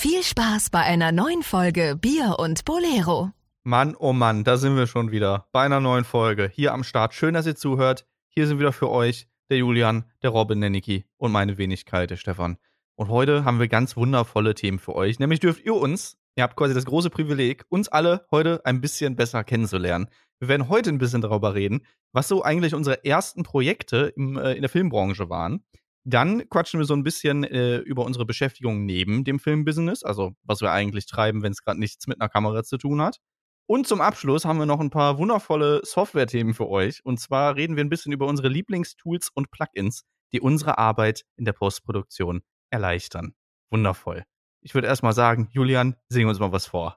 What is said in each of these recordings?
Viel Spaß bei einer neuen Folge Bier und Bolero. Mann, oh Mann, da sind wir schon wieder bei einer neuen Folge hier am Start. Schön, dass ihr zuhört. Hier sind wieder für euch der Julian, der Robin, der Niki und meine Wenigkeit, der Stefan. Und heute haben wir ganz wundervolle Themen für euch. Nämlich dürft ihr uns, ihr habt quasi das große Privileg, uns alle heute ein bisschen besser kennenzulernen. Wir werden heute ein bisschen darüber reden, was so eigentlich unsere ersten Projekte im, äh, in der Filmbranche waren. Dann quatschen wir so ein bisschen äh, über unsere Beschäftigung neben dem Filmbusiness, also was wir eigentlich treiben, wenn es gerade nichts mit einer Kamera zu tun hat. Und zum Abschluss haben wir noch ein paar wundervolle Software-Themen für euch. Und zwar reden wir ein bisschen über unsere Lieblingstools und Plugins, die unsere Arbeit in der Postproduktion erleichtern. Wundervoll. Ich würde erstmal sagen, Julian, sing uns mal was vor.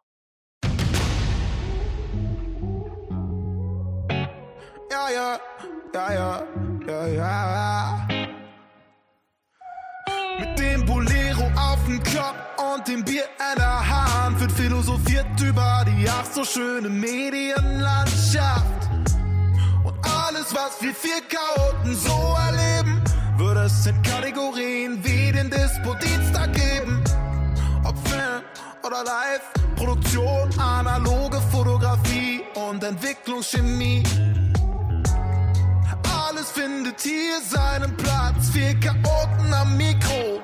Ja, ja, ja, ja, ja, ja. So schöne Medienlandschaft. Und alles, was wir vier Chaoten so erleben, würde es in Kategorien wie den Dispo-Dienstag geben. Ob Film oder Live, Produktion, analoge Fotografie und Entwicklungschemie. Alles findet hier seinen Platz. Vier Chaoten am Mikro.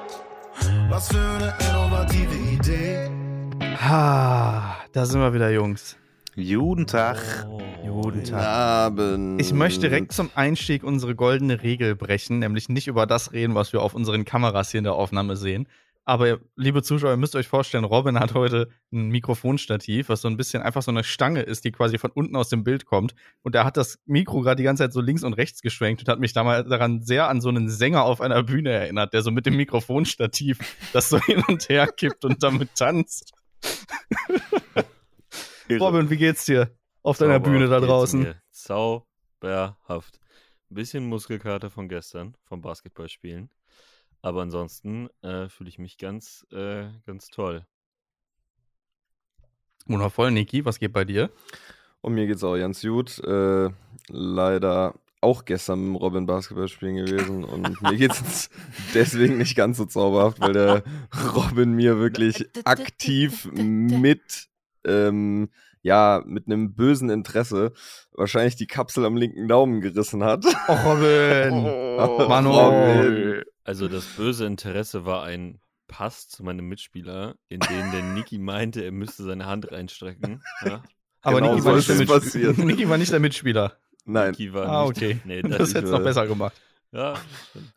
Was für eine innovative Idee. Ha, da sind wir wieder, Jungs. Guten Tag. Guten Tag. Abend. Ich möchte direkt zum Einstieg unsere goldene Regel brechen, nämlich nicht über das reden, was wir auf unseren Kameras hier in der Aufnahme sehen. Aber liebe Zuschauer, ihr müsst euch vorstellen, Robin hat heute ein Mikrofonstativ, was so ein bisschen einfach so eine Stange ist, die quasi von unten aus dem Bild kommt. Und er hat das Mikro gerade die ganze Zeit so links und rechts geschwenkt und hat mich damals daran sehr an so einen Sänger auf einer Bühne erinnert, der so mit dem Mikrofonstativ das so hin und her kippt und damit tanzt. Robin, wie geht's dir auf deiner Zauberhaft Bühne da draußen? Zauberhaft. Ein bisschen Muskelkater von gestern, vom Basketballspielen. Aber ansonsten äh, fühle ich mich ganz, äh, ganz toll. Wundervoll, Niki, was geht bei dir? Und mir geht's auch ganz gut. Äh, leider auch gestern mit dem Robin Basketball spielen gewesen und mir geht's jetzt deswegen nicht ganz so zauberhaft, weil der Robin mir wirklich aktiv mit ähm, ja, mit einem bösen Interesse wahrscheinlich die Kapsel am linken Daumen gerissen hat. Oh, Robin! Oh, Manu. Robin. Also das böse Interesse war ein Pass zu meinem Mitspieler, in den der Niki meinte, er müsste seine Hand reinstrecken. Ja? Aber Genau Niki, so war nicht ist der es Mitspieler. Niki war nicht der Mitspieler. Nein. War Ah, nicht, okay. Nee, Das das, hätte es noch äh, besser gemacht. ja.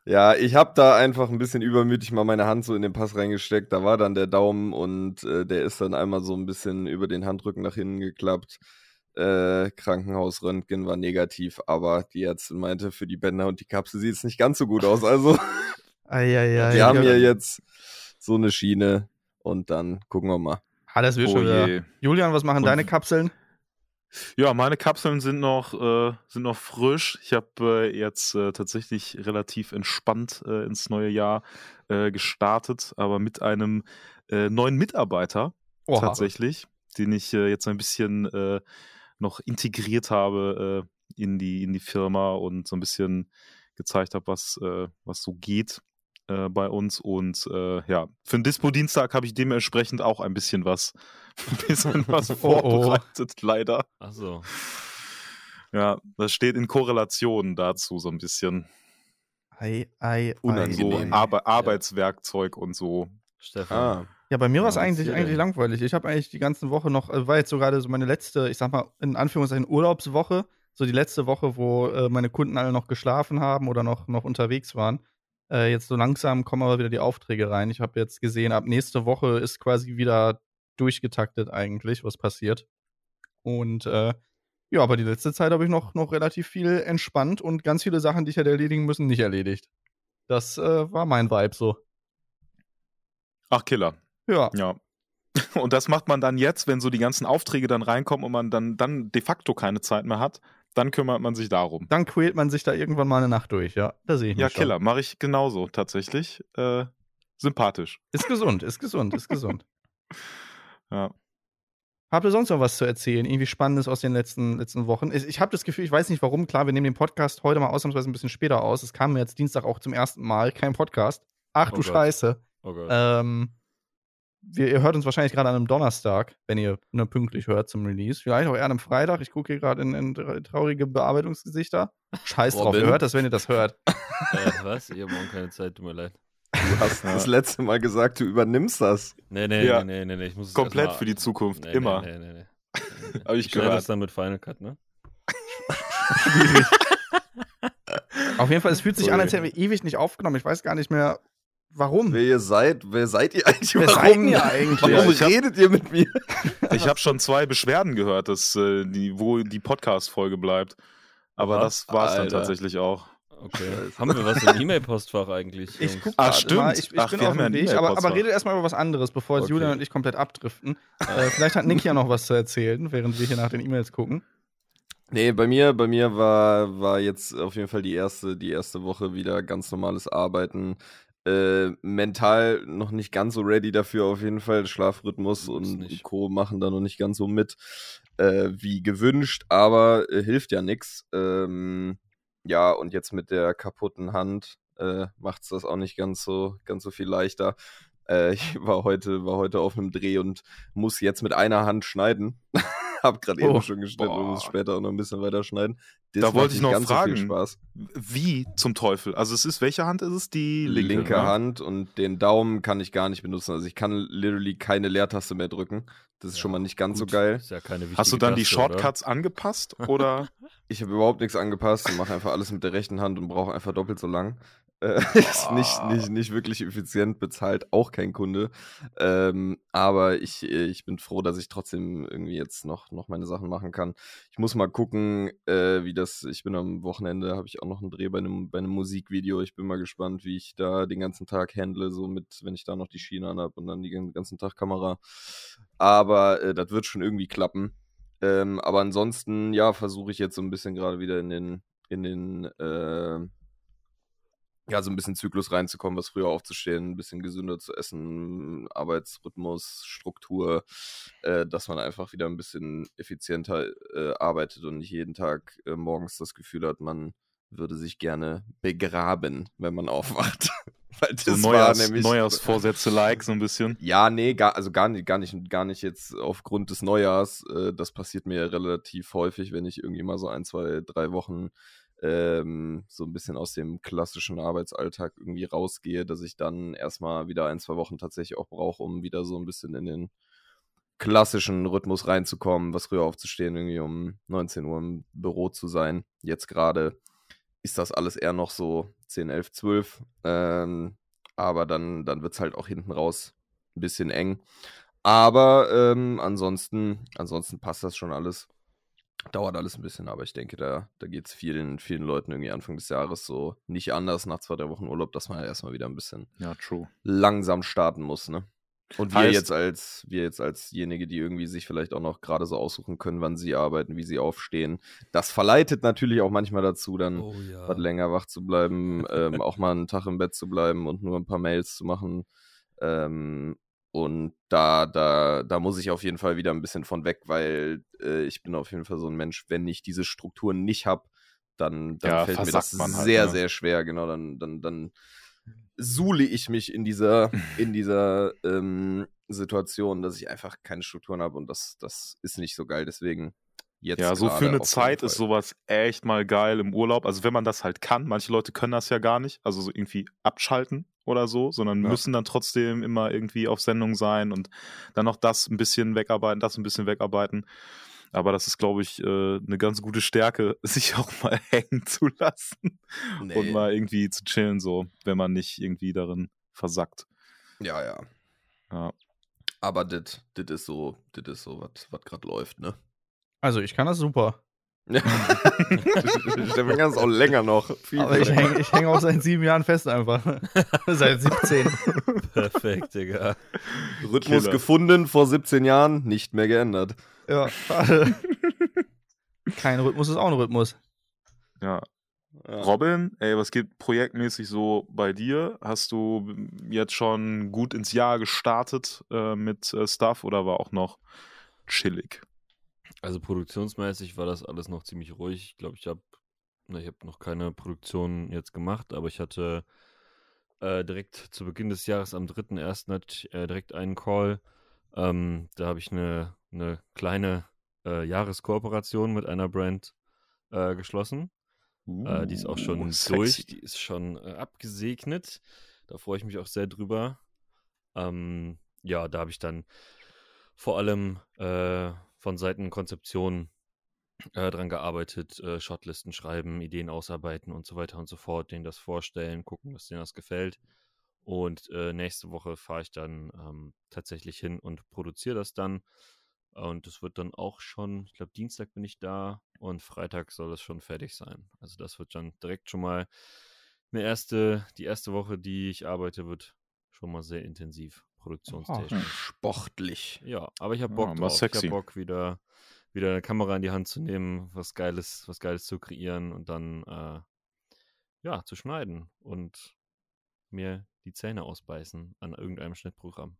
Ja, ich habe da einfach ein bisschen übermütig mal meine Hand so in den Pass reingesteckt. Da war dann der Daumen und äh, der ist dann einmal so ein bisschen über den Handrücken nach hinten geklappt. Äh, Krankenhausröntgen war negativ, aber die Ärztin meinte, für die Bänder und die Kapsel sieht es nicht ganz so gut aus. Also, Eieiei. wir haben ja, hier jetzt so eine Schiene und dann gucken wir mal. Ah, das wird Oh schon wieder. Julian, was machen Und- deine Kapseln? Ja, meine Kapseln sind noch, äh, sind noch frisch. Ich habe äh, jetzt äh, tatsächlich relativ entspannt äh, ins neue Jahr äh, gestartet, aber mit einem äh, neuen Mitarbeiter Oha. tatsächlich, den ich jetzt ein bisschen noch integriert habe in, die, in die Firma und so ein bisschen gezeigt habe, was, was so geht äh, bei uns. Und äh, ja, für den Dispo-Dienstag habe ich dementsprechend auch ein bisschen was, ein bisschen was Oh, oh. vorbereitet, leider. Ach so. Ja, das steht in Korrelation dazu so ein bisschen. Ei, ei, So ei. Arbe Arbeitswerkzeug und so. Stefan. Ah, Ja, bei mir war es Ja, eigentlich, eigentlich langweilig. Ich habe eigentlich die ganze Woche noch, äh, war jetzt so gerade so meine letzte, ich sag mal, in Anführungszeichen Urlaubswoche. So die letzte Woche, wo äh, meine Kunden alle noch geschlafen haben oder noch, noch unterwegs waren. Äh, jetzt so langsam kommen aber wieder die Aufträge rein. Ich habe jetzt gesehen, ab nächste Woche ist quasi wieder durchgetaktet eigentlich, was passiert. Und äh, ja, aber die letzte Zeit habe ich noch, noch relativ viel entspannt und ganz viele Sachen, die ich hätte erledigen müssen, nicht erledigt. Das äh, war mein Vibe so. Ach, Killer. Ja. Ja. Und das macht man dann jetzt, wenn so die ganzen Aufträge dann reinkommen und man dann, dann de facto keine Zeit mehr hat, dann kümmert man sich darum. dann quält man sich da irgendwann mal eine Nacht durch, ja. Da sehe ich mich Ja, schon. Killer, mache ich genauso tatsächlich. Äh, sympathisch. Ist gesund, ist gesund, ist gesund. Ja. Habt ihr sonst noch was zu erzählen? Irgendwie Spannendes aus den letzten, letzten Wochen? Ich, ich habe das Gefühl, ich weiß nicht warum, klar, wir nehmen den Podcast heute mal ausnahmsweise ein bisschen später aus. Es kam mir jetzt Dienstag auch zum ersten Mal kein Podcast. Ach du Oh Gott. Scheiße. Oh Gott. Ähm, wir, ihr hört uns wahrscheinlich gerade an einem Donnerstag, wenn ihr ne, pünktlich hört zum Release. Vielleicht auch eher an einem Freitag. Ich gucke hier gerade in, in traurige Bearbeitungsgesichter. Scheiß drauf, Robin. ihr hört das, wenn ihr das hört. Äh, was? Ich habe morgen keine Zeit, tut mir leid. Du hast Ja. das letzte Mal gesagt, du überniebst das. Nee, nee, Ja. nee, nee, nee, nee. Ich muss es Komplett mal- für die Zukunft, nee, immer. Nee, nee, nee, nee. Habe ich Ich schneide das gehört. dann mit Final Cut, ne? Auf jeden Fall, es fühlt sich an, Sorry. als hätten wir ewig nicht aufgenommen. Ich weiß gar nicht mehr, warum. Wer ihr seid, wer seid ihr eigentlich? Wer Warum, seid ihr eigentlich? warum Ja, ich hab- redet ihr mit mir? Ich habe schon zwei Beschwerden gehört, dass äh, die, wo die Podcast-Folge bleibt. Aber Aha. das war es dann tatsächlich auch. Okay. Haben wir was im E-Mail-Postfach eigentlich? Ich guck Ah, grad stimmt. Mal. Ich, ich Ach, bin auf dem Weg, aber, aber redet erstmal über was anderes, bevor jetzt Okay. Julian und ich komplett abdriften. äh, vielleicht hat Nick ja noch was zu erzählen, während wir hier nach den E-Mails gucken. Nee, bei mir, bei mir war, war jetzt auf jeden Fall die erste, die erste Woche wieder ganz normales Arbeiten. Äh, mental noch nicht ganz so ready dafür, auf jeden Fall. Schlafrhythmus und. Co. machen da noch nicht ganz so mit, äh, wie gewünscht, aber äh, hilft ja nix. Ähm, ja, und jetzt mit der kaputten Hand äh, macht's das auch nicht ganz so, ganz so viel leichter. Äh, ich war heute, war heute auf einem Dreh und muss jetzt mit einer Hand schneiden. Hab gerade Oh, eben schon geschnitten und muss boah. später auch noch ein bisschen weiter schneiden. Das Da wollte ich noch ganz So fragen. viel Spaß. Wie zum Teufel? Also es ist, welche Hand ist es? Die linke. Linke, ne? Hand und den Daumen kann ich gar nicht benutzen. Also ich kann literally keine Leertaste mehr drücken. Das ist schon mal nicht ganz so Gut, geil. Ist ja keine Hast du dann die Taste, oder? Shortcuts angepasst? Oder? Ich habe überhaupt nichts angepasst und mache einfach alles mit der rechten Hand und brauche einfach doppelt so lang. Äh, ist nicht, nicht, nicht wirklich effizient, bezahlt auch kein Kunde. Ähm, aber ich, ich bin froh, dass ich trotzdem irgendwie jetzt noch, noch meine Sachen machen kann. Ich muss mal gucken, äh, wie das. Ich bin am Wochenende, habe ich auch noch einen Dreh bei einem, bei einem Musikvideo. Ich bin mal gespannt, wie ich da den ganzen Tag handle, so mit, wenn ich da noch die Schiene an habe und dann den ganzen Tag Kamera. Aber äh, das wird schon irgendwie klappen. Ähm, aber ansonsten, ja, versuche ich jetzt so ein bisschen gerade wieder in den, in den, äh, ja, so ein bisschen Zyklus reinzukommen, was früher aufzustehen, ein bisschen gesünder zu essen, Arbeitsrhythmus, Struktur, äh, dass man einfach wieder ein bisschen effizienter äh, arbeitet und nicht jeden Tag äh, morgens das Gefühl hat, man würde sich gerne begraben, wenn man aufwacht. Weil das So war Neujahrs, nämlich Neujahrsvorsätze like, so ein bisschen. ja, nee, gar, also gar nicht, gar nicht, gar nicht jetzt aufgrund des Neujahrs. Äh, das passiert mir relativ häufig, wenn ich irgendwie mal so ein, zwei, drei Wochen ähm, so ein bisschen aus dem klassischen Arbeitsalltag irgendwie rausgehe, dass ich dann erstmal wieder ein, zwei Wochen tatsächlich auch brauche, um wieder so ein bisschen in den klassischen Rhythmus reinzukommen, was früher aufzustehen, irgendwie um 19 Uhr im Büro zu sein. Jetzt gerade ist das alles eher noch so 10, 11, 12. Ähm, aber dann, dann wird es halt auch hinten raus ein bisschen eng. Aber ähm, ansonsten, ansonsten passt das schon alles. Dauert alles ein bisschen, aber ich denke, da, da geht es vielen, vielen Leuten irgendwie Anfang des Jahres so nicht anders nach zwei, drei Wochen Urlaub, dass man ja erstmal wieder ein bisschen Ja, langsam starten muss, ne? Und wir Heißt- jetzt als, wir jetzt alsjenige, die irgendwie sich vielleicht auch noch gerade so aussuchen können, wann sie arbeiten, wie sie aufstehen. Das verleitet natürlich auch manchmal dazu, dann Oh ja. was länger wach zu bleiben, ähm, auch mal einen Tag im Bett zu bleiben und nur ein paar Mails zu machen. Ähm, und da, da, da muss ich auf jeden Fall wieder ein bisschen von weg, weil äh, ich bin auf jeden Fall so ein Mensch, wenn ich diese Strukturen nicht habe, dann, dann Ja, fällt mir das halt, sehr, ne? sehr schwer. Genau, dann, dann, dann suhle ich mich in dieser, in dieser ähm, Situation, dass ich einfach keine Strukturen habe und das, das ist nicht so geil. Deswegen jetzt. Ja, so für eine Zeit ist sowas echt mal geil im Urlaub. Also wenn man das halt kann, manche Leute können das ja gar nicht, also so irgendwie abschalten oder so, sondern Ja. müssen dann trotzdem immer irgendwie auf Sendung sein und dann noch das ein bisschen wegarbeiten, das ein bisschen wegarbeiten. Aber das ist, glaube ich, äh, eine ganz gute Stärke, sich auch mal hängen zu lassen und Nee. mal irgendwie zu chillen, so, wenn man nicht irgendwie darin versackt. Ja, ja. Ja. Aber das ist so, das ist so, was gerade läuft, ne? Also, ich kann das super. Stefan kann es auch länger noch. Viel Aber ich hänge häng auch seit sieben Jahren fest einfach. seit 17. Perfekt, Digga. Rhythmus Killer. gefunden vor 17 Jahren, nicht mehr geändert. Ja, schade. Kein Rhythmus ist auch ein Rhythmus. Ja. Ja. Robin, ey, was geht projektmäßig so bei dir? Hast du jetzt schon gut ins Jahr gestartet äh, mit äh, Stuff oder war auch noch chillig? Also produktionsmäßig war das alles noch ziemlich ruhig. Ich glaube, ich habe ich habe noch keine Produktion jetzt gemacht, aber ich hatte äh, direkt zu Beginn des Jahres am 3.1. hatte ich äh, direkt einen Call. Ähm, da habe ich eine, eine kleine äh, Jahreskooperation mit einer Brand äh, geschlossen. Äh, die ist auch schon Uh, durch, die ist schon äh, abgesegnet. Da freue ich mich auch sehr drüber. Ähm, ja, da habe ich dann vor allem von Seiten Konzeption äh, dran gearbeitet, äh, Shotlisten schreiben, Ideen ausarbeiten und so weiter und so fort, denen das vorstellen, gucken, dass denen das gefällt. Und äh, nächste Woche fahre ich dann ähm, tatsächlich hin und produziere das dann. Und es wird dann auch schon, ich glaube, Dienstag bin ich da und Freitag soll es schon fertig sein. Also das wird dann direkt schon mal eine erste, die erste Woche, die ich arbeite, wird schon mal sehr intensiv produktionstechnisch. Sportlich. Ja, aber ich habe Bock mal drauf. Ich habe Bock, wieder, wieder eine Kamera in die Hand zu nehmen, was Geiles, was Geiles zu kreieren und dann äh, ja, zu schneiden und mir die Zähne ausbeißen an irgendeinem Schnittprogramm.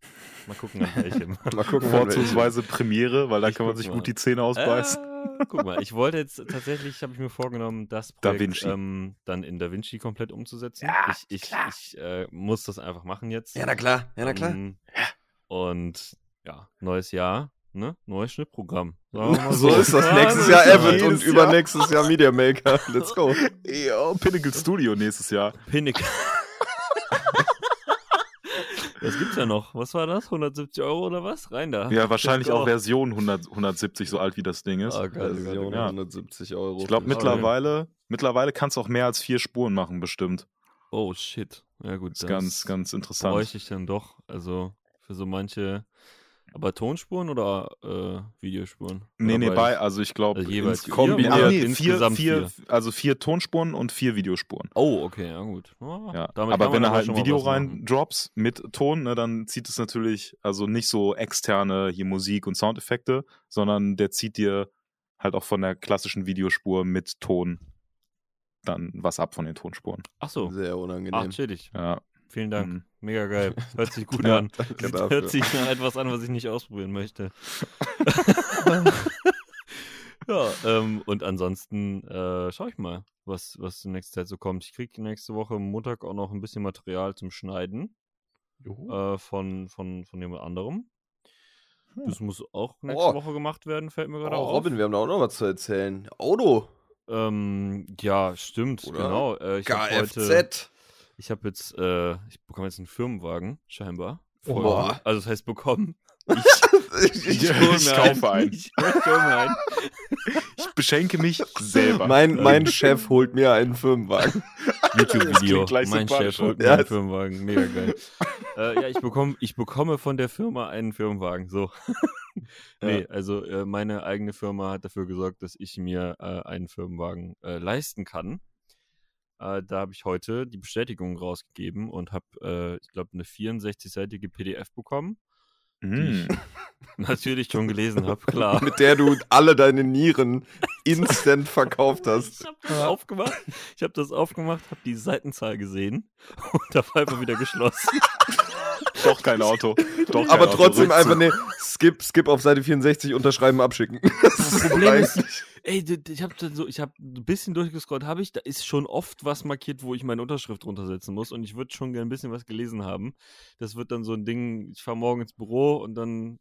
Mal gucken, an welchem. Mal gucken, Vorzugsweise Premiere, weil da kann man sich mal. gut die Zähne ausbeißen. Äh, guck mal, ich wollte jetzt tatsächlich, habe ich mir vorgenommen, das Da Projekt Vinci. ähm, dann in Da Vinci komplett umzusetzen. Ja, ich ich, klar. ich äh, muss das einfach machen jetzt. Ja, na klar. Ja, na klar. Ähm, Und ja, neues Jahr, ne? Neues Schnittprogramm. Mal So ist das. Nächstes so Jahr. Avid und übernächstes Jahr Media Maker. Let's go. Ja, Pinnacle Studio nächstes Jahr. Pinnacle. Das gibt's ja noch. Was war das? 170 Euro oder was? Rein da. Ja, wahrscheinlich auch. Version 100, 170, so alt wie das Ding ist. Ah, geil, Version. Ja. 170 Euro. Ich glaube, mit- mittlerweile, mittlerweile kannst du auch mehr als vier Spuren machen, bestimmt. Oh shit. Ja gut, Das ist ganz, ganz interessant. bräuchte ich dann doch. Also für so manche. Aber Tonspuren oder äh, Videospuren? Nee, Oder nee, bei, also ich glaube, Also jeweils vier kombiniert. oder Ach, nee, vier, insgesamt vier, vier? also vier Tonspuren und vier Videospuren. Oh, okay, ja gut. Ah, Ja. damit Aber wenn du halt ein Video rein drops mit Ton, ne, dann zieht es natürlich, also nicht so externe hier Musik und Soundeffekte, sondern der zieht dir halt auch von der klassischen Videospur mit Ton dann was ab von den Tonspuren. Ach so. Sehr Ach, unangenehm. chillig. Ja. Vielen Dank. Mhm. Mega geil. Hört sich gut Ja, an. Hört sich nach etwas an, was ich nicht ausprobieren möchte. ja, ähm, und ansonsten äh, schaue ich mal, was, was in nächster Zeit so kommt. Ich kriege nächste Woche Montag auch noch ein bisschen Material zum Schneiden äh, von, von, von jemand anderem. Das muss auch nächste Oh. Woche gemacht werden, fällt mir Oh, gerade auf. Robin, wir haben da auch noch was zu erzählen. Auto. Ähm, ja, stimmt, Oder? genau. Äh, ich habe heute, Kfz. Ich habe jetzt, äh, ich bekomme jetzt einen Firmenwagen, scheinbar. Boah. Also das heißt bekommen. Ich, ich, Ja, ich mir kaufe einen. Ich, ich einen. Ich beschenke mich selber. mein, mein Chef holt mir einen Firmenwagen. YouTube-Video. Mein Chef holt mir Ja, einen Firmenwagen. Mega geil. äh, ja, ich bekomme, ich bekomme von der Firma einen Firmenwagen. So. nee, also äh, meine eigene Firma hat dafür gesorgt, dass ich mir äh, einen Firmenwagen äh, leisten kann. Äh, da habe ich heute die Bestätigung rausgegeben und habe, äh, ich glaube, eine 64-seitige PDF bekommen, die Mm. ich natürlich schon gelesen habe, klar. Mit der du alle deine Nieren instant verkauft hast. Ich habe das aufgemacht, ich habe das aufgemacht, habe die Seitenzahl gesehen und habe einfach wieder geschlossen. Doch kein Auto. Doch kein Aber Auto. trotzdem Rückzug. einfach, ne, skip, skip auf Seite 64, unterschreiben, abschicken. Das ist Problem ist, ey, ich habe so, ich habe ein bisschen durchgescrollt, habe ich, da ist schon oft was markiert, wo ich meine Unterschrift runtersetzen muss und ich würde schon gerne ein bisschen was gelesen haben. Das wird dann so ein Ding, ich fahre morgen ins Büro und dann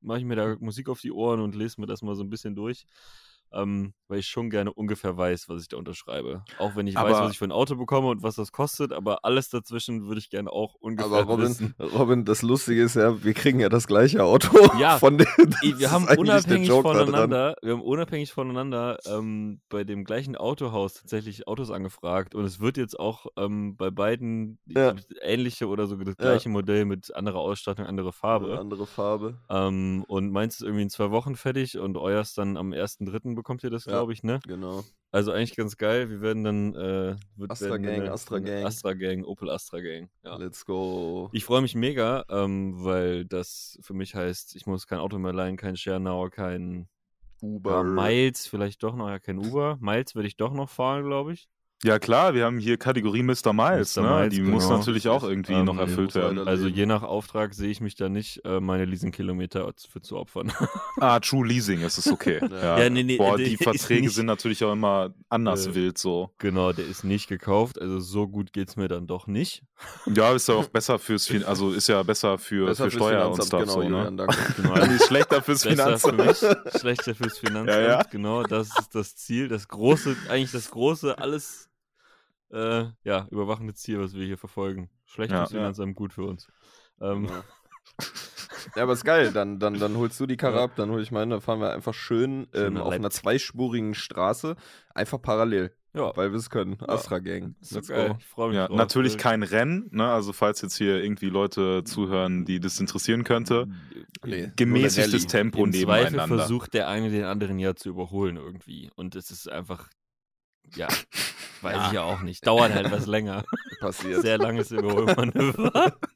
mache ich mir da Musik auf die Ohren und lese mir das mal so ein bisschen durch. Ähm, weil ich schon gerne ungefähr weiß, was ich da unterschreibe. Auch wenn ich weiß, Aber- was ich für ein Auto bekomme und was das kostet, aber alles dazwischen würde ich gerne auch ungefähr Aber wissen. Robin, Robin, das Lustige ist ja, wir kriegen ja das gleiche Auto. Ja. von Ey, wir ist haben unabhängig voneinander, wir haben unabhängig voneinander ähm, bei dem gleichen Autohaus tatsächlich Autos angefragt und es wird jetzt auch ähm, bei beiden Ja. ähnliche oder sogar das Ja. gleiche Modell mit anderer Ausstattung, andere Farbe. Andere Farbe. Und meins ist irgendwie in zwei Wochen fertig und euers dann am 1.3. bekommt ihr das, Ja. glaube ich, ne? Genau. Also eigentlich ganz geil. Wir werden dann äh, wird Astra werden Gang, eine- Astra Gang. Astra Gang, Opel Astra Gang. Ja. Let's go. Ich freue mich mega, ähm, weil das für mich heißt, ich muss kein Auto mehr leihen, kein Schernauer, kein Uber. ja, Miles, vielleicht doch noch, ja, kein Uber. Miles werde ich doch noch fahren, glaube ich. Ja klar, wir haben hier Kategorie Mr. Miles, Mr. ne? Miles, die muss genau. natürlich auch irgendwie Ähm, noch erfüllt muss werden. Also je nach Auftrag sehe ich mich da nicht, äh, meine Leasingkilometer für zu opfern. Ah, True Leasing ist es okay. ja. Ja, nee, nee, Boah, die ist Verträge nicht- sind natürlich auch immer anders Äh, wild so. genau, der ist nicht gekauft, also so gut geht es mir dann doch nicht. Ja, ist ja auch besser fürs Fin also ist ja besser für, Besser für Steuer und Finanzamt, Stuff genau, so, Julian, ne? danke. Genau. Ist schlechter fürs für Finanzamt. mich, schlechter fürs Finanzamt. Ja, ja. Genau, das ist das Ziel, das große, eigentlich das große, alles äh, ja, überwachende Ziel, was wir hier verfolgen. Schlecht Ja. fürs Finanzamt, gut für uns. Ähm, Ja. Ja, aber ist geil. Dann, dann, dann holst du die Karre ab, dann hol ich meine, dann fahren wir einfach schön ähm, auf einer zweispurigen Straße, einfach parallel, ja, weil wir es können. Astra Gang. ist so Let's geil. go. Ich freue mich Ja, drauf. natürlich Äh, kein Rennen, ne? Also falls jetzt hier irgendwie Leute zuhören, die das interessieren könnte, Nee, gemäßigtes Tempo Im Zweifel nebeneinander. versucht der eine den anderen ja zu überholen irgendwie. Und es ist einfach, ja, weiß ich ja auch nicht. Dauert halt was länger. Passiert. Sehr langes Überholmanöver.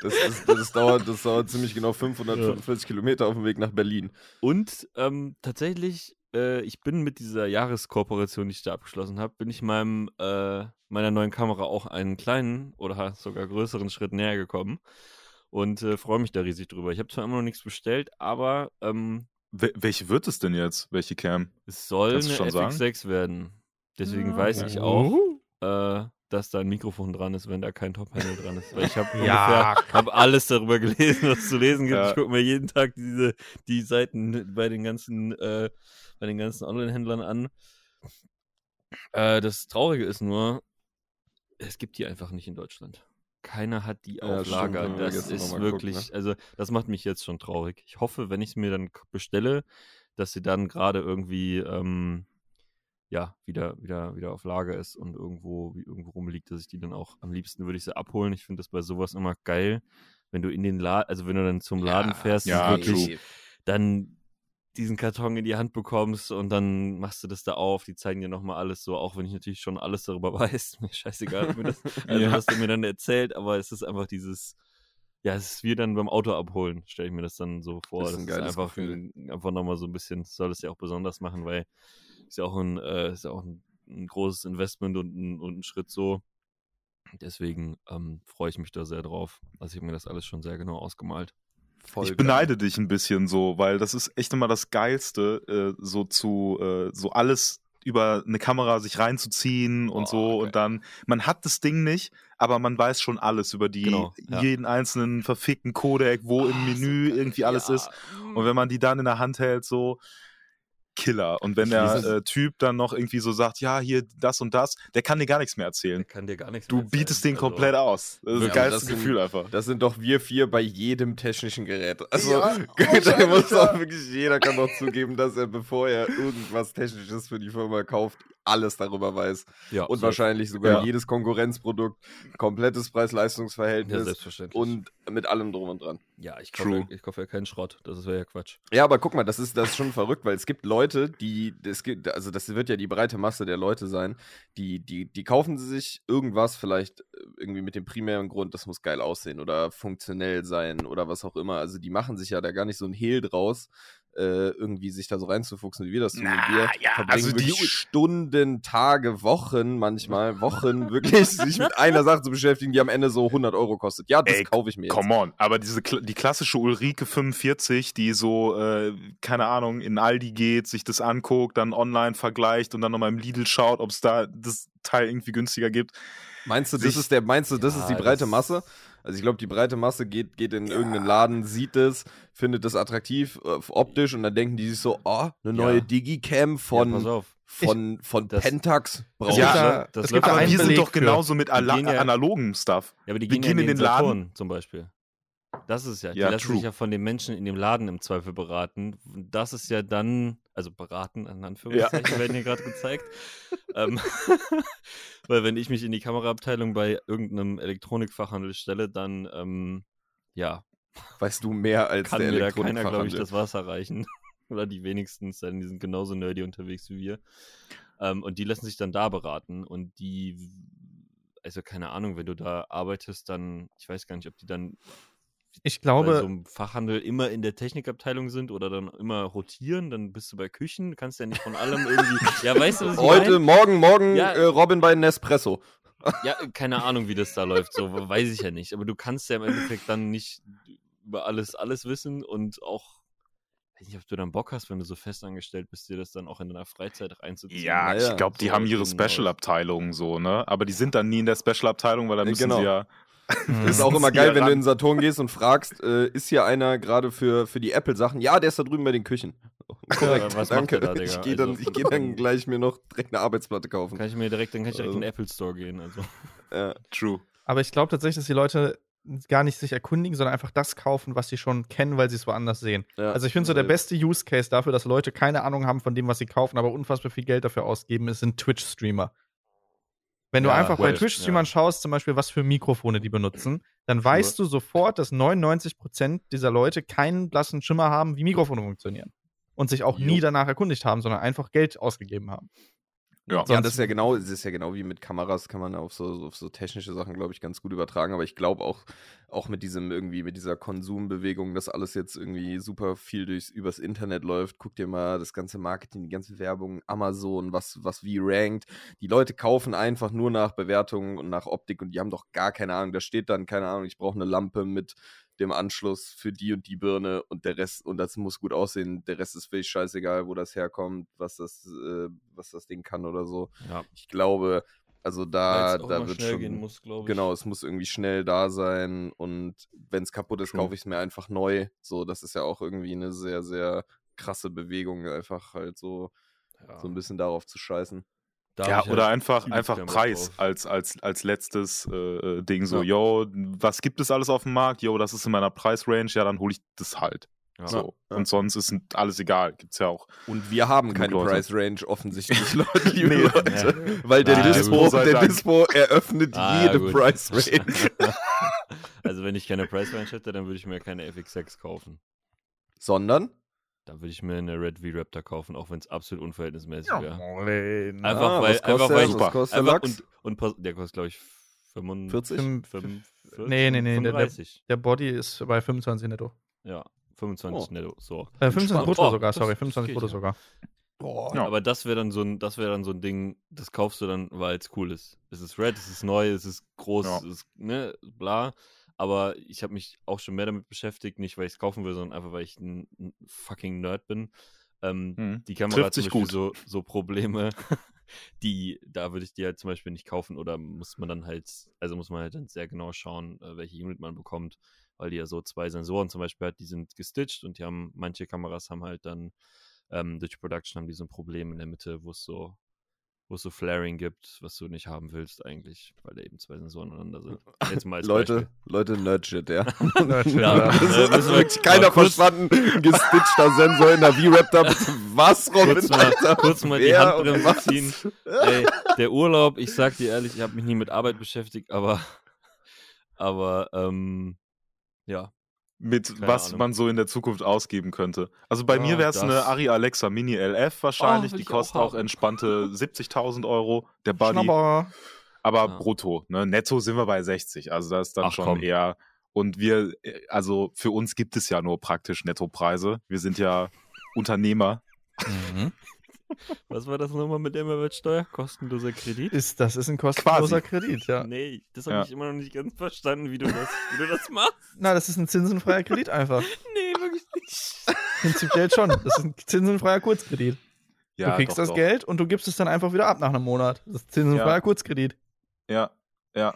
Das, ist, das, dauert, das dauert ziemlich genau 545 Kilometer auf dem Weg nach Berlin. Und ähm, tatsächlich, äh, ich bin mit dieser Jahreskooperation, die ich da abgeschlossen habe, bin ich meinem, äh, meiner neuen Kamera auch einen kleinen oder sogar größeren Schritt näher gekommen. Und äh, freue mich da riesig drüber. Ich habe zwar immer noch nichts bestellt, aber ähm, Wel welche wird es denn jetzt? Welche Cam? es soll eine schon sagen? FX6 werden. Deswegen Ja, weiß ich auch, äh, dass da ein Mikrofon dran ist, wenn da kein Top-Handle dran ist. Weil ich habe Ja. ungefähr hab alles darüber gelesen, was es zu lesen gibt. Ja. Ich gucke mir jeden Tag diese, die Seiten bei den ganzen, äh, bei den ganzen Online-Händlern an. Äh, das Traurige ist nur, es gibt die einfach nicht in Deutschland. Keiner hat die Ja, auf stimmt, das ist wirklich, geguckt, also das macht mich jetzt schon traurig. Ich hoffe, wenn ich es mir dann bestelle, dass sie dann gerade irgendwie ähm, ja, wieder, wieder, wieder auf Lager ist und irgendwo, wie irgendwo rumliegt, dass ich die dann auch am liebsten würde ich sie abholen. Ich finde das bei sowas immer geil, wenn du in den Laden, also wenn du dann zum Laden fährst, ja, wirklich true. dann diesen Karton in die Hand bekommst und dann machst du das da auf, die zeigen dir nochmal alles so, auch wenn ich natürlich schon alles darüber weiß, mir scheißegal, mir das, also Ja. was der mir dann erzählt, aber es ist einfach dieses, ja, es ist wie dann beim Auto abholen, stelle ich mir das dann so vor. Ist Das ein ist, geiles einfach, Gefühl. ein- einfach nochmal so ein bisschen, das soll es ja auch besonders machen, weil ist ja auch ein, äh, ist ja auch ein, ein großes Investment und ein, und ein Schritt so. Deswegen ähm, freue ich mich da sehr drauf. Also ich habe mir das alles schon sehr genau ausgemalt. Voll Ich geil. beneide dich ein bisschen so, weil das ist echt immer das Geilste, äh, so zu, äh, so alles über eine Kamera sich reinzuziehen und Boah, so geil. und dann, man hat das Ding nicht, aber man weiß schon alles über die, Genau, ja. jeden einzelnen verfickten Codec, wo im Ah, Menü so irgendwie alles Ja. ist. Und wenn man die dann in der Hand hält, so Killer. Und wenn der äh, Typ dann noch irgendwie so sagt, ja, hier das und das, der kann dir gar nichts mehr Der erzählen. kann dir gar nichts Du mehr erzählen. bietest den Also, komplett aus. Das ist Ja, das geilste das sind- Gefühl einfach. Das sind doch wir vier bei jedem technischen Gerät. Also, Ja, da wahrscheinlich, muss auch wirklich jeder kann doch zugeben, dass er, bevor er irgendwas Technisches für die Firma kauft, alles darüber weiß. Ja, Und so- wahrscheinlich sogar Ja. jedes Konkurrenzprodukt, komplettes Ja, Preis-Leistungs-Verhältnis selbstverständlich. und mit allem drum und dran. ja, ich True. kaufe, ich kaufe ja keinen Schrott. Das wäre ja Quatsch. Ja, aber guck mal, das ist, das ist schon verrückt, weil es gibt Leute, die, es gibt, also das wird ja die breite Masse der Leute sein, die, die, die kaufen sich irgendwas vielleicht äh, irgendwie mit dem primären Grund, das muss geil aussehen oder funktionell sein oder was auch immer. Also die machen sich ja da gar nicht so ein Hehl draus, äh, irgendwie sich da so reinzufuchsen, wie wir das tun. Na, wir ja, verbringen also die- Stunden, Tage, Wochen, manchmal Wochen, wirklich sich mit einer Sache zu beschäftigen, die am Ende so 100 Euro kostet. Ja, das kaufe ich mir jetzt. Come on, aber diese die klassische Ulrike 45, die so, äh, keine Ahnung, in Aldi geht, sich das anguckt, dann online vergleicht und dann nochmal im Lidl schaut, ob es da das Teil irgendwie günstiger gibt. Meinst du, das ist der, meinst du, das Ja, ist die breite Masse? Also ich glaube, die breite Masse geht, geht in irgendeinen Laden, sieht es, findet es attraktiv, äh, optisch und dann denken die sich so, oh, eine neue Ja. Digicam ja, von, auf. von, von Das- Pentax. Brauche Es Ja, gibt ich, da, ne? das es gibt Aber wir sind doch genauso mit ala gehen ja- analogen Stuff. Ja, aber die Wir gehen ja in gehen in den, den Laden. Saturn zum Beispiel. Das ist ja, die Ja, lassen true. sich ja von den Menschen in dem Laden im Zweifel beraten. Und Das ist ja dann, also beraten, in Anführungszeichen, werden hier gerade gezeigt. ähm, weil wenn ich mich in die Kameraabteilung bei irgendeinem Elektronikfachhandel stelle, dann, ähm, ja, Weißt du mehr als kann der mir da keiner, glaube ich, das Wasser reichen. Oder die wenigsten, denn die sind genauso nerdy unterwegs wie wir. Ähm, und die lassen sich dann da beraten und die, also keine Ahnung, wenn du da arbeitest, dann, ich weiß gar nicht, ob die dann, Ich glaube, so einem Fachhandel immer in der Technikabteilung sind oder dann immer rotieren, dann bist du bei Küchen, kannst ja nicht von allem irgendwie. ja, weißt du, was ich Heute, meine? morgen, morgen Ja. äh, Robin bei Nespresso. Ja, keine Ahnung, wie das da läuft, so weiß ich ja nicht. Aber du kannst ja im Endeffekt dann nicht über alles alles wissen und auch, weiß nicht, ob du dann Bock hast, wenn du so festangestellt bist, dir das dann auch in deiner Freizeit reinzuziehen. Ja, ich glaube, die so haben ihre sieht aus. Special-Abteilungen so, ne? Aber die sind dann nie in der Special-Abteilung, weil da Äh, müssen genau. sie ja. Mhm. Das ist auch immer geil, ja wenn du ran. in den Saturn gehst und fragst, äh, ist hier einer gerade für, für die Apple-Sachen? Ja, der ist da drüben bei den Küchen. Korrekt, was macht danke. da, ich gehe dann, Also, ich geh dann gleich mir noch direkt eine Arbeitsplatte kaufen. Kann ich mir direkt, dann kann ich direkt in den Also. Apple Store gehen. Also. Ja. True. Aber ich glaube tatsächlich, dass die Leute gar nicht sich erkundigen, sondern einfach das kaufen, was sie schon kennen, weil sie es woanders sehen. Ja. Also ich finde so der beste Use Case dafür, dass Leute keine Ahnung haben von dem, was sie kaufen, aber unfassbar viel Geld dafür ausgeben, ist sind Twitch-Streamer. Wenn du Ja, einfach bei Twitch-Streamern ja. schaust, zum Beispiel, was für Mikrofone die benutzen, dann weißt du sofort, dass 99% dieser Leute keinen blassen Schimmer haben, wie Mikrofone funktionieren. Und sich auch Jo. nie danach erkundigt haben, sondern einfach Geld ausgegeben haben. Ja. Ja, das ist ja genau, das ist ja genau wie mit Kameras, kann man auf so, auf so technische Sachen, glaube ich, ganz gut übertragen. Aber ich glaube auch, auch mit diesem irgendwie, mit dieser Konsumbewegung, dass alles jetzt irgendwie super viel durchs, übers Internet läuft. Guck dir mal das ganze Marketing, die ganze Werbung, Amazon, was, was wie rankt. Die Leute kaufen einfach nur nach Bewertungen und nach Optik und die haben doch gar keine Ahnung. Da steht dann, keine Ahnung, ich brauche eine Lampe mit dem Anschluss für die und die Birne und der Rest, und das muss gut aussehen. Der Rest ist völlig scheißegal, wo das herkommt, was das, äh, was das Ding kann oder so. Ja. Ich glaube, also da, da wird schon. muss. Genau, es muss irgendwie schnell da sein und wenn es kaputt ist, kaufe ich es mir einfach neu. So, das ist ja auch irgendwie eine sehr, sehr krasse Bewegung, einfach halt so, Ja. so ein bisschen darauf zu scheißen. Da Ja, oder halt einfach, einfach Preis als, als, als letztes äh, äh, Ding. So, Ja. yo, was gibt es alles auf dem Markt? Yo, das ist in meiner Preisrange. Ja, dann hole ich das halt. Ja. So. Ja. Und sonst ist alles egal. Gibt's ja auch. Und wir haben keine Leute. Price Range offensichtlich, Leute, liebe Nee. Leute. Weil der, Ah, Dispo, der Dank. Dispo eröffnet Ah, jede gut. Price Range. also wenn ich keine Price Range hätte, dann würde ich mir keine FX6 kaufen. Sondern? Dann würde ich mir eine Red V-Raptor kaufen, auch wenn es absolut unverhältnismäßig wäre. moin. Einfach Ah, weil, einfach der? weil Was Super. kostet der einfach Lachs? und, und der kostet glaube ich 45, 40? Fünf- 45, Nee, nee, nee, der- der- 35. Der Body ist bei 25 netto. ja, 25 Oh. netto, so. Äh, 25 Entspannt. brutto Oh, sogar, sorry, das 25 geht brutto ja. sogar. Boah. Ja. Aber das wäre dann so ein, das wäre dann so ein Ding, das kaufst du dann, weil es cool ist. Es ist red, es ist neu, es ist groß, Ja. es ist, ne, bla. Aber ich habe mich auch schon mehr damit beschäftigt, nicht weil ich es kaufen will, sondern einfach weil ich ein, ein fucking Nerd bin. Ähm, Hm. die Kamera Trifft hat sich gut. so, so Probleme, die, da würde ich die halt zum Beispiel nicht kaufen oder muss man dann halt, also muss man halt dann sehr genau schauen, äh, welche Unit man bekommt, weil die ja so zwei Sensoren zum Beispiel hat, die sind gestitcht und die haben, manche Kameras haben halt dann ähm, durch Production haben die so ein Problem in der Mitte, wo es so, wo es so Flaring gibt, was du nicht haben willst eigentlich, weil da eben zwei Sensoren aneinander sind. Jetzt mal Leute, Beispiel. Leute, Nerdshit, ja. Nerdshit, Ja, das äh, ist wirklich keiner verstanden. Gestitchter Sensor in der V-Raptor. Was, Robin? Kurz mal, Alter? kurz mal die Handbremse ziehen. Ey, der Urlaub, ich sag dir ehrlich, ich habe mich nie mit Arbeit beschäftigt, aber, aber, ähm, ja. Mit Keine was Ahnung. man so in der Zukunft ausgeben könnte. Also bei Ja, mir wäre es eine Ari Alexa Mini LF wahrscheinlich. Oh, die auch kostet auch, haben. entspannte 70.000 Euro. Der Buddy. Schnabber. Aber Ja. brutto. Ne? Netto sind wir bei 60. Also das ist dann Ach, schon komm. eher. Und wir, also für uns gibt es ja nur praktisch Nettopreise. Wir sind ja Unternehmer. Mhm. Was war das nochmal mit der Mehrwertsteuer? Kostenloser Kredit? Ist, das ist ein kostenloser Kredit, ja. Nee, das habe Ja. ich immer noch nicht ganz verstanden, wie du das, wie du das machst. Na, das ist ein zinsenfreier Kredit einfach. Nee, wirklich nicht. Prinzipiell schon. Das ist ein zinsenfreier Kurzkredit. Ja, du kriegst doch, das doch. Geld und du gibst es dann einfach wieder ab nach einem Monat. Das ist zinsenfreier Ja. Kurzkredit. Ja, ja.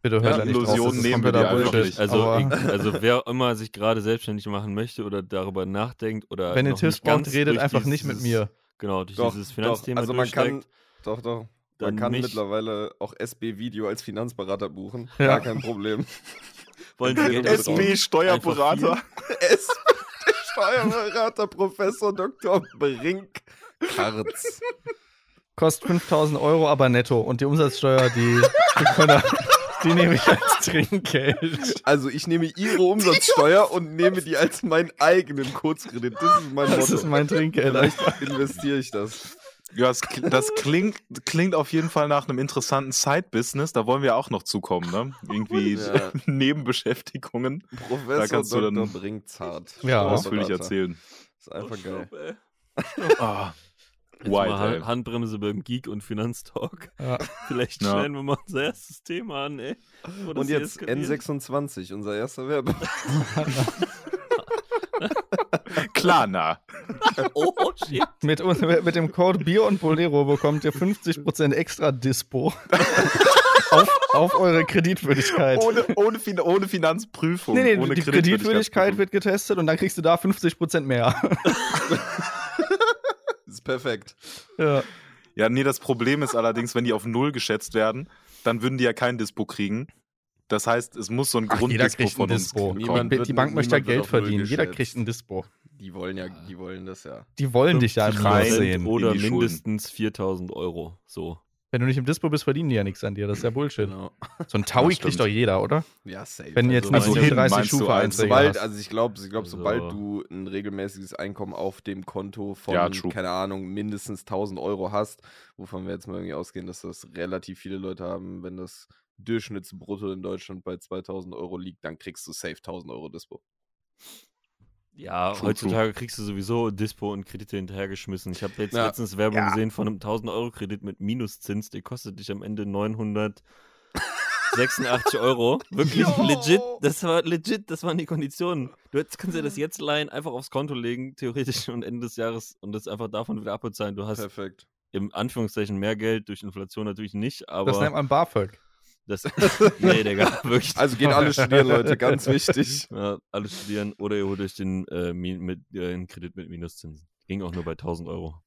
Bitte hört Ja, nicht. Illusionen nehmen wir einfach Bullshit. nicht. Also, also wer immer sich gerade selbstständig machen möchte oder darüber nachdenkt oder wenn ihr Tipps braucht, redet einfach nicht mit mir. Genau, durch Doch, dieses doch. Finanzthema Also man kann, doch, doch. Man kann mich- mittlerweile auch SB Video als Finanzberater buchen. Ja. Gar kein Problem. wollen sie Geld SB. Steuerberater. SB Steuerberater Professor Dr. Brink Karz. Kostet 5000 Euro, aber netto. Und die Umsatzsteuer, die, die, können die nehme ich als Trinkgeld. Also ich nehme ihre Umsatzsteuer und nehme die als meinen eigenen Kurzkredit. Das ist mein Das Motto. ist mein Trinkgeld. Vielleicht investiere ich das. Ja, das, das klingt, klingt auf jeden Fall nach einem interessanten Side-Business. Da wollen wir auch noch zukommen, ne? Irgendwie Ja. Nebenbeschäftigungen. Da Professor kannst du Dr. dann- Bringzart. Ja. Ausführlich erzählen. ist einfach geil. ey. Ah, White, mal ey. Handbremse beim Geek- und Finanztalk. Ja. Vielleicht Ja. schneiden wir mal unser erstes Thema an, ey. Und jetzt eskaliert. N26, unser erster Werbe. Klarna. Oh, shit. Mit, mit dem Code Bier und Bolero bekommt ihr 50% extra Dispo auf, auf eure Kreditwürdigkeit. Ohne, ohne, fin ohne Finanzprüfung. nee, nee, ohne die Kreditwürdigkeit wird getestet und dann kriegst du da 50% mehr. Perfekt. ja. Ja, nee, das Problem ist allerdings, wenn die auf Null geschätzt werden, dann würden die ja kein Dispo kriegen. Das heißt, es muss so ein Ach, jeder Grunddispo kriegt ein von uns Dispo. kommen. Niemand Die, wird- die Bank möchte ja niemand wird Geld auf Null verdienen. Jeder geschätzt. kriegt ein Dispo. Die wollen ja, die wollen das ja. Die wollen dich ja im Minus 50% sehen. Oder in die Schulden. mindestens 4000 Euro. So. Wenn du nicht im Dispo bist, verdienen die ja nichts an dir. Das ist ja Bullshit. Genau. So ein Taui stimmt. kriegt doch jeder, oder? Ja, safe. Wenn jetzt Also nicht hin 30 meinst du Schufa Einträge sobald, hast. also ich glaube, ich glaub, Also- sobald du ein regelmäßiges Einkommen auf dem Konto von, Ja, keine Ahnung, mindestens 1000 Euro hast, wovon wir jetzt mal irgendwie ausgehen, dass das relativ viele Leute haben, wenn das Durchschnittsbrutto in Deutschland bei 2000 Euro liegt, dann kriegst du safe 1000 Euro Dispo. Ja, True, heutzutage kriegst du sowieso Dispo und Kredite hinterhergeschmissen. Ich habe jetzt Ja. letztens Werbung Ja. gesehen von einem 1000-Euro-Kredit mit Minuszins. Der kostet dich am Ende 986 Euro. Wirklich legit. Das war legit. Das waren die Konditionen. Du jetzt, kannst dir das jetzt leihen, einfach aufs Konto legen, theoretisch, und Ende des Jahres und das einfach davon wieder abbezahlen. Du hast Perfekt. im Anführungszeichen mehr Geld, durch Inflation natürlich nicht, aber Das nennt man BAföG. Das, nee, Digga, wirklich. Also geht alle studieren, Leute, ganz wichtig. Ja, alle studieren oder ihr holt euch den, äh, Mi- mit, äh, Kredit mit Minuszinsen. Ging auch nur bei 1000 Euro.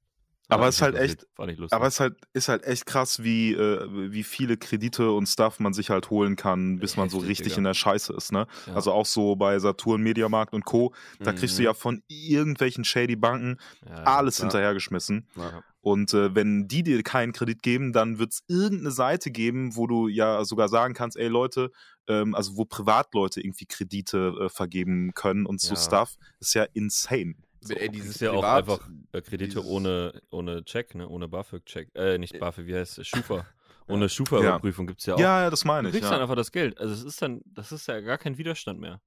Aber War es ist halt echt-. Aber es halt, ist halt echt krass, wie, äh, wie viele Kredite und Stuff man sich halt holen kann, bis man so Heftig, richtig Digga. in der Scheiße ist, ne? Ja. Also auch so bei Saturn, Mediamarkt und Co. Da kriegst du Mhm. ja von irgendwelchen shady Banken Ja, alles hinterhergeschmissen. Ja. Und äh, wenn die dir keinen Kredit geben, dann wird es irgendeine Seite geben, wo du ja sogar sagen kannst, ey Leute, ähm, also wo Privatleute irgendwie Kredite äh, vergeben können und so Ja. Stuff, ist ja insane. Ey, Das dieses ja auch einfach äh, Kredite ohne, ohne Check, ne? ohne BAföG-Check. Äh, nicht BAföG, wie heißt es? Schufa. Ohne Ja. Schufa-Überprüfung gibt es ja auch. Ja, ja, das meine du ich. kriegst Ja. dann einfach das Geld. Also es ist dann, das ist ja gar kein Widerstand mehr.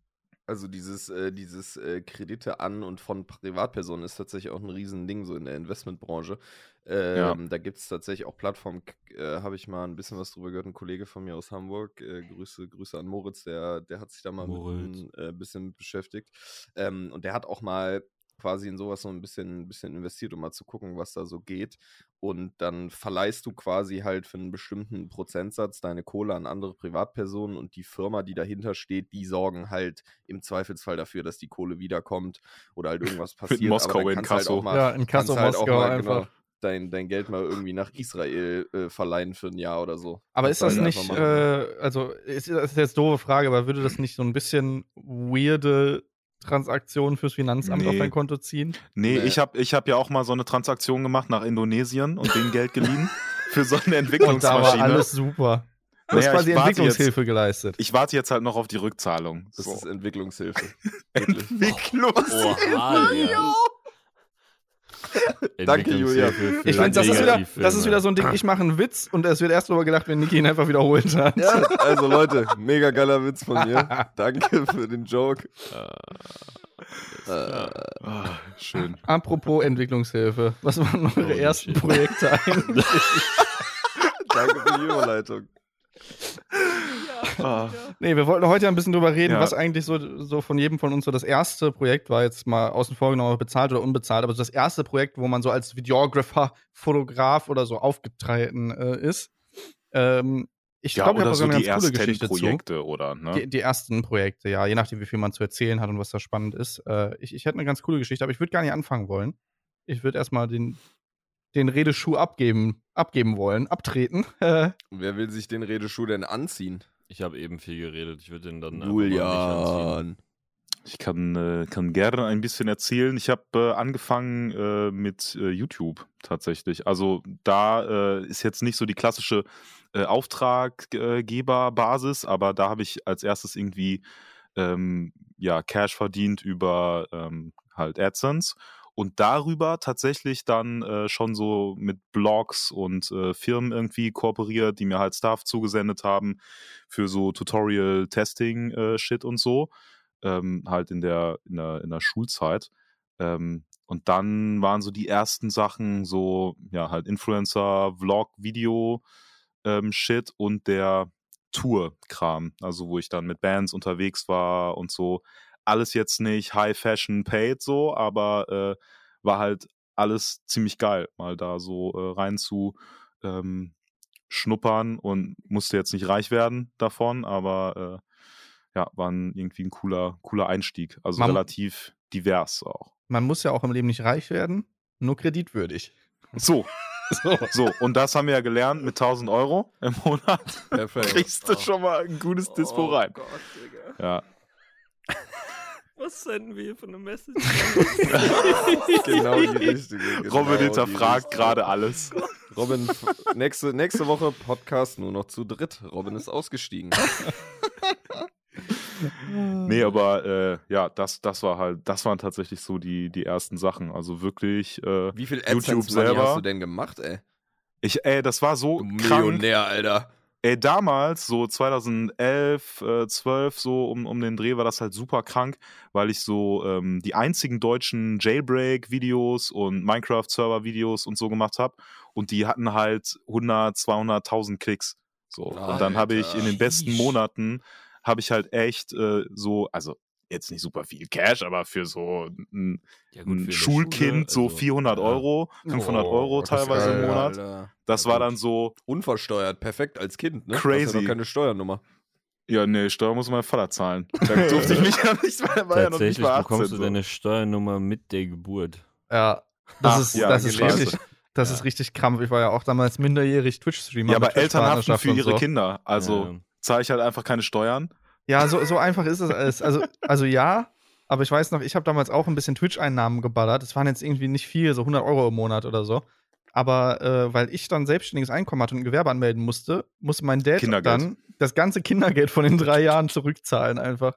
Also dieses, äh, dieses äh, Kredite an und von Privatpersonen ist tatsächlich auch ein Riesending so in der Investmentbranche. Ähm, Ja. Da gibt es tatsächlich auch Plattformen, äh, habe ich mal ein bisschen was drüber gehört, ein Kollege von mir aus Hamburg, äh, Grüße, Grüße an Moritz, der, der hat sich da mal Moritz. mit ein äh, bisschen mit beschäftigt. Ähm, und der hat auch mal quasi in sowas so ein bisschen, ein bisschen investiert, um mal zu gucken, was da so geht. Und dann verleihst du quasi halt für einen bestimmten Prozentsatz deine Kohle an andere Privatpersonen und die Firma, die dahinter steht, die sorgen halt im Zweifelsfall dafür, dass die Kohle wiederkommt oder halt irgendwas passiert. Moskau in kannst halt Kasso. auch mal, Ja, in kannst Kassel, halt auch Moskau mal, einfach. genau, dein, dein Geld mal irgendwie nach Israel äh, verleihen für ein Jahr oder so. Aber Kannst ist das halt nicht, einfach machen. äh, also ist, das ist jetzt eine doofe Frage, aber würde das nicht so ein bisschen weirde Transaktionen fürs Finanzamt auf Nee. dein Konto ziehen? Nee, Nee. ich habe ich hab ja auch mal so eine Transaktion gemacht nach Indonesien und denen Geld geliehen für so eine Und da war Entwicklungsmaschine. alles super. Du Naja, hast quasi ich warte Entwicklungshilfe geleistet. Ich warte jetzt halt noch auf die Rückzahlung. Das So. ist Entwicklungshilfe. Entwicklungshilfe. Oha, ja. Danke, Julia. Ich finde, das, ist wieder- das ist wieder so ein Ding, ich mache einen Witz und es wird erst darüber gelacht, wenn Niki ihn einfach wiederholt hat. Ja, also Leute, mega geiler Witz von mir. Danke für den Joke. Äh, Ah, schön. Apropos Entwicklungshilfe, was waren eure Holy ersten shit. Projekte eigentlich? danke für die Überleitung. Ah. Nee, wir wollten heute ein bisschen drüber reden, Ja. was eigentlich so, so von jedem von uns so das erste Projekt war, jetzt mal außen vor genommen, bezahlt oder unbezahlt, aber so das erste Projekt, wo man so als Videographer, Fotograf oder so aufgetreten äh, ist. Ähm, ich Ja, glaube, ich habe so eine die ganz coole ersten Geschichte zu. Projekte, oder? Ne? Die, die ersten Projekte, ja, je nachdem, wie viel man zu erzählen hat und was da spannend ist. Äh, ich, ich hätte eine ganz coole Geschichte, aber ich würde gar nicht anfangen wollen. Ich würde erstmal den, den Redeschuh abgeben, abgeben wollen, abtreten. Wer will sich den Redeschuh denn anziehen? Ich habe eben viel geredet. Ich würde den dann. Julian. Ich kann, äh, kann gerne ein bisschen erzählen. Ich habe äh, angefangen äh, mit äh, YouTube tatsächlich. Also da äh, ist jetzt nicht so die klassische äh, Auftraggeberbasis, aber da habe ich als erstes irgendwie ähm, ja, Cash verdient über ähm, halt AdSense. Und darüber tatsächlich dann äh, schon so mit Blogs und äh, Firmen irgendwie kooperiert, die mir halt Stuff zugesendet haben für so Tutorial-Testing-Shit und so, ähm, halt in der, in der, in der Schulzeit. Ähm, und dann waren so die ersten Sachen so, ja, halt Influencer, Vlog, Video, ähm, Shit und der Tour-Kram, also wo ich dann mit Bands unterwegs war und so. Alles jetzt nicht High Fashion paid so, aber äh, war halt alles ziemlich geil, mal da so äh, rein zu ähm, schnuppern und musste jetzt nicht reich werden davon, aber äh, ja, war ein, irgendwie ein cooler, cooler Einstieg. Also Man- relativ divers auch. Man muss ja auch im Leben nicht reich werden, nur kreditwürdig. So, So. so, und das haben wir ja gelernt mit 1000 Euro im Monat. Perfekt. Kriegst du schon mal ein gutes Dispo rein. Oh Gott, Digga. Ja, Was senden wir hier für eine Message? genau die richtige. Genau Robin hinterfragt gerade alles. Robin, nächste, nächste Woche Podcast nur noch zu dritt. Robin ist ausgestiegen. Nee, aber äh, ja, das, das war halt, das waren tatsächlich so die, die ersten Sachen. Also wirklich, äh, Wie viel YouTube AdSense Money selber. hast du denn gemacht, ey? ich, ey, das war so Du krank. Millionär, Alter. Ey, damals, so 2011, äh, 12, so um, um den Dreh, war das halt super krank, weil ich so ähm, die einzigen deutschen Jailbreak-Videos und Minecraft-Server-Videos und so gemacht habe. Und die hatten halt 100, 200.000 Klicks. So. Und dann habe ich in den besten. Monaten, habe ich halt echt äh, so, also jetzt nicht super viel Cash, aber für so ein, Ja, ein für eine Schulkind Schule, so also, 400 ja. Euro, 500 Euro das ist teilweise im geil, Monat. Alter. Das Ja, war gut. dann so, Unversteuert, perfekt als Kind, ne? Crazy. Hast ja keine Steuernummer. Ja, nee, Steuer muss mein Vater zahlen. Da durfte ich mich ja nicht, weil er war ja noch nicht Tatsächlich mal 18. bekommst du so. deine Steuernummer mit der Geburt. Ja, das Ach, ist, ja, das ist richtig. Das Ja. ist richtig krampf. Ich war ja auch damals minderjährig Twitch-Streamer. ja, aber Eltern haften für ihre so. Kinder. Also Ja. zahle ich halt einfach keine Steuern. Ja, so, so einfach ist es alles. Also, also ja, aber ich weiß noch, ich habe damals auch ein bisschen Twitch-Einnahmen geballert. Das waren jetzt irgendwie nicht viel, so 100 Euro im Monat oder so. Aber äh, weil ich dann selbstständiges Einkommen hatte und ein Gewerbe anmelden musste, musste mein Dad dann das ganze Kindergeld von den drei Jahren zurückzahlen einfach.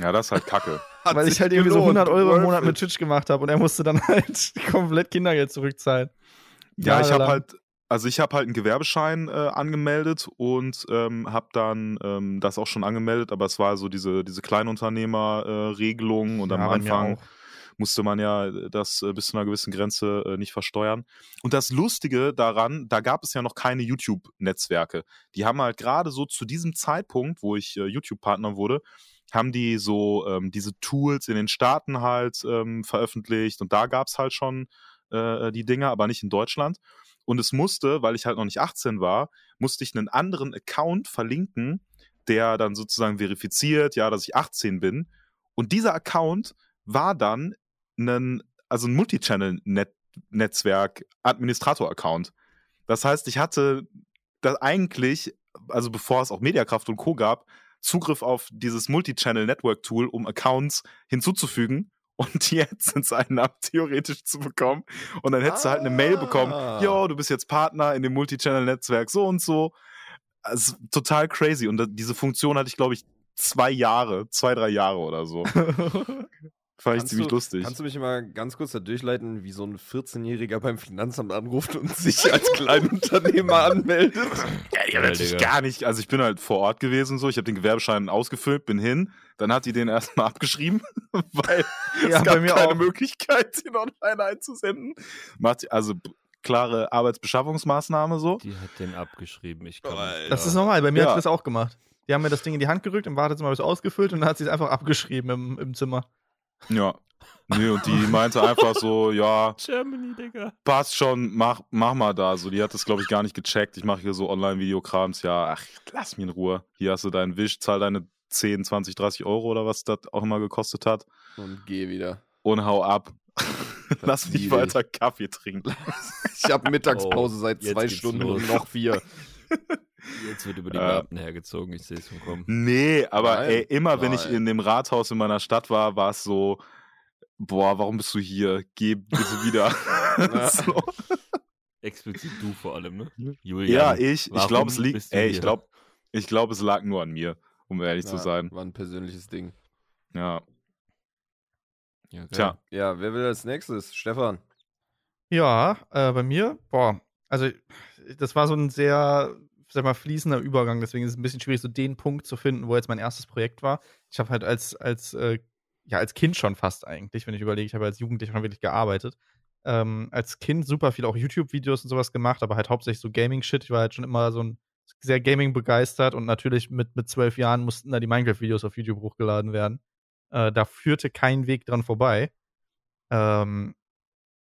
Ja, das ist halt kacke. Weil ich halt irgendwie so gelohnt, 100 Euro im Monat it. mit Twitch gemacht habe und er musste dann halt komplett Kindergeld zurückzahlen. Ja, ich habe halt, also ich habe halt einen Gewerbeschein äh, angemeldet und ähm, habe dann ähm, das auch schon angemeldet, aber es war so diese, diese Kleinunternehmer-Regelung und am Ja, mir Anfang musste man ja das äh, bis zu einer gewissen Grenze äh, nicht versteuern. Und das Lustige daran, da gab es ja noch keine YouTube-Netzwerke. Die haben halt gerade so zu diesem Zeitpunkt, wo ich äh, YouTube-Partner wurde, haben die so ähm, diese Tools in den Staaten halt ähm, veröffentlicht und da gab es halt schon äh, die Dinger, aber nicht in Deutschland. Und es musste, weil ich halt noch nicht 18 war, musste ich einen anderen Account verlinken, der dann sozusagen verifiziert, ja, dass ich 18 bin. Und dieser Account war dann ein, also ein Multichannel-Netzwerk-Administrator-Account. Das heißt, ich hatte da eigentlich, also bevor es auch Mediakraft und Co. gab, Zugriff auf dieses Multichannel-Network-Tool, um Accounts hinzuzufügen und die AdSense-Einnahmen theoretisch zu bekommen. Und dann hättest du halt eine Mail bekommen, Ah. yo, du bist jetzt Partner in dem Multichannel-Netzwerk so und so. Es ist total crazy. Und diese Funktion hatte ich, glaube ich, zwei Jahre, zwei, drei Jahre oder so. Fand ich Kannst ziemlich du, lustig. Kannst du mich mal ganz kurz da durchleiten, wie so ein 14-Jähriger beim Finanzamt anruft und sich als Kleinunternehmer anmeldet? Ja, ja, Geil, natürlich gar nicht. Also ich bin halt vor Ort gewesen, so. Ich habe den Gewerbeschein ausgefüllt, bin hin. Dann hat die den erstmal abgeschrieben, weil Ja, es gab bei mir keine auch. Möglichkeit, den online einzusenden. Macht also klare Arbeitsbeschaffungsmaßnahme so. Die hat den abgeschrieben. Ich kann Alter. Das ist normal, bei mir Ja. hat sie das auch gemacht. Die haben mir das Ding in die Hand gerückt, im Wartezimmer habe ich es ausgefüllt und dann hat sie es einfach abgeschrieben im, im Zimmer. Ja. Nee, und die meinte einfach so, ja, Germany, Digga. passt schon, mach, mach mal da. So, die hat das, glaube ich, gar nicht gecheckt. Ich mache hier so Online-Videokrams, ja, ach, lass mich in Ruhe. Hier hast du deinen Wisch, zahl deine 10, 20, 30 Euro oder was das auch immer gekostet hat. Und geh wieder. Und hau ab. Lass mich weiter Kaffee trinken. Ich habe Mittagspause Oh, seit zwei Stunden los. und noch vier. Jetzt wird über die Äh. Beamten hergezogen. Ich sehe es schon kommen. Nee, aber Nein, ey, immer wenn ich nein. in dem Rathaus in meiner Stadt war, war es so, boah, warum bist du hier? Geh bitte wieder. Ja. so. Explizit du vor allem, ne? Ja, Julian. ich. Ich warum glaube, es liegt. Ey, ich glaube, ich glaube, es lag nur an mir, um ehrlich zu Ja, sein. War ein persönliches Ding. Ja. Ja, geil. Tja, Ja, wer will als nächstes? Stefan. Ja, äh, bei mir, boah, also das war so ein sehr, sag mal, fließender Übergang, deswegen ist es ein bisschen schwierig, so den Punkt zu finden, wo jetzt mein erstes Projekt war. Ich habe halt als, als, äh, ja, als Kind schon fast eigentlich, wenn ich überlege, ich habe als Jugendlicher schon wirklich gearbeitet. Ähm, als Kind super viel auch YouTube-Videos und sowas gemacht, aber halt hauptsächlich so Gaming-Shit. Ich war halt schon immer so ein sehr Gaming begeistert und natürlich mit, mit zwölf Jahren mussten da die Minecraft-Videos auf YouTube hochgeladen werden. Äh, da führte kein Weg dran vorbei. Ähm,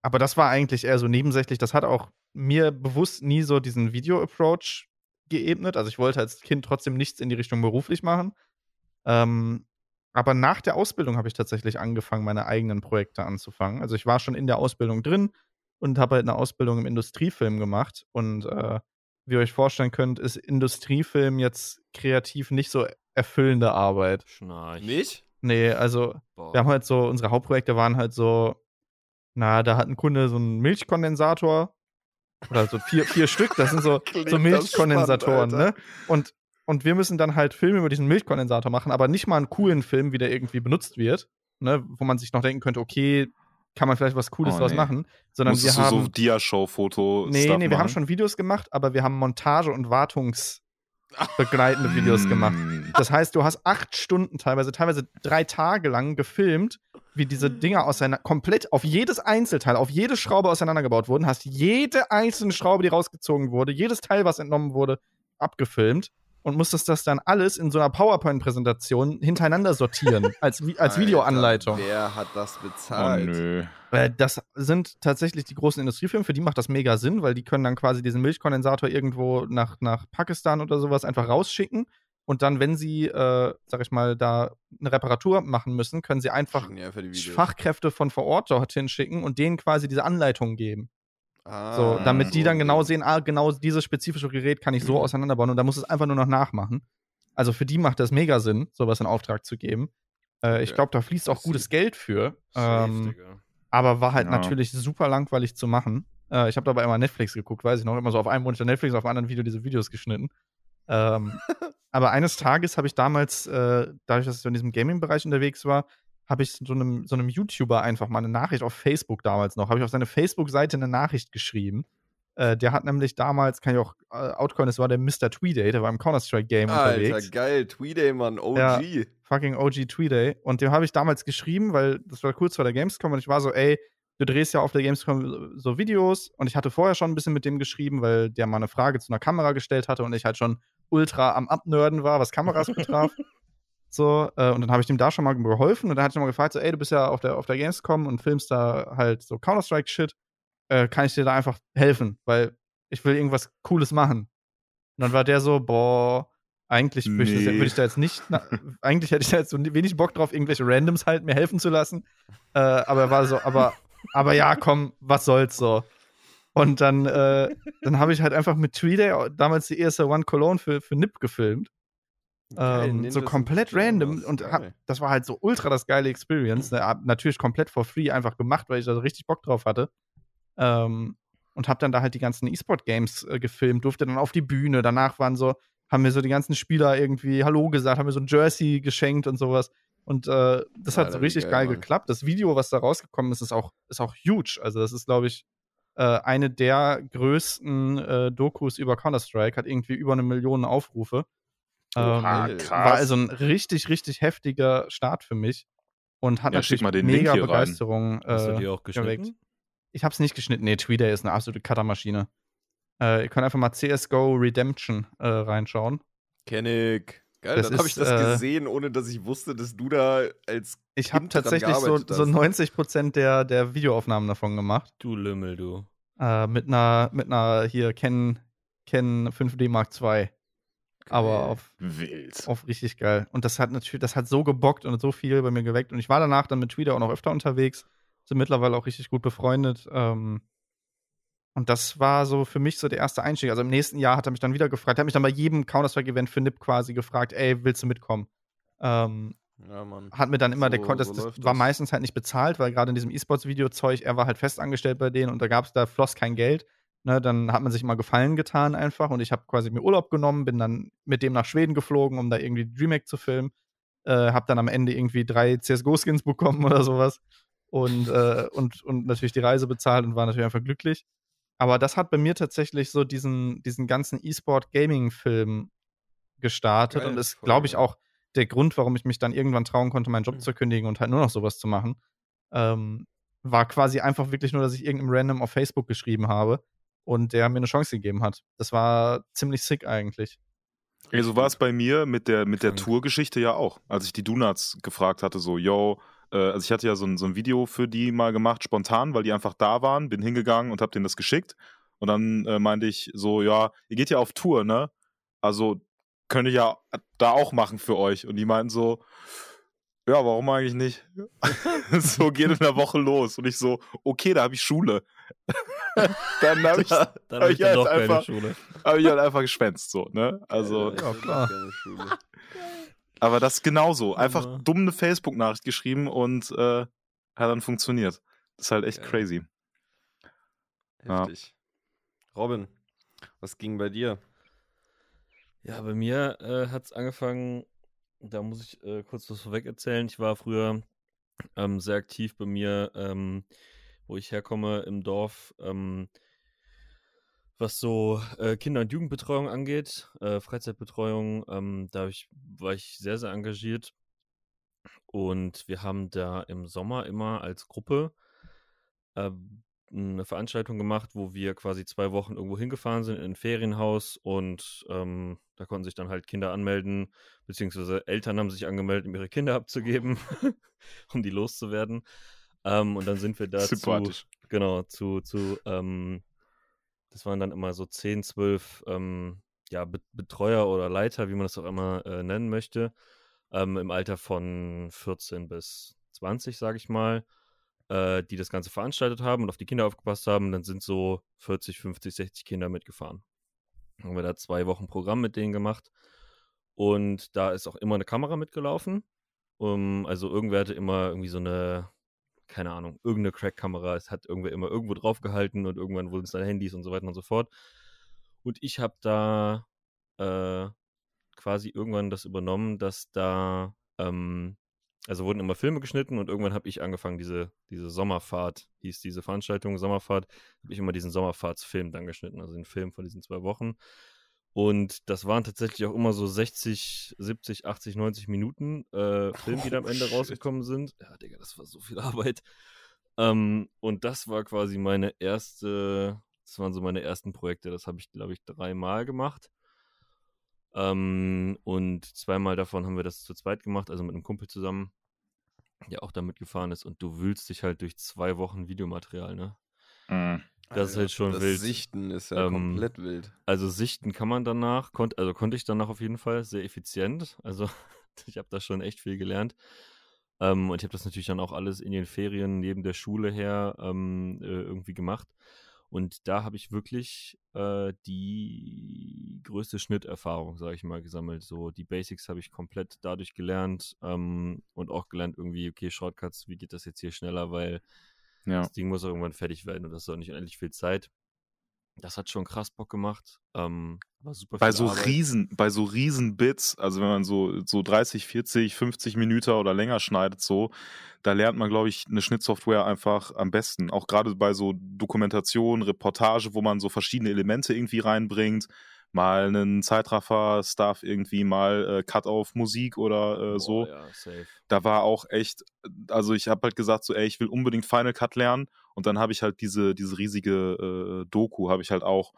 aber das war eigentlich eher so nebensächlich. Das hat auch mir bewusst nie so diesen Video-Approach geebnet. Also ich wollte als Kind trotzdem nichts in die Richtung beruflich machen. Ähm, aber nach der Ausbildung habe ich tatsächlich angefangen, meine eigenen Projekte anzufangen. Also ich war schon in der Ausbildung drin und habe halt eine Ausbildung im Industriefilm gemacht. Und äh, wie ihr euch vorstellen könnt, ist Industriefilm jetzt kreativ nicht so erfüllende Arbeit. Schnarch. Nicht? Nee, also Boah. wir haben halt so, unsere Hauptprojekte waren halt so, na, da hat ein Kunde so einen Milchkondensator oder so vier, vier Stück, das sind so, so Milchkondensatoren, spannend, ne? Und, und wir müssen dann halt Filme über diesen Milchkondensator machen, aber nicht mal einen coolen Film, wie der irgendwie benutzt wird, ne? Wo man sich noch denken könnte, okay, kann man vielleicht was Cooles Oh, draus nee. machen, sondern wir musstest du haben. so Dia-Show-Foto Nee, nee, wir haben schon Videos gemacht, aber wir haben Montage- und Wartungsbegleitende Videos gemacht. Das heißt, du hast acht Stunden teilweise, teilweise drei Tage lang gefilmt, wie diese Dinger auseinander, komplett auf jedes Einzelteil, auf jede Schraube auseinandergebaut wurden, hast jede einzelne Schraube, die rausgezogen wurde, jedes Teil, was entnommen wurde, abgefilmt und musstest das dann alles in so einer PowerPoint-Präsentation hintereinander sortieren, als, als Alter, Videoanleitung. Wer hat das Oh bezahlt? nö. Äh, Das sind tatsächlich die großen Industriefirmen, für die macht das mega Sinn, weil die können dann quasi diesen Milchkondensator irgendwo nach, nach Pakistan oder sowas einfach rausschicken. Und dann, wenn sie, äh, sag ich mal, da eine Reparatur machen müssen, können sie einfach. Fachkräfte von vor Ort dorthin schicken und denen quasi diese Anleitung geben. Ah, So, damit die dann genau sehen, ah, genau dieses spezifische Gerät kann ich so auseinanderbauen und da muss es einfach nur noch nachmachen. Also für die macht das mega Sinn, sowas in Auftrag zu geben. Äh, ich Ja, glaube, da fließt auch gutes Geld für. Ähm, aber war halt Ja. natürlich super langweilig zu machen. Äh, ich habe dabei immer Netflix geguckt, weiß ich noch, immer so auf einem Monitor Netflix, auf einem anderen Video diese Videos geschnitten. Ähm, aber eines Tages habe ich damals, äh, dadurch, dass ich so in diesem Gaming-Bereich unterwegs war, habe ich so einem, so einem YouTuber einfach mal eine Nachricht auf Facebook damals noch, habe ich auf seine Facebook-Seite eine Nachricht geschrieben. Äh, der hat nämlich damals, kann ich auch äh, outcoin, es war der Mr. Tweeday, der war im Counter-Strike-Game Alter, unterwegs geil. Tweeday, Mann. OG. Ja. fucking OG Tweeday. Und dem habe ich damals geschrieben, weil das war kurz vor der Gamescom und ich war so, ey, du drehst ja auf der Gamescom so Videos und ich hatte vorher schon ein bisschen mit dem geschrieben, weil der mal eine Frage zu einer Kamera gestellt hatte und ich halt schon ultra am Abnörden war, was Kameras betraf. So, äh, und dann habe ich dem da schon mal geholfen und dann hatte ich mal gefragt, so, ey, du bist ja auf der, auf der Gamescom und filmst da halt so Counter-Strike-Shit. Äh, kann ich dir da einfach helfen? Weil ich will irgendwas Cooles machen. Und dann war der so, boah, eigentlich würde ich, Nee. würd ich da jetzt nicht, na, eigentlich hätte ich da jetzt so wenig Bock drauf, irgendwelche Randoms halt mir helfen zu lassen. Äh, aber er war so, aber, aber ja, komm, was soll's so. Und dann, äh, dann habe ich halt einfach mit Tweeday damals die ESL One Cologne für, für NIP gefilmt. Ähm, so komplett random und Geil. hab, das war halt so ultra das geile Experience. Ne? Natürlich komplett for free einfach gemacht, weil ich da so richtig Bock drauf hatte. Ähm, und hab dann da halt die ganzen E-Sport-Games äh, gefilmt, durfte dann auf die Bühne. Danach waren so, haben mir so die ganzen Spieler irgendwie Hallo gesagt, haben mir so ein Jersey geschenkt und sowas. Und äh, das hat so wie richtig geil, geil geklappt. Das Video, was da rausgekommen ist, ist auch, ist auch huge. Also, das ist, glaube ich, äh, eine der größten äh, Dokus über Counter-Strike, hat irgendwie über eine Million Aufrufe. Oha, Ähm, krass. war also ein richtig, richtig heftiger Start für mich und hat Ja, natürlich mal den Link mega rein. Begeisterung Hast du äh, die auch geweckt. geschnitten? Ich hab's nicht geschnitten. Nee, Tweeday ist eine absolute Cuttermaschine. Äh, ihr könnt einfach mal CSGO Redemption äh, reinschauen. Kenn ich. Geil, Das dann habe ich das äh, gesehen, ohne dass ich wusste, dass du da als Ich habe tatsächlich so, so hast. 90% der, der Videoaufnahmen davon gemacht. Du Lümmel, du. Äh, mit einer, mit einer hier Ken, Ken 5D Mark II. Aber auf, Wild. auf richtig geil. Und das hat natürlich, das hat so gebockt und so viel bei mir geweckt. Und ich war danach dann mit Twitter auch noch öfter unterwegs. Sind mittlerweile auch richtig gut befreundet. Ähm, und das war so für mich so der erste Einstieg. Also im nächsten Jahr hat er mich dann wieder gefragt, hat mich dann bei jedem Counter-Strike-Event für NIP quasi gefragt, ey, willst du mitkommen? Ähm, Ja, Mann. hat mir dann immer der So- Kon- das, so das war meistens halt nicht bezahlt, weil gerade in diesem E-Sports-Video-Zeug, er war halt festangestellt bei denen und da gab's, da floss kein Geld. Ne, dann hat man sich mal Gefallen getan einfach und ich habe quasi mir Urlaub genommen, bin dann mit dem nach Schweden geflogen, um da irgendwie DreamHack zu filmen. Äh, hab dann am Ende irgendwie drei CSGO-Skins bekommen oder sowas. und, äh, und, und natürlich die Reise bezahlt und war natürlich einfach glücklich. Aber das hat bei mir tatsächlich so diesen, diisen ganzen E-Sport-Gaming-Film gestartet Geil, und ist, glaube ich, auch der Grund, warum ich mich dann irgendwann trauen konnte, meinen Job Mhm. zu kündigen und halt nur noch sowas zu machen. Ähm, war quasi einfach wirklich nur, dass ich irgendeinem Random auf Facebook geschrieben habe und der mir eine Chance gegeben hat. Das war ziemlich sick eigentlich. Ey, so war es bei mir mit der, mit der. Tourgeschichte ja auch. Als ich die Donuts gefragt hatte, so, yo, äh, also ich hatte ja so ein, so ein Video für die mal gemacht, spontan, weil die einfach da waren, bin hingegangen und hab denen das geschickt. Und dann äh, meinte ich so, ja, ihr geht ja auf Tour, ne? Also könnte ich ja da auch machen für euch. Und die meinten so, ja, warum eigentlich nicht? so geht in der Woche los. Und ich so, okay, da habe ich Schule. dann habe ich, Dann hab habe ich dann halt einfach- Schule. hab ich halt einfach geschwänzt, so, ne? Also, ja, ich klar. Aber das ist genauso. Einfach Ja. dumm eine Facebook-Nachricht geschrieben und äh, hat dann funktioniert. Das ist halt echt Geil. crazy. Ja. Heftig. Robin, was ging bei dir? Ja, bei mir äh, hat es angefangen, da muss ich äh, kurz was vorweg erzählen. Ich war früher ähm, sehr aktiv bei mir, ähm, wo ich herkomme im Dorf, ähm, was so äh, Kinder- und Jugendbetreuung angeht, äh, Freizeitbetreuung. Ähm, da ich, war ich sehr, sehr engagiert. Und wir haben da im Sommer immer als Gruppe äh, eine Veranstaltung gemacht, wo wir quasi zwei Wochen irgendwo hingefahren sind in ein Ferienhaus und ähm, da konnten sich dann halt Kinder anmelden, beziehungsweise Eltern haben sich angemeldet, um ihre Kinder abzugeben, um die loszuwerden. Ähm, und dann sind wir da zu, genau, zu, zu, ähm, das waren dann immer so 10, 12 ähm, ja, Be Betreuer oder Leiter, wie man das auch immer äh, nennen möchte, ähm, im Alter von 14 bis 20, sage ich mal, äh, die das Ganze veranstaltet haben und auf die Kinder aufgepasst haben. Dann sind so 40, 50, 60 Kinder mitgefahren. Dann haben wir da zwei Wochen Programm mit denen gemacht. Und da ist auch immer eine Kamera mitgelaufen. Um, also irgendwer hatte immer irgendwie so eine, keine Ahnung, irgendeine Crack-Kamera. Es hat irgendwer immer irgendwo draufgehalten und irgendwann wurden es dann Handys und so weiter und so fort. Und ich habe da äh, quasi irgendwann das übernommen, dass da, ähm, also wurden immer Filme geschnitten und irgendwann habe ich angefangen, diese, diese Sommerfahrt, hieß diese Veranstaltung Sommerfahrt, habe ich immer diesen Sommerfahrtsfilm dann geschnitten, also den Film von diesen zwei Wochen. Und das waren tatsächlich auch immer so 60, 70, 80, 90 Minuten äh, Film, die da am Oh, Ende shit. rausgekommen sind. Ja, Digga, das war so viel Arbeit. Ähm, und das war quasi meine erste, das waren so meine ersten Projekte. Das habe ich, glaube ich, dreimal gemacht. Ähm, und zweimal davon haben wir das zu zweit gemacht, also mit einem Kumpel zusammen, der auch da mitgefahren ist. Und du wühlst dich halt durch zwei Wochen Videomaterial, ne? Mhm. Das ist halt schon das wild. Sichten ist ja Ähm, komplett wild. Also sichten kann man danach, konnt, also konnte ich danach auf jeden Fall sehr effizient. Also ich habe da schon echt viel gelernt. Ähm, und ich habe das natürlich dann auch alles in den Ferien neben der Schule her ähm, äh, irgendwie gemacht. Und da habe ich wirklich äh, die größte Schnitterfahrung, sage ich mal, gesammelt. So die Basics habe ich komplett dadurch gelernt ähm, und auch gelernt irgendwie, okay, Shortcuts, wie geht das jetzt hier schneller, weil Ja. das Ding muss auch irgendwann fertig werden und das ist auch nicht unendlich viel Zeit. Das hat schon krass Bock gemacht. Ähm, war super Bei so Arbeit. riesen, bei so riesen Bits, also wenn man so, so 30, 40, 50 Minuten oder länger schneidet, so, da lernt man, glaube ich, eine Schnittsoftware einfach am besten. Auch gerade bei so Dokumentation, Reportage, wo man so verschiedene Elemente irgendwie reinbringt. Mal einen Zeitraffer-Stuff irgendwie, mal äh, Cut auf Musik oder äh, so. Ja, safe. da war auch echt, also ich habe halt gesagt, so, ey, ich will unbedingt Final Cut lernen. Und dann habe ich halt diese, diese riesige äh, Doku, habe ich halt auch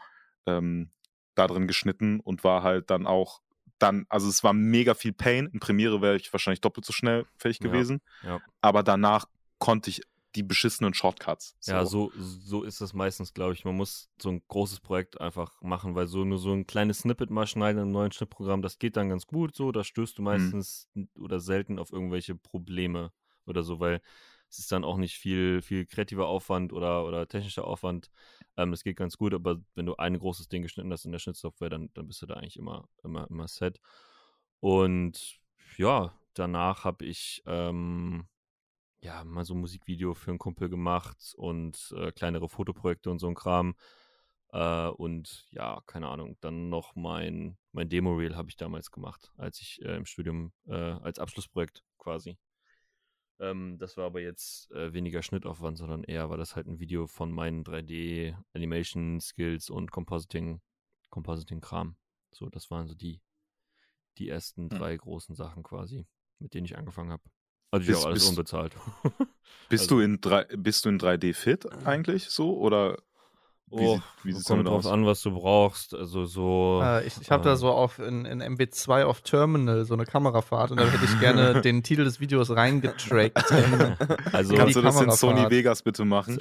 ähm, da drin geschnitten und war halt dann auch dann, also es war mega viel Pain. In Premiere wäre ich wahrscheinlich doppelt so schnell fähig Ja, gewesen. ja. Aber danach konnte ich die beschissenen Shortcuts. Ja, so, so ist das meistens, glaube ich. Man muss so ein großes Projekt einfach machen, weil so nur so ein kleines Snippet mal schneiden im neuen Schnittprogramm, das geht dann ganz gut so. Da stößt du Mhm. meistens n- oder selten auf irgendwelche Probleme oder so, weil es ist dann auch nicht viel, viel kreativer Aufwand oder, oder technischer Aufwand. Ähm, das geht ganz gut, aber wenn du ein großes Ding geschnitten hast in der Schnittsoftware, dann, dann bist du da eigentlich immer, immer, immer set. Und ja, danach habe ich ähm, ja mal so ein Musikvideo für einen Kumpel gemacht und äh, kleinere Fotoprojekte und so ein Kram. Äh, und ja, keine Ahnung, dann noch mein, mein Demo-Reel habe ich damals gemacht, als ich äh, im Studium, äh, als Abschlussprojekt quasi. Ähm, das war aber jetzt äh, weniger Schnittaufwand, sondern eher war das halt ein Video von meinen 3D-Animation-Skills und Compositing, Compositing-Kram. So, das waren so die, die ersten Hm. drei großen Sachen quasi, mit denen ich angefangen habe. Also Bist- alles bist- unbezahlt. Bist, Also- du in drei, bist du in 3D fit eigentlich so? Oder wie, Oh, sieht- wie sieht's kommt damit drauf aus? an, was du brauchst. Also so. Äh, ich ich habe da äh, so auf in, in MB2 auf Terminal so eine Kamerafahrt und da hätte ich gerne den Titel des Videos reingetrackt. Also Kannst du das in. Sony Vegas bitte machen?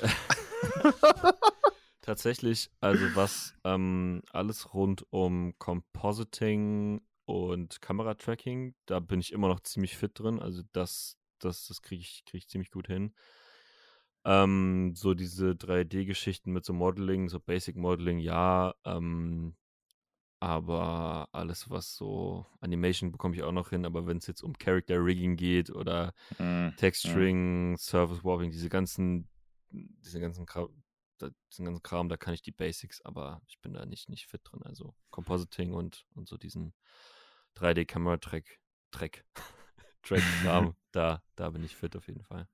Tatsächlich, also was ähm, alles rund um Compositing und Kameratracking, da bin ich immer noch ziemlich fit drin. Also das, das, das kriege ich, krieg ich ziemlich gut hin. Ähm, so diese 3D-Geschichten mit so Modeling, so Basic Modeling, ja. Ähm, aber alles, was so Animation bekomme ich auch noch hin. Aber wenn es jetzt um Character Rigging geht oder Hm, Texturing, Surface Warping, diese ganzen, diese ganzen Kram, da, diesen ganzen Kram, da kann ich die Basics, aber ich bin da nicht, nicht fit drin. Also Compositing und, und so diesen 3D-Kamera-Track, Track, Track-Kram, da, da bin ich fit auf jeden Fall.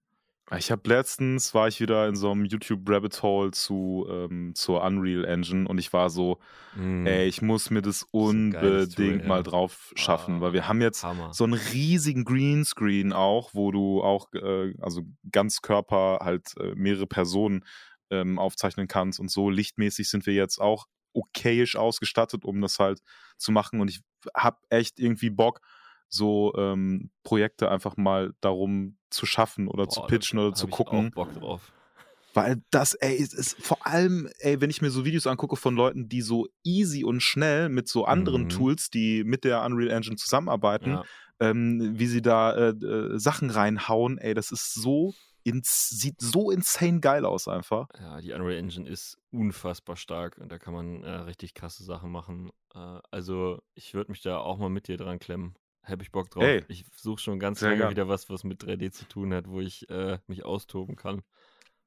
Ich habe letztens, war ich wieder in so einem YouTube-Rabbit Hole zu, ähm, zur Unreal Engine und ich war so, Mm, ey, ich muss mir das ein geiles Tool, unbedingt ja. mal drauf schaffen, Ah, weil wir haben jetzt Hammer. so einen riesigen Greenscreen auch, wo du auch, äh, also ganz Körper halt äh, mehrere Personen ähm, aufzeichnen kannst und so. Lichtmäßig sind wir jetzt auch okayisch ausgestattet, um das halt zu machen und ich habe echt irgendwie Bock, so ähm, Projekte einfach mal darum zu schaffen oder zu Boah, pitchen da oder zu ich gucken. Auch Bock drauf. Weil das, ey, ist, ist vor allem, ey, wenn ich mir so Videos angucke von Leuten, die so easy und schnell mit so anderen Mhm. Tools, die mit der Unreal Engine zusammenarbeiten, Ja. ähm, wie sie da äh, äh, Sachen reinhauen, ey, das ist so, ins, sieht so insane geil aus einfach. Ja, die Unreal Engine ist unfassbar stark und da kann man äh, richtig krasse Sachen machen. Äh, also ich würde mich da auch mal mit dir dran klemmen. Hab ich Bock drauf. Ey, ich suche schon ganz sehr lange gern. wieder was, was mit 3D zu tun hat, wo ich äh, mich austoben kann.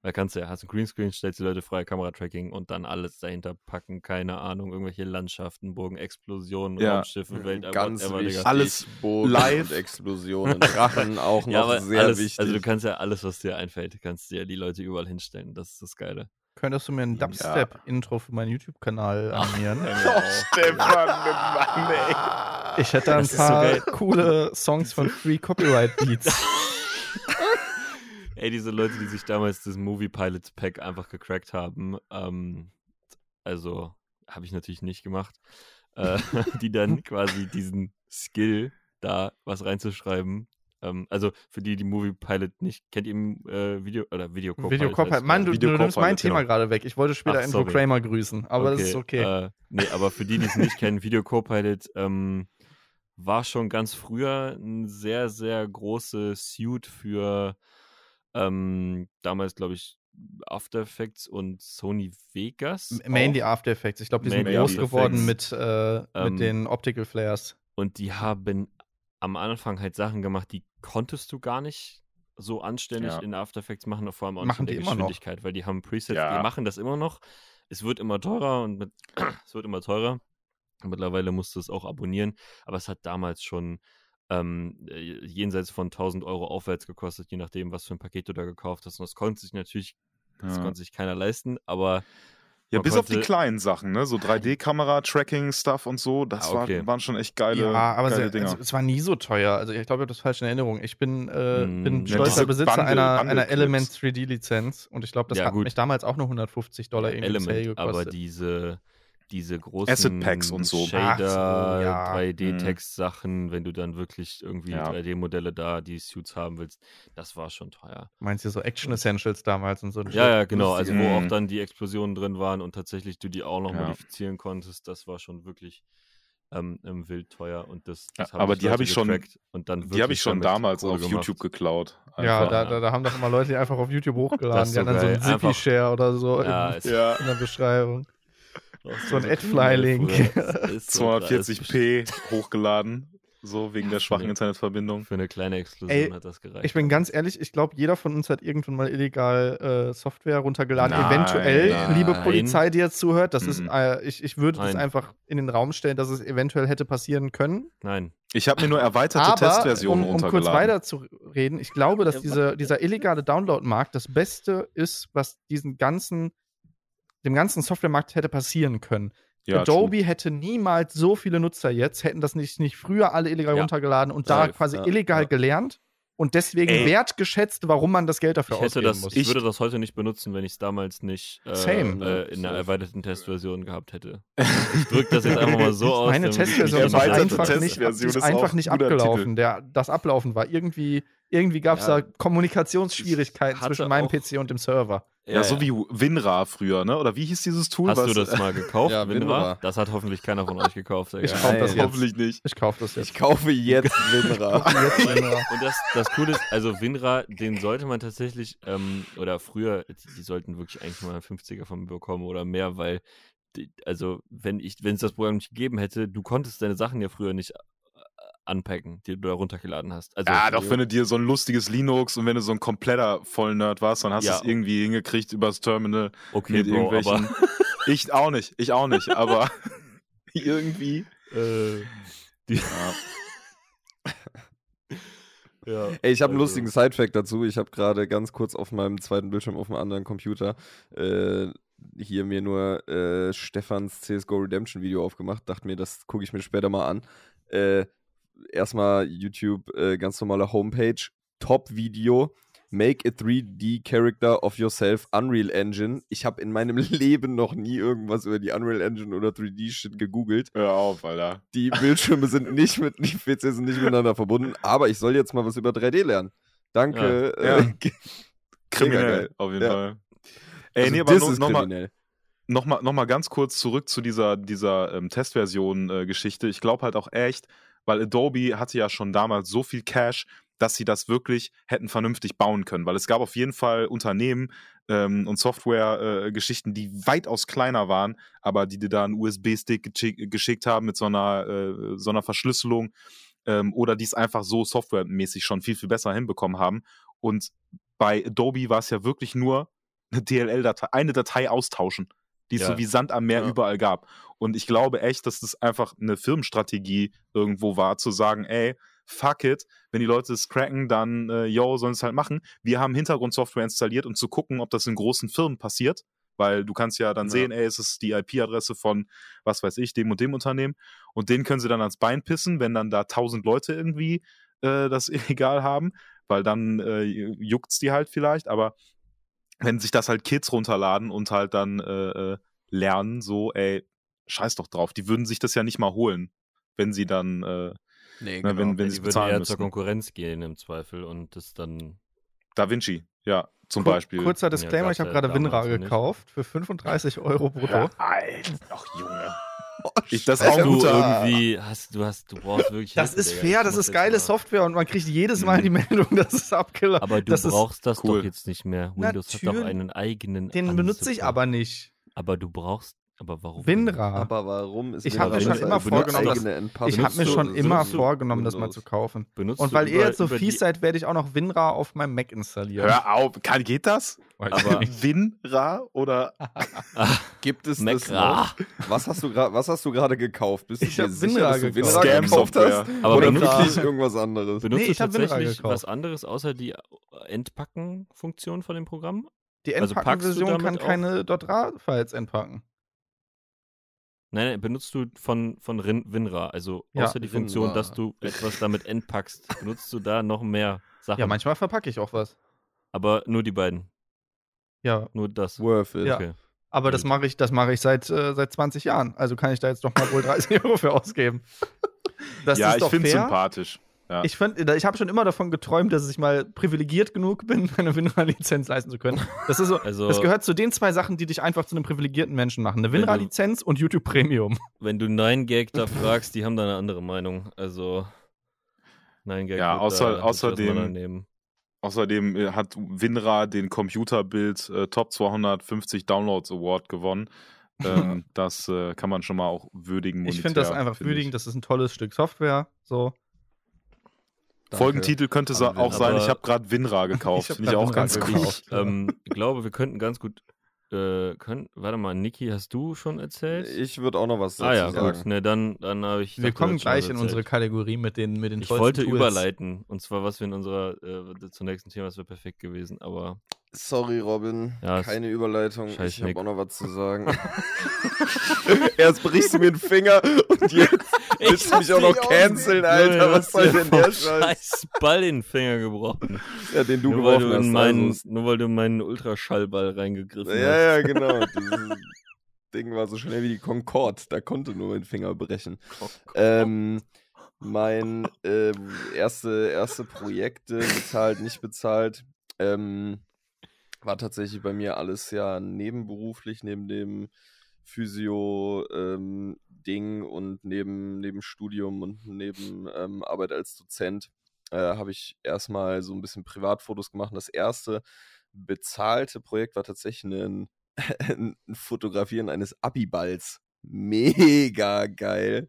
Weil kannst du ja, hast ein Greenscreen, stellst die Leute frei, Kameratracking und dann alles dahinter packen, keine Ahnung, irgendwelche Landschaften, Burgen, Explosionen, Ja. Raumschiffe, Weltall, Ganz whatever, wichtig. Digga. Alles Bogen live. und Explosionen. Drachen auch noch Ja, aber sehr alles, wichtig. also du kannst ja alles, was dir einfällt, kannst dir ja die Leute überall hinstellen. Das ist das Geile. Könntest du mir ein. Dubstep-Intro für meinen YouTube-Kanal animieren? Stefan, Mann, ey. Ich hätte ein Das so paar geil. coole Songs von Free Copyright Beats. Ey, diese Leute, die sich damals das Movie Pilots Pack einfach gecrackt haben, ähm, also habe ich natürlich nicht gemacht, äh, die dann quasi diesen Skill da was reinzuschreiben. Ähm, also für die, die Movie Pilot nicht, kennt ihr äh, Video oder Video Copilot? Video Copilot. Mann, du, Video du nimmst mein Thema genau. gerade weg. Ich wollte später Ach, Info. Kramer grüßen, aber das ist okay. Äh, nee, aber für die, die es nicht kennen, Video Copilot ähm, war schon ganz früher ein sehr, sehr großes Suit für ähm, damals, glaube ich, After Effects und Sony Vegas. Mainly auch. After Effects. Ich glaube, die sind Mainly groß After geworden mit, äh, Ähm, mit den Optical Flares. Und die haben am Anfang halt Sachen gemacht, die konntest du gar nicht so anständig Ja. in After Effects machen, vor allem auch Machen nicht in die der immer noch. Geschwindigkeit, weil die haben Presets, Ja. die machen das immer noch. Es wird immer teurer und mit, es wird immer teurer. Mittlerweile musst du es auch abonnieren, aber es hat damals schon ähm, äh, jenseits von 1000 Euro aufwärts gekostet, je nachdem, was für ein Paket du da gekauft hast. Und das konnte sich natürlich, das Ja. konnte sich keiner leisten, aber Ja, bis auf die konnte- kleinen Sachen, ne? So 3D-Kamera, Tracking-Stuff und so, das Ah, okay. war, waren schon echt geile, ja, aber geile se- Dinger. es, es war nie so teuer. Also ich glaube, ich habe das falsch in Erinnerung. Ich bin, äh, Mm, bin ja, stolzer Besitzer Bundle- einer, Bundle einer. Element 3D-Lizenz und ich glaube, das Ja, hat gut. mich damals auch nur 150 Dollar Ja, irgendwie Element, aber gekostet. diese, diese großen Asset Packs und so. Shader, ja. 3D-Text-Sachen, wenn du dann wirklich irgendwie Ja. 3D-Modelle da, die Suits haben willst, das war schon teuer. Meinst du so Action Essentials damals und so? ein Ja, Shit? ja, genau. Also wo Mhm. auch dann die Explosionen drin waren und tatsächlich du die auch noch Ja. modifizieren konntest, das war schon wirklich ähm, wild teuer und das, Ja, das haben aber die habe ich schon- und dann Die habe ich schon damals auf gemacht. YouTube geklaut. Ja, Einfach. da, da, da haben doch immer Leute die einfach auf YouTube hochgeladen. Das ist Die haben dann so ein. Einfach- Zippy-Share oder so Ja, in, ja. in der Beschreibung. So ein Adfly-Link. früher. Das ist so krass. 240p hochgeladen. so wegen der schwachen Internetverbindung. Für eine kleine Explosion Ey, hat das gereicht. Ich bin ganz ehrlich, ich glaube, jeder von uns hat irgendwann mal illegal äh, Software runtergeladen. Nein, eventuell, nein. liebe Polizei, die jetzt zuhört, das ist, Mhm. äh, ich, ich würde das Nein. einfach in den Raum stellen, dass es eventuell hätte passieren können. Nein. Ich habe mir nur erweiterte Aber, Testversionen um, um kurz runtergeladen. weiter zu reden, ich glaube, dass diese, dieser illegale Download-Markt das Beste ist, was diesen ganzen, dem ganzen Softwaremarkt hätte passieren können. ja, Adobe hätte niemals so viele Nutzer jetzt, hätten das nicht, nicht früher alle illegal Ja. runtergeladen und da Safe, quasi ja, illegal ja. gelernt und deswegen Ey. wertgeschätzt, warum man das Geld dafür Ich, hätte ausgeben das, muss. ich würde das heute nicht benutzen, wenn ich es damals nicht äh, Same. äh, in einer Safe. erweiterten Testversion gehabt hätte. Ich drücke das jetzt einfach mal so aus. Meine Testversion ist einfach einsetze. nicht, Testversion ist einfach nicht abgelaufen. Der, das Ablaufen war irgendwie, irgendwie gab es Ja. da Kommunikationsschwierigkeiten zwischen meinem PC und dem Server. Ja, so wie WinRAR früher, ne? Oder wie hieß dieses Tool? Hast was, du das mal gekauft, Ja, WinRAR? Das hat hoffentlich keiner von euch gekauft. Ich Digga. kauf das jetzt. Hoffentlich nicht. Ich kaufe das Ich jetzt. kaufe jetzt WinRAR. Und das, das Coole ist, also WinRAR, den sollte man tatsächlich, ähm, oder früher, die sollten wirklich eigentlich mal einen 50er von mir bekommen oder mehr, weil, die, also wenn ich, wenn es das Programm nicht gegeben hätte, du konntest deine Sachen ja früher nicht anpacken, die du da runtergeladen hast. Also, Ja, doch, wenn du dir so ein lustiges Linux und wenn du so ein kompletter Vollnerd warst, dann hast Ja. du es irgendwie hingekriegt übers Terminal okay, mit Bro, irgendwelchen. aber ich auch nicht, ich auch nicht, aber irgendwie. äh, die, ja, Ey, ich habe einen also- lustigen Sidefact dazu. Ich habe gerade ganz kurz auf meinem zweiten Bildschirm auf einem anderen Computer äh, hier mir nur äh, Stefans CSGO Redemption Video aufgemacht. Dachte mir, das gucke ich mir später mal an. Äh, erstmal YouTube, äh, ganz normale Homepage, Top-Video. Make a 3D Character of yourself, Unreal Engine. Ich habe in meinem Leben noch nie irgendwas über die Unreal Engine oder 3D-Shit gegoogelt. Hör auf, Alter. Die Bildschirme sind nicht mit, die PCs sind nicht miteinander verbunden, aber ich soll jetzt mal was über 3D lernen. Danke. Ja. Äh, Kriminell, geil. auf jeden Ja. Fall. Ey, also nee, aber no, ist noch, mal, kriminell. noch, mal, noch mal ganz kurz zurück zu dieser, dieser ähm, Testversion-Geschichte. ich glaube halt auch echt, weil Adobe hatte ja schon damals so viel Cash, dass sie das wirklich hätten vernünftig bauen können. Weil es gab auf jeden Fall Unternehmen ähm, und Software-Geschichten, die weitaus kleiner waren, aber die dir da einen USB-Stick geschick, geschickt haben mit so einer, äh, so einer Verschlüsselung ähm, oder die es einfach so softwaremäßig schon viel, viel besser hinbekommen haben. Und bei Adobe war es ja wirklich nur eine DLL-Datei, eine Datei austauschen, die es Ja. so wie Sand am Meer Ja. überall gab. Und ich glaube echt, dass das einfach eine Firmenstrategie irgendwo war, zu sagen, ey, fuck it, wenn die Leute es cracken, dann, äh, yo, sollen es halt machen. Wir haben Hintergrundsoftware installiert, um zu gucken, ob das in großen Firmen passiert, weil du kannst ja dann Ja. sehen, ey, es ist die IP-Adresse von, was weiß ich, dem und dem Unternehmen. Und den können sie dann ans Bein pissen, wenn dann da tausend Leute irgendwie äh, das illegal haben, weil dann äh, juckt's die halt vielleicht, aber wenn sich das halt Kids runterladen und halt dann äh, äh, lernen, so, ey, scheiß doch drauf, die würden sich das ja nicht mal holen, wenn sie dann, äh, Nee, na, wenn, wenn Ja, sie bezahlen eher müssen. zur Konkurrenz gehen im Zweifel und das dann. Da Vinci, ja, zum Kur- Beispiel. Kurzer Disclaimer, gab's ich habe ja gerade WinRAR nicht. gekauft für 35 Euro brutto. Ja, Alter, ach Junge. Oh, Ich, das ist Hast du irgendwie, hast du hast, du brauchst wirklich. Das Hilfe, ist fair, das ist geile mal- Software und man kriegt jedes Mal Mhm. die Meldung, dass es abgelaufen Aber du das ist- brauchst das cool. doch jetzt nicht mehr. Windows hat doch Natürlich. einen eigenen. Den benutze ich aber nicht. Aber du brauchst. Aber warum? WinRAR. Aber warum ist Ich hab mir schon immer vorgenommen? Ich habe mir schon immer vorgenommen, das mal zu kaufen. Benutzt Und weil ihr jetzt so fies seid, werde ich auch noch WinRAR auf meinem Mac installieren. Hör auf, kann, geht das? Aber-. WinRAR oder? Gibt es das noch? Was hast du gerade was hast du gerade gekauft? Bist du Ich dir sicher, dass du gekauft. WinRAR gekauft hast? Aber Oder wirklich irgendwas anderes? benutzt Nee, ich hab WinRAR tatsächlich gekauft. was anderes außer die Entpacken-Funktion von dem Programm? Die Also packst du Endpackenversion kann keine .RAR-Files entpacken. Nein, nein, benutzt du von, von Rin- WinRAR, also Ja, außer die Funktion, WinRAR. dass du etwas damit entpackst, benutzt du da noch mehr Sachen. Ja, manchmal verpacke ich auch was. Aber nur die beiden, Ja, nur das. Worth it. Ja. Okay. aber das mache ich, das mache ich seit, äh, seit 20 Jahren. Also kann ich da jetzt doch mal wohl 30 Euro für ausgeben. Das ja, ist ich doch finde es sympathisch. Ja. Ich, ich habe schon immer davon geträumt, dass ich mal privilegiert genug bin, eine WinRAR-Lizenz leisten zu können. Das, ist so, Also- das gehört zu den zwei Sachen, die dich einfach zu einem privilegierten Menschen machen. Eine WinRAR-Lizenz und YouTube Premium. Wenn du Nein Gag da fragst, die haben da eine andere Meinung. Also Nein Gag. Ja, außer- da außerdem-. Außerdem äh, hat WinRAR den Computerbild äh, Top 250 Downloads Award gewonnen. Ähm, das äh, kann man schon mal auch würdigen. Ich finde das monetär, einfach find würdigend, das ist ein tolles Stück Software. So. Folgentitel könnte sa- An auch sein, ich habe gerade WinRAR gekauft. Finde ich auch WinRAR ganz cool. Ich ähm, glaube, wir könnten ganz gut. Äh, können, warte mal, Niki, hast du schon erzählt? Ich würde auch noch was dazu ah ja, sagen. gut. Ne, dann, dann habe ich. Wir dachte, kommen gleich in unsere. Kategorie mit den, mit den Ich wollte Tools. überleiten. Und zwar, was wir in unserer. Äh, zum nächsten Thema, das wäre perfekt gewesen. Aber Sorry, Robin. Ja, Keine Überleitung. Ich habe auch noch was zu sagen. Erst brichst du mir den Finger und jetzt willst du mich auch noch canceln, Alter. Junge, Was soll denn der Scheiß? Scheiß Ball in den Finger gebrochen. Ja, den du nur, weil geworfen du hast. meinen, also. nur weil du in meinen Ultraschallball reingegriffen Ja, hast. ja, genau. Dieses Ding war so schnell wie die Concorde. Da konnte nur mein Finger brechen. Ähm, mein äh, erste, erste Projekte, bezahlt, nicht bezahlt, ähm, war tatsächlich bei mir alles ja nebenberuflich, neben dem Physio-Ding und neben, neben Studium und neben ähm, Arbeit als Dozent äh, habe ich erstmal so ein bisschen Privatfotos gemacht. Das erste bezahlte Projekt war tatsächlich ein, ein Fotografieren eines Abiballs. Mega geil.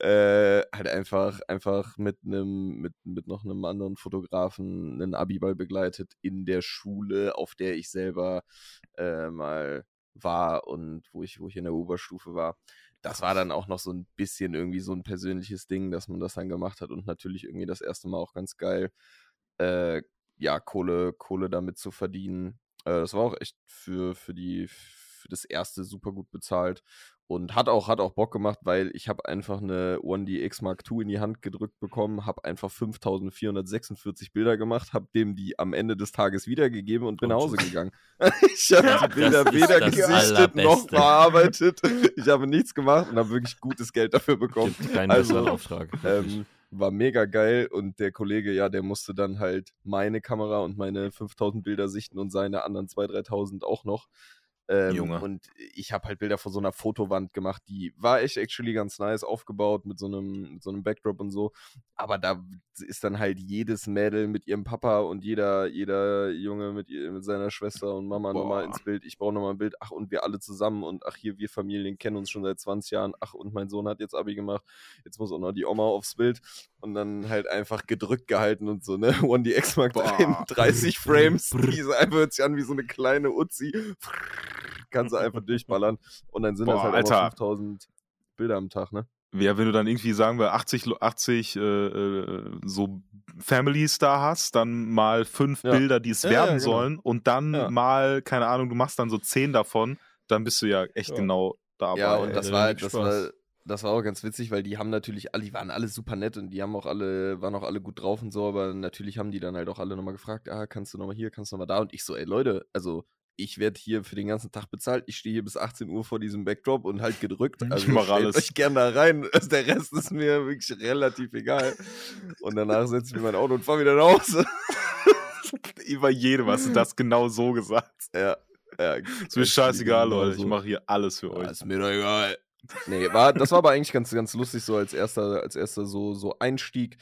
Äh, halt einfach, einfach mit einem, mit, mit noch einem anderen Fotografen einen Abiball begleitet in der Schule, auf der ich selber äh, mal war und wo ich, wo ich in der Oberstufe war. Das war dann auch noch so ein bisschen irgendwie so ein persönliches Ding, dass man das dann gemacht hat und natürlich irgendwie das erste Mal auch ganz geil, äh, ja, Kohle, Kohle damit zu verdienen. Äh, das war auch echt für, für die, für das erste super gut bezahlt und hat auch, hat auch Bock gemacht, weil ich habe einfach eine 1DX Mark II in die Hand gedrückt bekommen, habe einfach 5446 Bilder gemacht, habe dem die am Ende des Tages wiedergegeben und bin nach Hause gegangen. ich habe die Bilder weder gesichtet noch bearbeitet. Ich habe nichts gemacht und habe wirklich gutes Geld dafür bekommen. Gibt keinen Also, besseren Auftrag. Ähm, war mega geil und der Kollege, ja, der musste dann halt meine Kamera und meine 5000 Bilder sichten und seine anderen 2.000, 3.000 auch noch. Ähm, Junge. Und ich habe halt Bilder von so einer Fotowand gemacht, die war echt actually ganz nice aufgebaut mit so einem, mit so einem Backdrop und so. Aber da ist dann halt jedes Mädel mit ihrem Papa und jeder, jeder Junge mit, ihr, mit seiner Schwester und Mama nochmal ins Bild. Ich brauche nochmal ein Bild. Ach, und wir alle zusammen und ach, hier, wir Familien kennen uns schon seit 20 Jahren. Ach, und mein Sohn hat jetzt Abi gemacht. Jetzt muss auch noch die Oma aufs Bild und dann halt einfach gedrückt gehalten und so, ne? 1DX Mark Boah. 30 Frames. Diese einfach hört sich an wie so eine kleine Uzi. Kannst du einfach durchballern. Und dann sind das Boah, halt auch Alter. 5000 Bilder am Tag, ne? Ja, wenn du dann irgendwie, sagen wir, 80, Lo- 80 äh, äh, so Families da hast, dann mal fünf Ja. Bilder, die es Ja, werden ja, genau. sollen und dann Ja. mal, keine Ahnung, du machst dann so zehn davon, dann bist du ja echt Ja. genau dabei. Ja, und das der war, macht das war, das war auch ganz witzig, weil die haben natürlich alle, die waren alle super nett und die haben auch alle, waren auch alle gut drauf und so, aber natürlich haben die dann halt auch alle nochmal gefragt, ah, kannst du nochmal hier, kannst du nochmal da? Und ich so, ey Leute, also ich werde hier für den ganzen Tag bezahlt, ich stehe hier bis 18 Uhr vor diesem Backdrop und halt gedrückt. Ich Also mach stellt alles. euch gerne da rein. Also der Rest ist mir wirklich relativ egal. Und danach setze ich mir mein Auto und fahre wieder nach Hause. Über jedem hast du das genau so gesagt. ja. ja Ist mir scheißegal, Leute. Ich mache hier alles für euch. ist mir doch egal. Nee, war, das war aber eigentlich ganz, ganz lustig, so als erster, als erster so, so Einstieg.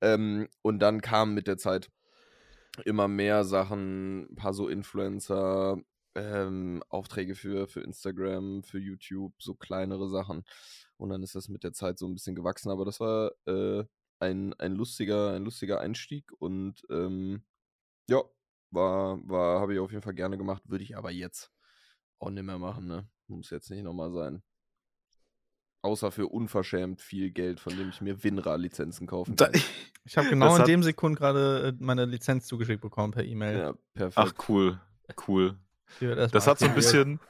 Ähm, und dann kamen mit der Zeit immer mehr Sachen, ein paar so Influencer, ähm, Aufträge für, für Instagram, für YouTube, so kleinere Sachen. Und dann ist das mit der Zeit so ein bisschen gewachsen, aber das war äh, ein, ein lustiger, ein lustiger Einstieg und ähm, ja, war, war, habe ich auf jeden Fall gerne gemacht, würde ich aber jetzt auch nicht mehr machen, ne? Muss jetzt nicht nochmal sein. Außer für unverschämt viel Geld, von dem ich mir WinRAR-Lizenzen kaufen kann. Ich habe genau Das in dem Sekund gerade äh, meine Lizenz zugeschickt bekommen per E-Mail. Ja, perfekt. ach, cool. Cool. Das hat so ein bisschen,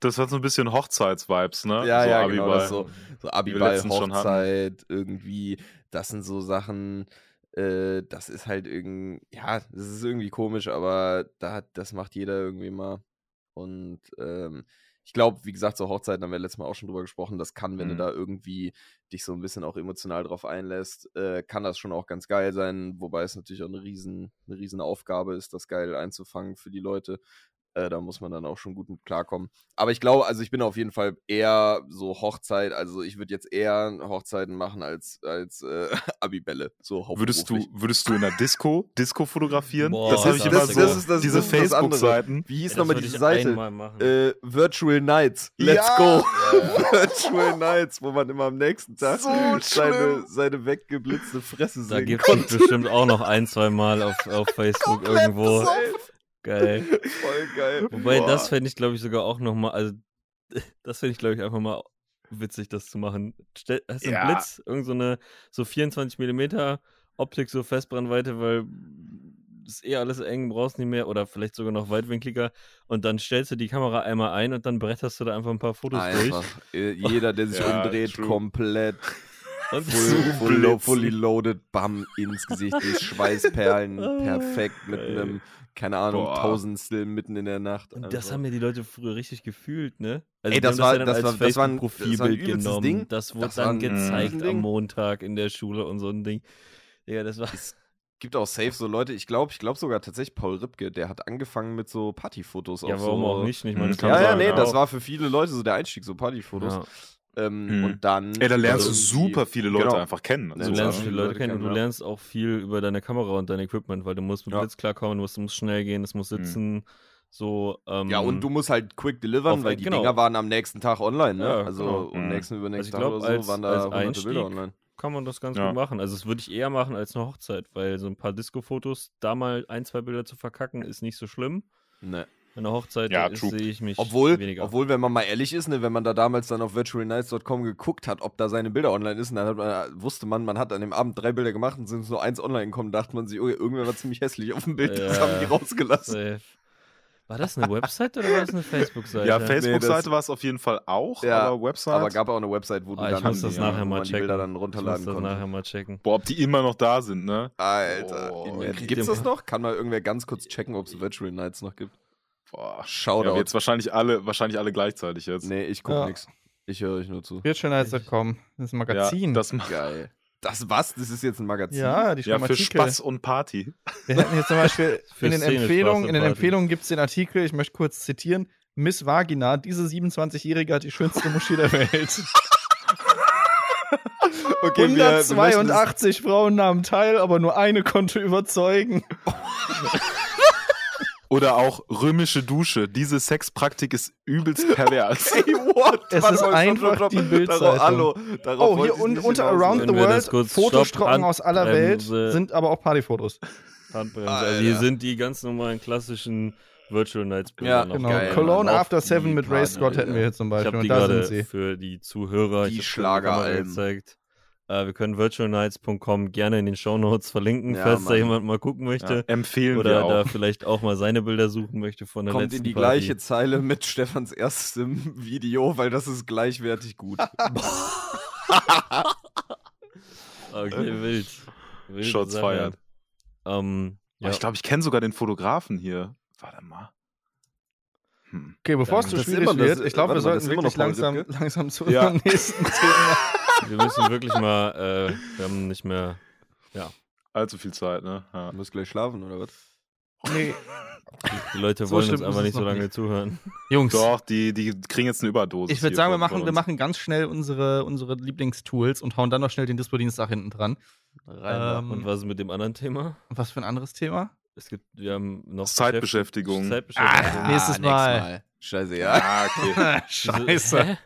das hat so ein bisschen Hochzeits-Vibes, ne? Ja, so ja, genau, Abiball. das so, so Abiball. Hochzeit, irgendwie, das sind so Sachen, äh, das ist halt irgendwie, ja, das ist irgendwie komisch, aber da, hat- das macht jeder irgendwie mal. Und ähm, ich glaube, wie gesagt, so Hochzeiten haben wir letztes Mal auch schon drüber gesprochen, das kann, wenn du Mhm. da irgendwie dich so ein bisschen auch emotional drauf einlässt, äh, kann das schon auch ganz geil sein, wobei es natürlich auch eine riesen, eine riesen Aufgabe ist, das geil einzufangen für die Leute. Äh, da muss man dann auch schon gut mit klarkommen. Aber ich glaube, also ich bin auf jeden Fall eher so Hochzeit, also ich würde jetzt eher Hochzeiten machen als, als äh, Abibälle. So Würdest du, würdest du in der Disco, Disco fotografieren? Boah, das habe ich das immer ist- so, das ist- das- diese. Facebook-Seiten. Wie hieß nochmal diese Seite? Äh, Virtual Nights. Let's Ja! go. Virtual Nights, wo man immer am nächsten Tag So seine, seine weggeblitzte Fresse Da sehen gibt es bestimmt auch noch ein, zwei Mal auf, auf Facebook irgendwo. Geil. Voll geil. Wobei, Boah. das fände ich, glaube ich, sogar auch nochmal, also, das fände ich, glaube ich, einfach mal witzig, das zu machen. Stell, hast du einen Ja. Blitz, irgend so eine, so 24 Millimeter Optik, so Festbrennweite, weil ist eh alles eng, brauchst nicht mehr, oder vielleicht sogar noch weitwinkliger, und dann stellst du die Kamera einmal ein und dann bretterst du da einfach ein paar Fotos Einfach. Äh, Jeder, der sich Ja, umdreht, true. komplett durch. Und full, full, lo, fully loaded, bam, ins Gesicht, die Schweißperlen, perfekt, mit einem, keine Ahnung, Boah. Tausendstel mitten in der Nacht. Und das einfach. haben ja die Leute früher richtig gefühlt, ne? Also Ey, das war- das das war ein- das war ein übelstes genommen. Ding. Das wurde Das dann ein gezeigt am Montag in der Schule und so ein Ding. Digga, das war. gibt auch safe so Leute, ich glaube, ich glaube sogar tatsächlich Paul Ripke, der hat angefangen mit so Partyfotos Ja, auf warum so, auch nicht? Ich meine, Mhm. das Ja, ja, nee, das auch. war für viele Leute so der Einstieg, so Partyfotos. Ja. Ähm, Mhm. Und dann. Ey, da lernst du irgendwie- super viele Leute Genau. einfach kennen. Du Du Also, lernst viele Leute kennen und du lernst auch viel über deine Kamera und dein Equipment, weil du musst mit Ja. Blitz klarkommen, du musst, du musst schnell gehen, es muss sitzen, so. Ähm, Ja, und du musst halt quick delivern, auf- weil die genau. Dinger waren am nächsten Tag online, ne? Ja, also genau. und Mhm. nächsten übernächsten Also ich Tag glaub, oder so als- waren da als hunderte Einstieg Bilder online. kann man das ganz Ja. gut machen. Also das würde ich eher machen als eine Hochzeit, weil so ein paar Disco-Fotos, da mal ein, zwei Bilder zu verkacken, ist nicht so schlimm. Ne. Einer Hochzeit Ja, sehe ich mich Obwohl, weniger. obwohl, wenn man mal ehrlich ist, ne, wenn man da damals dann auf virtualnights.com geguckt hat, ob da seine Bilder online ist, dann hat man, wusste man, man hat an dem Abend drei Bilder gemacht und sind nur eins online gekommen, dachte man sich, oh, irgendwer war ziemlich hässlich auf dem Bild, das haben die rausgelassen. Safe. War das eine Website oder war das eine Facebook-Seite? ja, Nee, Facebook-Seite das- war es auf jeden Fall auch, Ja, aber Website. Aber gab auch eine Website, wo du Ah, ich dann muss das die, nachher mal man die checken. Bilder dann Ich muss runterladen das konnte. nachher mal checken. Boah, ob die immer noch da sind, ne? Alter, Oh, gibt's ihr- das noch? Kann mal irgendwer ganz kurz checken, ob es Virtual Nights noch gibt? Boah. Shoutout. Ja, jetzt wahrscheinlich alle, wahrscheinlich alle gleichzeitig jetzt. nee, ich guck Ja. nix. Ich höre euch nur zu. Virtualnights.com, das ist ein Magazin. Ja, das macht Geil. Das was? Das ist jetzt ein Magazin? ja, die ja für. Spaß und Party. Wir hätten jetzt zum Beispiel Für in den Szene Empfehlungen, in den. Empfehlungen gibt es den Artikel, ich möchte kurz zitieren. Miss Vagina, diese 27-Jährige hat die schönste Moschee der Welt. Okay, wir- wir möchten 182 Frauen nahmen teil, aber nur eine konnte überzeugen. Oder auch römische Dusche. Diese Sexpraktik ist übelst pervers. Ey, what? Es Warte ist mal, einfach stopp, die. Bildzeitung. Hallo, darauf Oh, hier ich un unter. Around the World, Fotostrocken aus aller Welt, sind aber auch Partyfotos. Handbremse. Also hier sind die ganz normalen klassischen Virtual Nights Bilder Ja, noch Genau. Geil, Cologne Mann. After Seven mit Ray Scott hätten wir hier zum Ich Beispiel. habe die Und da sind gerade sie. für die Zuhörer Die ich Schlageralben. gezeigt. Äh, wir können virtualnights.com gerne in den Shownotes verlinken, Ja, falls da Mann. jemand mal gucken möchte. Empfehlen wir Oder da vielleicht auch mal seine Bilder suchen möchte von der Kommt letzten in die Party. gleiche Zeile mit Stefans erstem Video, weil das ist gleichwertig gut. Okay, wild. wild Shots feiert. Ähm, ja. Ich glaube, ich kenne sogar den Fotografen hier. Warte mal. Hm. Okay, bevor es Ja, zu schwierig immer- das- wird, ich glaube, wir sollten wirklich langsam, Ripke? langsam zu Ja. unserem nächsten Thema. wir müssen wirklich mal, äh, wir haben nicht mehr. Allzu viel Zeit, ne? Ja. Du musst gleich schlafen, oder was? Nee. Die Leute So wollen uns es nicht so lange nicht. zuhören. Jungs, Doch, die, die kriegen jetzt eine Überdosis. ich würde sagen, wir machen, wir machen ganz schnell unsere, unsere Lieblingstools und hauen dann noch schnell den Dispo-Dienstag hinten dran. Ähm, Und was ist mit dem anderen Thema? Was für ein anderes Thema? Es gibt, wir haben noch Zeitbeschäftigung. Zeitbeschäftigung. Ah, nächstes Mal. Scheiße, ja. Ah, okay. Scheiße. Hä?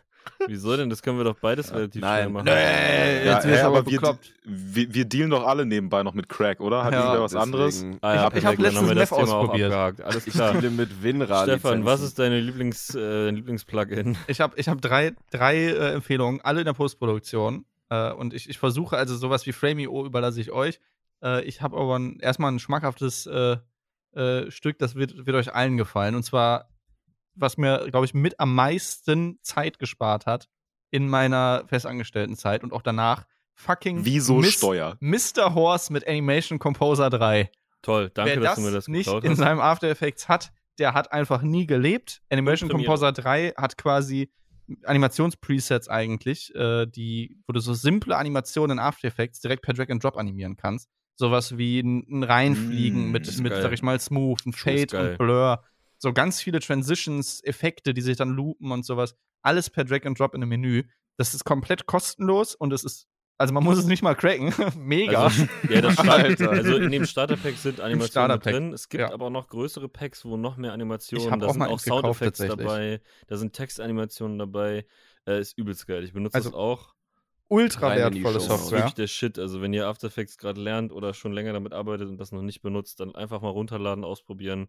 Wieso denn? Das können wir doch beides relativ Nein. schnell machen. Nee, Ja, jetzt hä, du aber wir, wir, wir dealen doch alle nebenbei noch mit Crack, oder? Hat Ja, irgendwer was anderes? Ah, Ich ja, ich hab perfekt, dann haben wir letztens das Meth ausprobiert. Alles Ich klar. spiele mit WinRAR. Stefan, was ist deine Lieblings, äh, dein Lieblingsplugin? Ich habe ich hab drei, drei äh, Empfehlungen, alle in der Postproduktion. Äh, und ich, ich versuche also sowas wie Frameo überlasse ich euch. Äh, ich habe aber ein, erstmal ein schmackhaftes äh, äh, Stück, das wird, wird euch allen gefallen. Und zwar, was mir, glaube ich, mit am meisten Zeit gespart hat in meiner festangestellten Zeit und auch danach. Fucking Wieso Mis- Steuer? Mr. Horse mit Animation Composer 3. Toll, danke, Wer dass das, du mir das nicht in hast. seinem After Effects hat, der hat einfach nie gelebt. Animation. Composer 3 hat quasi Animationspresets eigentlich, äh, die, wo du so simple Animationen in After Effects direkt per Drag and Drop animieren kannst. Sowas wie ein, ein Reinfliegen Mm, mit, mit geil. sag ich mal, Smooth, ein Fade und Blur. so ganz viele Transitions, Effekte, die sich dann loopen und sowas. Alles per Drag and Drop in einem Menü. Das ist komplett kostenlos und es ist, also man muss es nicht mal cracken. Mega. Also, ja, das Alter. Also in dem Starter-Pack sind Animationen drin. Es gibt ja. aber auch noch größere Packs, wo noch mehr Animationen, da auch sind auch Soundeffekte dabei, da sind Textanimationen dabei. Äh, ist übelst geil. Ich benutze Also, das auch. Ultra rein wertvolle Show. Das ist Software. wirklich der Shit. Also wenn ihr After Effects gerade lernt oder schon länger damit arbeitet und das noch nicht benutzt, dann einfach mal runterladen, ausprobieren.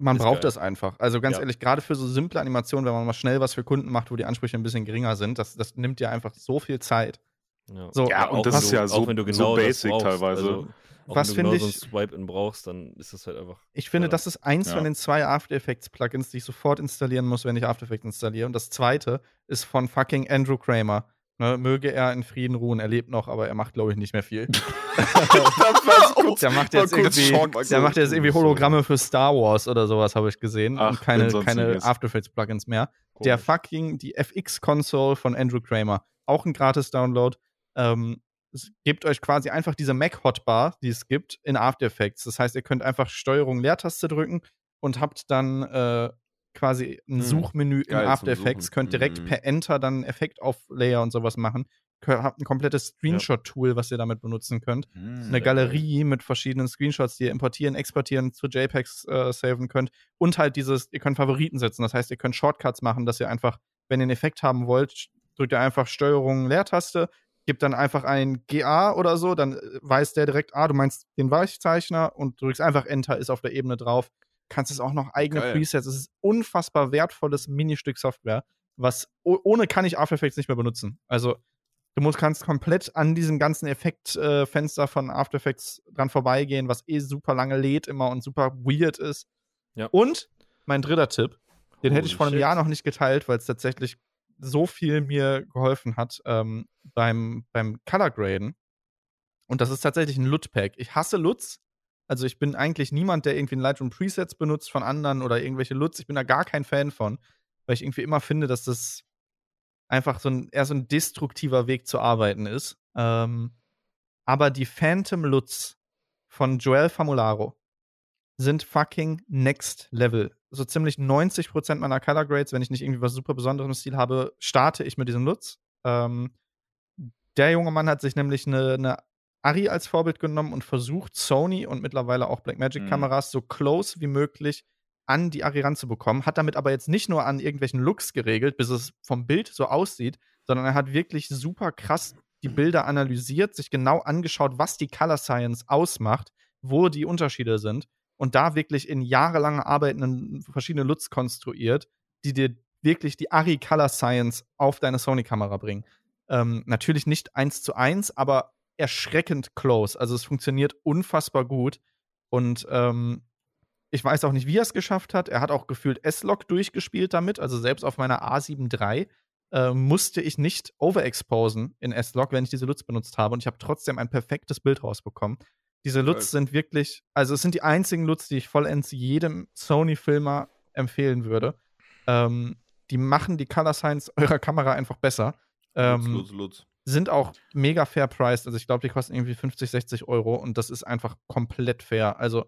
Man Ist braucht geil. das einfach. Also ganz Ja. ehrlich, gerade für so simple Animationen, wenn man mal schnell was für Kunden macht, wo die Ansprüche ein bisschen geringer sind, das, das nimmt ja einfach so viel Zeit. Ja, So, Ja, und das ist du, ja auch so- wenn du so genau das basic brauchst. teilweise. Also, auch Was wenn du finde genau ich- so ein Swipe-In brauchst, dann ist das halt einfach. Ich finde, Ja. das ist eins Ja. von den zwei After Effects Plugins, die ich sofort installieren muss, wenn ich After Effects installiere. Und das zweite ist von fucking Andrew Kramer. Ne, möge er in Frieden ruhen. Er lebt noch, aber er macht, glaube ich, nicht mehr viel. der macht jetzt irgendwie, Schock. der macht jetzt irgendwie Hologramme für Star Wars oder sowas, habe ich gesehen. Ach, und keine, keine. After Effects Plugins mehr. Der Komisch. fucking, die FX-Console von Andrew Kramer. Auch ein Gratis-Download. Ähm, es gebt euch quasi einfach diese Mac-Hotbar, die es gibt, in After Effects. Das heißt, ihr könnt einfach Steuerung Leertaste drücken und habt dann äh, quasi ein Mhm. Suchmenü in Geil zum After Effects, könnt direkt Mhm. per Enter dann einen Effekt auf Layer und sowas machen. Habt ein komplettes Screenshot-Tool, was ihr damit benutzen könnt Hm. eine Galerie mit verschiedenen Screenshots, die ihr importieren, exportieren, zu JPEGs äh, saven könnt. Und halt dieses, ihr könnt Favoriten setzen. Das heißt, ihr könnt Shortcuts machen, dass ihr einfach, wenn ihr einen Effekt haben wollt, drückt ihr einfach Steuerung Leertaste, gebt dann einfach ein GA oder so, dann äh, weiß der direkt, ah, du meinst den Weichzeichner und drückst einfach Enter, ist auf der Ebene drauf. Kannst es auch noch eigene Geil. Presets. Es ist unfassbar wertvolles Ministück Software, was oh- ohne kann ich After Effects nicht mehr benutzen. Also Du musst, kannst komplett an diesem ganzen Effektfenster äh, von After Effects dran vorbeigehen, was eh super lange lädt immer und super weird ist. Ja. Und mein dritter Tipp, den hätte ich Holy vor einem shit. Jahr noch nicht geteilt, weil es tatsächlich so viel mir geholfen hat ähm, beim, beim Color Graden. Und das ist tatsächlich ein LUT-Pack. Ich hasse LUTs. Also ich bin eigentlich niemand, der irgendwie Lightroom Presets benutzt von anderen oder irgendwelche LUTs. Ich bin da gar kein Fan von, weil ich irgendwie immer finde, dass das einfach so ein eher so ein destruktiver Weg zu arbeiten ist. Ähm, aber die Phantom Lutz von Joel Famularo sind fucking next level. So ziemlich 90% meiner Color Grades, wenn ich nicht irgendwie was super Besonderes im Stil habe, starte ich mit diesem Lutz. Ähm, der junge Mann hat sich nämlich eine, eine Ari als Vorbild genommen und versucht, Sony und mittlerweile auch Blackmagic-Kameras so close wie möglich an die Ari ranzubekommen. Hat damit aber jetzt nicht nur an irgendwelchen Looks geregelt, bis es vom Bild so aussieht, sondern er hat wirklich super krass die Bilder analysiert, sich genau angeschaut, was die Color Science ausmacht, wo die Unterschiede sind und da wirklich in jahrelangen Arbeiten verschiedene Looks konstruiert, die dir wirklich die Ari Color Science auf deine Sony-Kamera bringen. Ähm, natürlich nicht eins zu eins, aber erschreckend close. Also es funktioniert unfassbar gut. Und ähm, ich weiß auch nicht, wie er es geschafft hat. Er hat auch gefühlt S-Log durchgespielt damit. Also selbst auf meiner A7 III äh, musste ich nicht overexposen in S-Log, wenn ich diese LUTs benutzt habe. Und ich habe trotzdem ein perfektes Bild rausbekommen. Diese LUTs sind wirklich, also es sind die einzigen LUTs, die ich vollends jedem Sony-Filmer empfehlen würde. Ähm, die machen die Color Science eurer Kamera einfach besser. Ähm, Lutz, Lutz, Lutz. Sind auch mega fair priced. Also ich glaube, die kosten irgendwie 50, 60 Euro und das ist einfach komplett fair. Also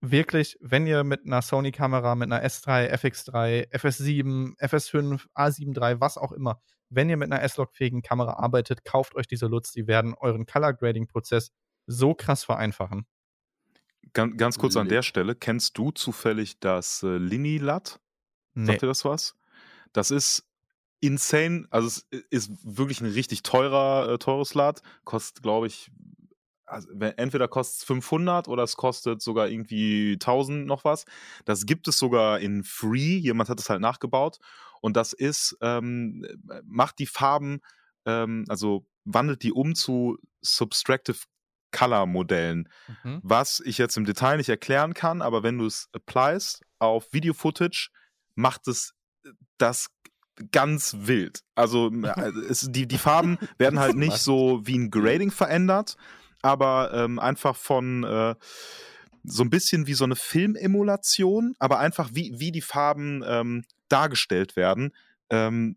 wirklich, wenn ihr mit einer Sony-Kamera, mit einer S3, FX3, FS7, FS5, A7 III, was auch immer, wenn ihr mit einer S-Log-fähigen Kamera arbeitet, kauft euch diese LUTs. Die werden euren Color-Grading-Prozess so krass vereinfachen. Ganz, ganz kurz an der Stelle, kennst du zufällig das äh, Linilat? Nee. Sagt dir das was? Das ist insane, also es ist wirklich ein richtig teurer, äh, teures Lat. Kostet, glaube ich, also entweder kostet es 500 oder es kostet sogar irgendwie 1000 noch was. Das gibt es sogar in Free. Jemand hat es halt nachgebaut. Und das ist, ähm, macht die Farben, ähm, also wandelt die um zu Subtractive Color Modellen Mhm. was ich jetzt im Detail nicht erklären kann, aber wenn du es appliest auf Video-Footage, macht es das ganz wild. Also äh, es, die, die Farben werden halt nicht so wie ein Grading verändert, aber ähm, einfach von äh, so ein bisschen wie so eine Filmemulation, aber einfach wie, wie die Farben ähm, dargestellt werden. Ähm,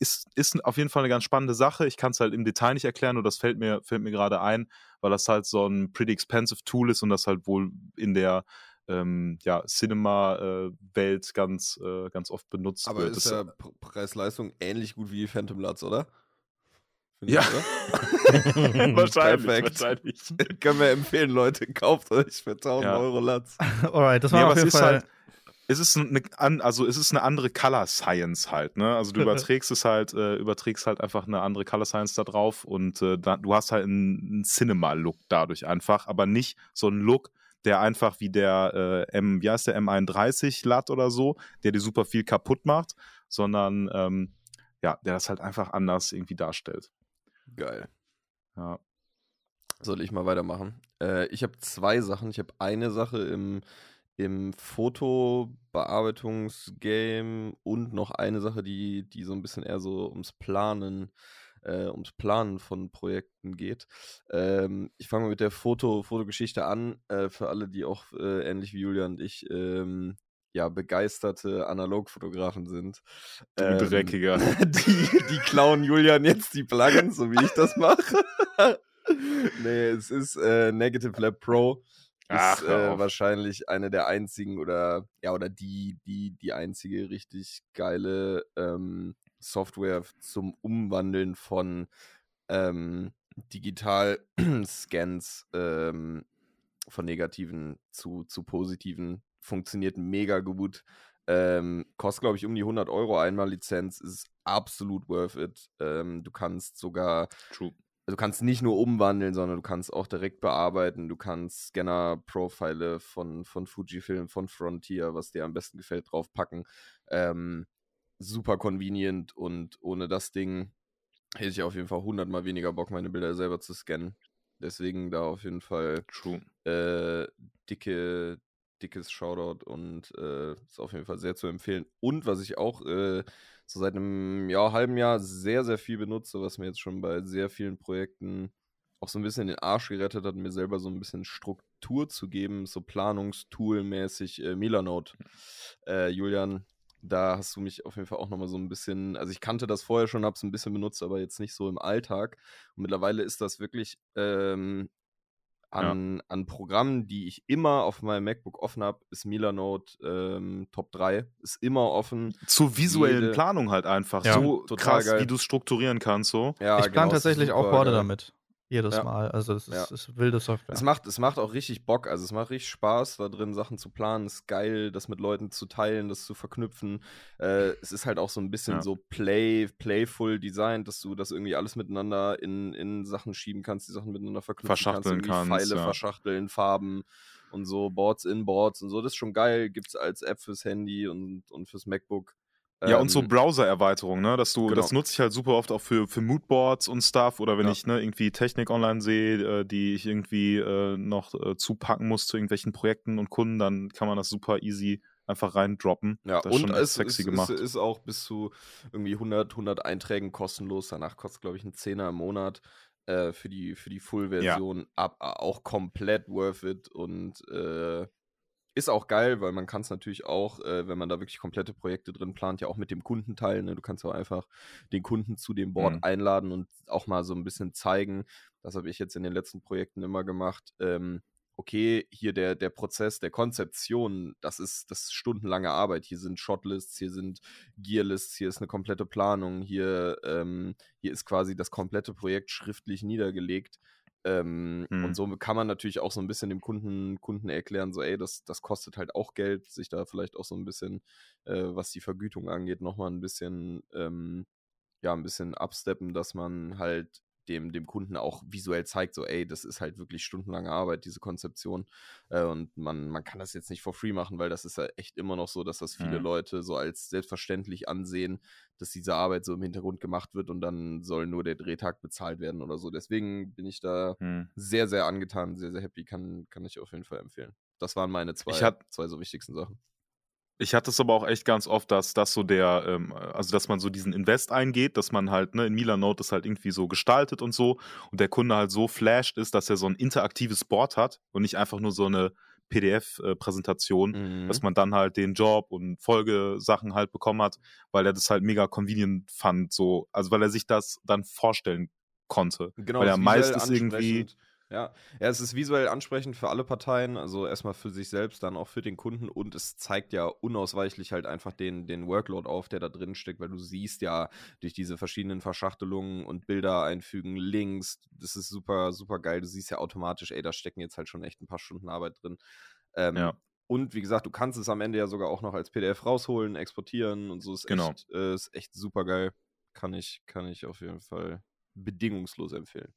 ist, ist auf jeden Fall eine ganz spannende Sache. Ich kann es halt im Detail nicht erklären, nur das fällt mir, fällt mir gerade ein, weil das halt so ein pretty expensive Tool ist und das halt wohl in der ähm, ja, Cinema-Welt ganz, äh, ganz oft benutzt Aber wird. ist Das- ja Preis-Leistung ähnlich gut wie Phantom Lutz, oder? Finde Ja. ich, oder? wahrscheinlich, Perfekt. wahrscheinlich. Können wir empfehlen, Leute, kauft euch für 1000 Ja. Euro Lutz. Alright, das Nee, war aber auf es jeden ist Fall. halt, es ist eine, also es ist eine andere Color Science halt, ne? Also du überträgst es halt, äh, überträgst halt einfach eine andere Color Science da drauf und äh, da, du hast halt einen, einen Cinema-Look dadurch einfach, aber nicht so einen Look, der einfach wie der äh, M, wie heißt der M31 Lat oder so, der dir super viel kaputt macht, sondern ähm, ja, der das halt einfach anders irgendwie darstellt. Geil. Ja. Soll ich mal weitermachen? Äh, ich habe zwei Sachen. Ich habe eine Sache im, im Fotobearbeitungsgame und noch eine Sache, die, die so ein bisschen eher so ums Planen, äh, ums Planen von Projekten geht. Ähm, ich fange mal mit der Foto, Fotogeschichte an. Äh, für alle, die auch äh, ähnlich wie Julia und ich ähm, ja, begeisterte Analogfotografen sind. Du Ähm, Dreckiger. Die, die klauen Julian jetzt die Plugins, so wie ich das mache. nee, es ist äh, Negative Lab Pro. Ach, Ist äh, wahrscheinlich eine der einzigen oder ja, oder die, die, die einzige richtig geile ähm, Software zum Umwandeln von ähm, Digital-Scans ähm, von negativen zu, zu positiven. Funktioniert mega gut. Ähm, kostet, glaube ich, um die 100 Euro einmal Lizenz. Ist absolut worth it. Ähm, du kannst sogar True. du kannst nicht nur umwandeln, sondern du kannst auch direkt bearbeiten. Du kannst Scanner-Profile von, von Fujifilm, von Frontier, was dir am besten gefällt, draufpacken. Ähm, super convenient und ohne das Ding hätte ich auf jeden Fall hundertmal weniger Bock, meine Bilder selber zu scannen. Deswegen da auf jeden Fall True. äh, dicke, dickes Shoutout und äh, ist auf jeden Fall sehr zu empfehlen. Und was ich auch äh, so seit einem ja, halben Jahr sehr, sehr viel benutze, was mir jetzt schon bei sehr vielen Projekten auch so ein bisschen den Arsch gerettet hat, mir selber so ein bisschen Struktur zu geben, so Planungstool-mäßig äh, Milanote. Äh, Julian, da hast du mich auf jeden Fall auch nochmal so ein bisschen, also ich kannte das vorher schon, habe es ein bisschen benutzt, aber jetzt nicht so im Alltag. Und mittlerweile ist das wirklich ähm, an, an Programmen, die ich immer auf meinem MacBook offen habe, ist Milanote ähm, Top 3. Ist immer offen. Zur visuellen Jede- Planung halt einfach. Ja, so total krass, geil. wie du es strukturieren kannst. So. Ja, ich plane genau, tatsächlich auch Borde damit. Jedes Ja. Mal. Also es ist, Ja. ist wilde Software. Es macht, es macht auch richtig Bock, also es macht richtig Spaß, da drin Sachen zu planen. Es ist geil, das mit Leuten zu teilen, das zu verknüpfen. Äh, es ist halt auch so ein bisschen Ja. so play, playful designt, dass du das irgendwie alles miteinander in, in Sachen schieben kannst, die Sachen miteinander verknüpfen Verschachteln irgendwie kannst, Pfeile ja. verschachteln, Farben und so, Boards in Boards und so. Das ist schon geil, gibt es als App fürs Handy und, und fürs MacBook. Ja, und so Ähm, Browser-Erweiterungen, ne? Dass du, genau. das nutze ich halt super oft auch für, für Moodboards und Stuff oder wenn Ja. ich ne, irgendwie Technik online sehe, äh, die ich irgendwie äh, noch äh, zupacken muss zu irgendwelchen Projekten und Kunden, dann kann man das super easy einfach reindroppen. Ja, das ist und es sexy ist, gemacht. Es ist auch bis zu irgendwie 100, 100 Einträgen kostenlos. Danach kostet, glaube ich, ein Zehner im Monat äh, für die, für die Full-Version. Ab, auch komplett worth it und äh, ist auch geil, weil man kann es natürlich auch, äh, wenn man da wirklich komplette Projekte drin plant, ja auch mit dem Kunden teilen. Ne? Du kannst auch einfach den Kunden zu dem Board Mhm. einladen und auch mal so ein bisschen zeigen. Das habe ich jetzt in den letzten Projekten immer gemacht. Ähm, okay, hier der, der Prozess der Konzeption, das ist, das ist stundenlange Arbeit. Hier sind Shotlists, hier sind Gearlists, hier ist eine komplette Planung, hier, ähm, hier ist quasi das komplette Projekt schriftlich niedergelegt. Ähm, Hm. Und so kann man natürlich auch so ein bisschen dem Kunden, Kunden erklären, so, ey, das, das kostet halt auch Geld, sich da vielleicht auch so ein bisschen, äh, was die Vergütung angeht, nochmal ein bisschen, ähm, ja, ein bisschen absteppen, dass man halt dem, dem Kunden auch visuell zeigt, so, ey, das ist halt wirklich stundenlange Arbeit, diese Konzeption. Äh, und man, man kann das jetzt nicht for free machen, weil das ist ja echt immer noch so, dass das viele Mhm. Leute so als selbstverständlich ansehen, dass diese Arbeit so im Hintergrund gemacht wird und dann soll nur der Drehtag bezahlt werden oder so. Deswegen bin ich da Hm. sehr, sehr angetan, sehr, sehr happy, kann, kann ich auf jeden Fall empfehlen. Das waren meine zwei, Ich hat- zwei so wichtigsten Sachen. Ich hatte es aber auch echt ganz oft, dass das so der, ähm, also dass man so diesen Invest eingeht, dass man halt, ne, in Milanote das halt irgendwie so gestaltet und so und der Kunde halt so flasht ist, dass er so ein interaktives Board hat und nicht einfach nur so eine PDF-Präsentation, Mhm. dass man dann halt den Job und Folgesachen halt bekommen hat, weil er das halt mega convenient fand, so, also weil er sich das dann vorstellen konnte. Genau, weil er visuell meist ist irgendwie. Ja. ja, es ist visuell ansprechend für alle Parteien, also erstmal für sich selbst, dann auch für den Kunden und es zeigt ja unausweichlich halt einfach den, den Workload auf, der da drin steckt, weil du siehst ja durch diese verschiedenen Verschachtelungen und Bilder einfügen, Links, das ist super, super geil. Du siehst ja automatisch, ey, da stecken jetzt halt schon echt ein paar Stunden Arbeit drin. Ähm, Ja. Und wie gesagt, du kannst es am Ende ja sogar auch noch als PDF rausholen, exportieren und so. Ist Genau. echt, äh, ist echt super geil. Kann ich, kann ich auf jeden Fall bedingungslos empfehlen.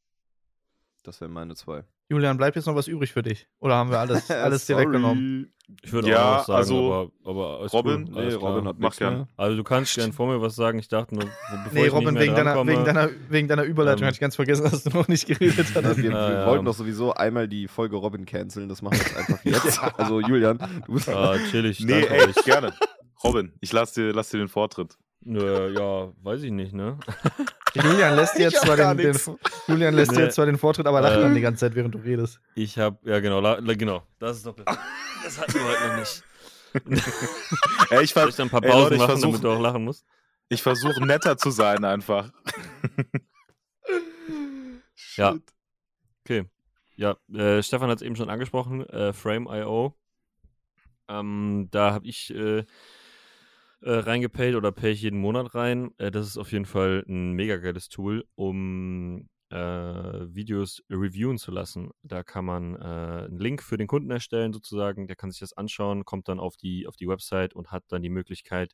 Das wären meine zwei. Julian, bleibt jetzt noch was übrig für dich? Oder haben wir alles, alles dir Sorry. weggenommen? Ich würde Ja, auch noch sagen, also, aber, aber Robin, cool, Nee. Robin hat Mach nichts gern. mehr. Also du kannst gern vor mir was sagen. Ich dachte nur, bevor Nee, ich Robin, nicht mehr wegen deiner, wegen, deiner, wegen deiner Überleitung Ähm. hatte ich ganz vergessen, dass du noch nicht geredet Ja, hattest. wir, wir ja. wollten doch sowieso einmal die Folge Robin canceln, das machen wir jetzt einfach jetzt. Also Julian, du bist Ah, chillig. Nee, danke ey, euch. gerne. Robin, ich lass dir, lass dir den Vortritt. Nö, ja, weiß ich nicht, ne? Julian lässt dir jetzt hab zwar den, den. Julian lässt Nee. jetzt zwar den Vortritt, aber lacht Äh. dann die ganze Zeit, während du redest. Ich habe, ja genau, la, la, genau. Das ist doch. Das hatten wir heute noch nicht. Ey, ich, Soll ver ich dann ein paar ey, Pausen Leute, ich machen, versuch- damit du auch lachen musst? ich versuche netter zu sein einfach. Ja. Okay. Ja, äh, Stefan hat es eben schon angesprochen, äh, Frame.io. Ähm, da habe ich äh, äh, reingepayt oder pay ich jeden Monat rein. Äh, das ist auf jeden Fall ein mega geiles Tool, um äh, Videos reviewen zu lassen. Da kann man äh, einen Link für den Kunden erstellen, sozusagen. Der kann sich das anschauen, kommt dann auf die, auf die Website und hat dann die Möglichkeit,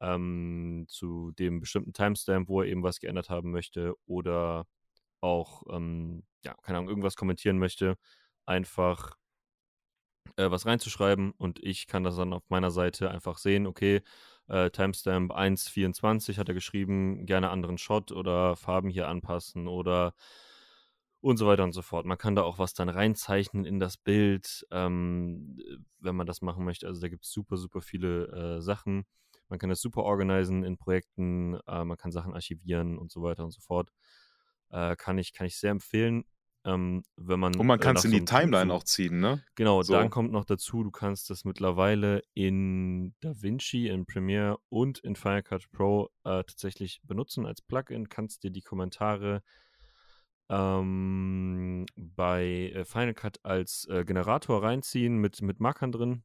ähm, zu dem bestimmten Timestamp, wo er eben was geändert haben möchte oder auch, ähm, ja, keine Ahnung, irgendwas kommentieren möchte, einfach äh, was reinzuschreiben und ich kann das dann auf meiner Seite einfach sehen, okay, äh, Timestamp 1.24 hat er geschrieben, gerne anderen Shot oder Farben hier anpassen oder und so weiter und so fort. Man kann da auch was dann reinzeichnen in das Bild, ähm, wenn man das machen möchte. Also da gibt es super, super viele äh, Sachen. Man kann das super organisieren in Projekten, äh, man kann Sachen archivieren und so weiter und so fort. Äh, kann, ich, kann ich sehr empfehlen. Ähm, wenn man, Und man äh, kann es in so die Timeline auch ziehen, ne? Genau, So. dann kommt noch dazu, du kannst das mittlerweile in DaVinci, in Premiere und in Final Cut Pro äh, tatsächlich benutzen als Plugin. Kannst dir die Kommentare ähm, bei äh, Final Cut als äh, Generator reinziehen mit, mit Markern drin.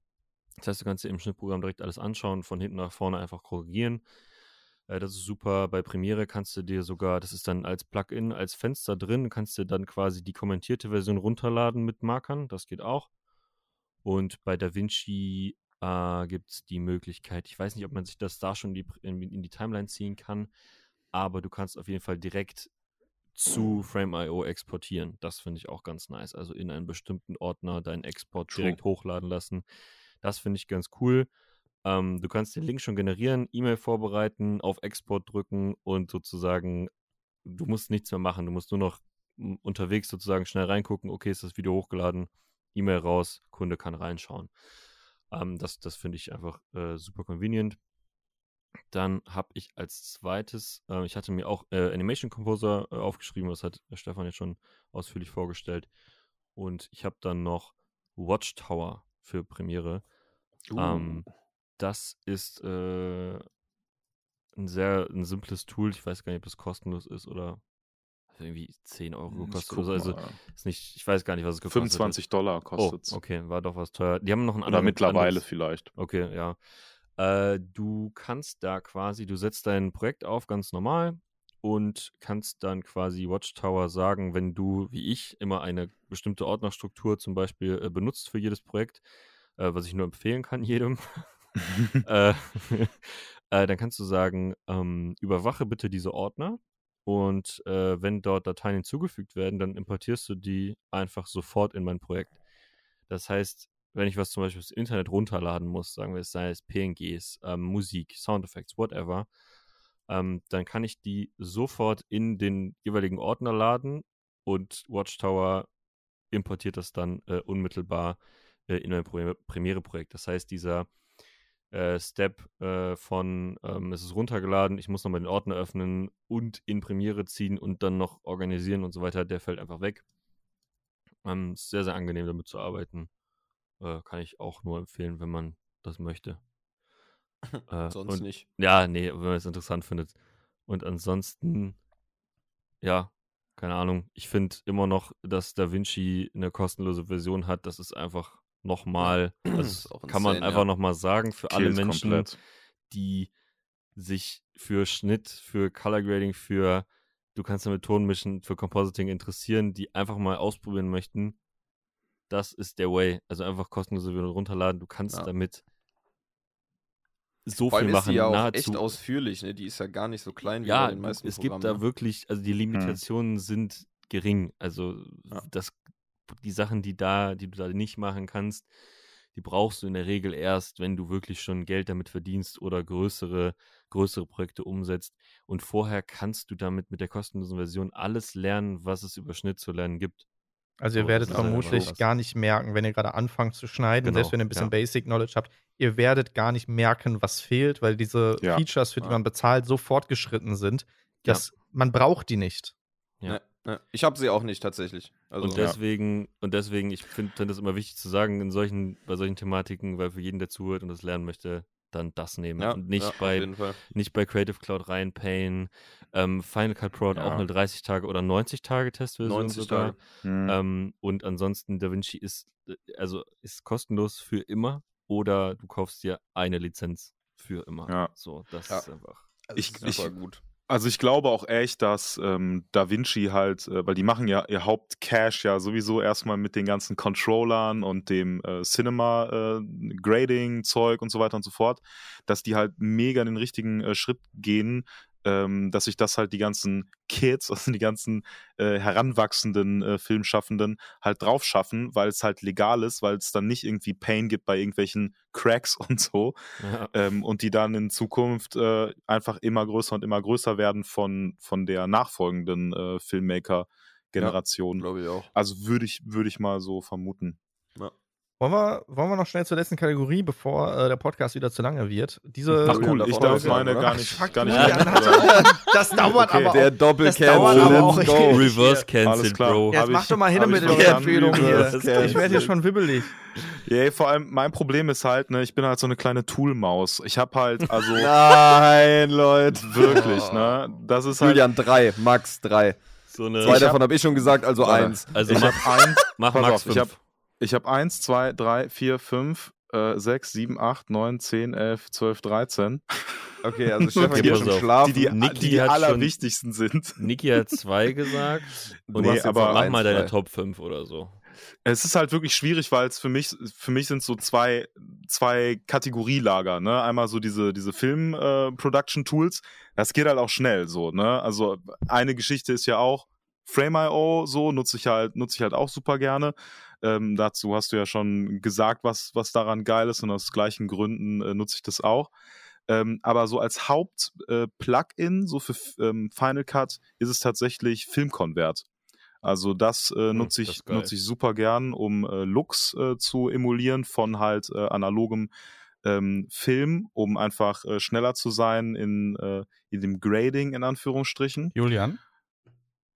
Das heißt, du kannst dir im Schnittprogramm direkt alles anschauen, von hinten nach vorne einfach korrigieren. Äh, das ist super. Bei Premiere kannst du dir sogar, das ist dann als Plugin, als Fenster drin, kannst du dann quasi die kommentierte Version runterladen mit Markern. Das geht auch. Und bei DaVinci äh, gibt es die Möglichkeit, ich weiß nicht, ob man sich das da schon in die, in, in die Timeline ziehen kann, aber du kannst auf jeden Fall direkt zu Frame.io exportieren. Das finde ich auch ganz nice. Also in einen bestimmten Ordner deinen Export True. direkt hochladen lassen. Das finde ich ganz cool. Ähm, du kannst den Link schon generieren, E-Mail vorbereiten, auf Export drücken und sozusagen, du musst nichts mehr machen. Du musst nur noch m, unterwegs sozusagen schnell reingucken, okay, ist das Video hochgeladen, E-Mail raus, Kunde kann reinschauen. Ähm, das das finde ich einfach äh, super convenient. Dann habe ich als zweites, äh, ich hatte mir auch äh, Animation Composer äh, aufgeschrieben, das hat Stefan jetzt schon ausführlich vorgestellt. Und ich habe dann noch Watchtower für Premiere. Uh. Ähm, das ist äh, ein sehr ein simples Tool. Ich weiß gar nicht, ob es kostenlos ist oder hat irgendwie 10 Euro gekostet oder so. Also mal. ist nicht, ich weiß gar nicht, was es gekostet 25 Dollar hat. kostet Oh, okay, war doch was teuer. Die haben noch einen Oder anderen. mittlerweile anderes- vielleicht. Okay, ja. Äh, du kannst da quasi, du setzt dein Projekt auf ganz normal und kannst dann quasi Watchtower sagen, wenn du, wie ich, immer eine bestimmte Ordnerstruktur zum Beispiel äh, benutzt für jedes Projekt, äh, was ich nur empfehlen kann jedem, äh, äh, dann kannst du sagen, ähm, überwache bitte diese Ordner und äh, wenn dort Dateien hinzugefügt werden, dann importierst du die einfach sofort in mein Projekt. Das heißt, wenn ich was zum Beispiel dem Internet runterladen muss, sagen wir es sei es PNGs, ähm, Musik, Soundeffects, whatever, ähm, dann kann ich die sofort in den jeweiligen Ordner laden und Watchtower importiert das dann äh, unmittelbar äh, in mein Pro Premiere-Projekt. Das heißt, dieser äh, Step äh, von ähm, es ist runtergeladen, ich muss nochmal den Ordner öffnen und in Premiere ziehen und dann noch organisieren und so weiter, der fällt einfach weg. Ähm, ist sehr, sehr angenehm damit zu arbeiten. Äh, kann ich auch nur empfehlen, wenn man das möchte. Äh, Sonst und, nicht. Ja, nee, wenn man es interessant findet. Und ansonsten, ja, keine Ahnung. Ich finde immer noch, dass DaVinci eine kostenlose Version hat. Das ist einfach nochmal, das auch kann man insane, einfach ja. nochmal sagen für alle Kills Menschen, komplett. die sich für Schnitt, für Color Grading, für du kannst damit Ton mischen, für Compositing interessieren, die einfach mal ausprobieren möchten. Das ist der Way. Also einfach kostenlose Version runterladen. Du kannst Ja. damit so Vor allem viel ist machen. die ja auch nahezu. echt ausführlich, ne? Die ist ja gar nicht so klein wie ja, bei den meisten es Programmen. gibt da wirklich, also die Limitationen sind gering. Also Ja. das, die Sachen, die da, die du da nicht machen kannst, die brauchst du in der Regel erst, wenn du wirklich schon Geld damit verdienst oder größere, größere Projekte umsetzt. Und vorher kannst du damit mit der kostenlosen Version alles lernen, was es über Schnitt zu lernen gibt. Also ihr So, werdet vermutlich gar nicht merken, wenn ihr gerade anfangt zu schneiden, Genau, selbst wenn ihr ein bisschen ja. Basic Knowledge habt, ihr werdet gar nicht merken, was fehlt, weil diese Ja. Features, für die Ja. man bezahlt, so fortgeschritten sind, Ja. dass man braucht die nicht. Ja. Ich habe sie auch nicht tatsächlich. Also, und deswegen, und deswegen, ich finde find das immer wichtig zu sagen, in solchen, bei solchen Thematiken, weil für jeden, der zuhört und das lernen möchte, dann das nehmen. ja, und nicht ja, auf bei jeden Fall. nicht bei Creative Cloud reinpayen. Ähm, Final Cut Pro hat Ja. auch eine 30 Tage oder 90 Tage Testversion 90 sogar. Tage. Hm. Ähm, und ansonsten DaVinci ist also ist kostenlos für immer oder du kaufst dir eine Lizenz für immer. Ja. So, das Ja. ist einfach. Ich- Super ich- gut. Also ich glaube auch echt, dass ähm, Da Vinci halt, äh, weil die machen ja ihr Hauptcash ja sowieso erstmal mit den ganzen Controllern und dem äh, Cinema äh, und so weiter und so fort, dass die halt mega den richtigen äh, Schritt gehen, ähm, dass sich das halt die ganzen Kids, also die ganzen äh, heranwachsenden äh, Filmschaffenden halt drauf schaffen, weil es halt legal ist, weil es dann nicht irgendwie Pain gibt bei irgendwelchen Cracks und so, Ja. ähm, und die dann in Zukunft äh, einfach immer größer und immer größer werden von, von der nachfolgenden äh, Filmmaker-Generation. Glaube ich auch. also würde ich, würde ich mal so vermuten. Wollen wir, wollen wir noch schnell zur letzten Kategorie, bevor äh, der Podcast wieder zu lange wird? Diese Ach cool, ich darf meine gar Ach, nicht, fuck, gar nicht auch- Das dauert Okay, aber Der auch. Doppelcancel, dauert aber auch go. Reverse. Cancel. Bro. Jetzt Hab mach ich- doch mal hin hab mit ich den. Empfehlungen hier. Ich werde hier schon wibbelig. Ja, vor allem mein Problem ist halt, ne, ich bin halt so eine kleine Toolmaus. Ich habe halt, also Nein, Leute. wirklich, ne, das ist halt. Julian, drei, Max drei. So eine, Zwei hab- davon habe ich schon gesagt, also eins. also ich mach, habe eins, mach Max auf, ich 5. habe ich hab eins, zwei, drei, vier, fünf, äh, sechs, sieben, acht, neun, zehn, elf, zwölf, dreizehn. Okay, also Stefan geht schon schlafen. Die die, Niki die, die allerwichtigsten sind. Niki hat zwei gesagt. Und Nee, aber- mach mal deine. Top 5 oder so. Es ist halt wirklich schwierig, weil es für mich, für mich sind so zwei, zwei Kategorielager, ne? Einmal so diese, diese Film-Production-Tools. das geht halt auch schnell so, ne? Also eine Geschichte ist ja auch Frame.io, so nutze ich halt, nutze ich halt auch super gerne. Ähm, dazu hast du ja schon gesagt, was, was daran geil ist und aus gleichen Gründen äh, nutze ich das auch. Ähm, aber so als Haupt-Plugin, so für ähm, Final Cut, ist es tatsächlich Filmconvert. Also das äh, nutze Hm, das ich, nutze ich super gern, um äh, Looks äh, zu emulieren von halt äh, analogem ähm, Film, um einfach äh, schneller zu sein in, äh, in dem Grading in Anführungsstrichen. Julian,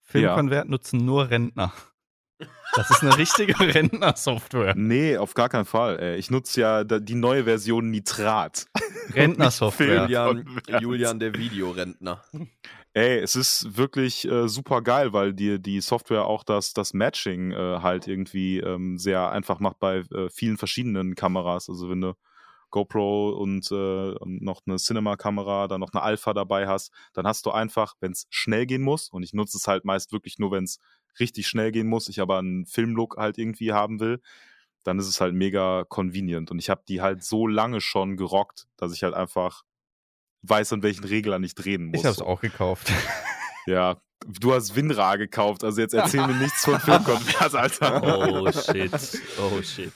Filmkonvert nutzen nur Rentner. Das ist eine richtige Rentnersoftware. Nee, auf gar keinen Fall. Ey. Ich nutze ja die neue Version Nitrat. Rentnersoftware. Julian. Julian, der Videorentner. Ey, es ist wirklich äh, super geil, weil dir die Software auch das, das Matching äh, halt irgendwie ähm, sehr einfach macht bei äh, vielen verschiedenen Kameras. Also wenn du GoPro und, äh, und noch eine Cinema-Kamera, dann noch eine Alpha dabei hast, dann hast du einfach, wenn es schnell gehen muss, und ich nutze es halt meist wirklich nur, wenn es richtig schnell gehen muss, ich aber einen Filmlook halt irgendwie haben will, dann ist es halt mega convenient. Und ich habe die halt so lange schon gerockt, dass ich halt einfach weiß, an welchen Reglern ich drehen muss. Ich habe es auch gekauft. Ja, du hast Winra gekauft, also jetzt erzähl mir nichts von Filmkonvert, Alter. Oh shit. Oh shit.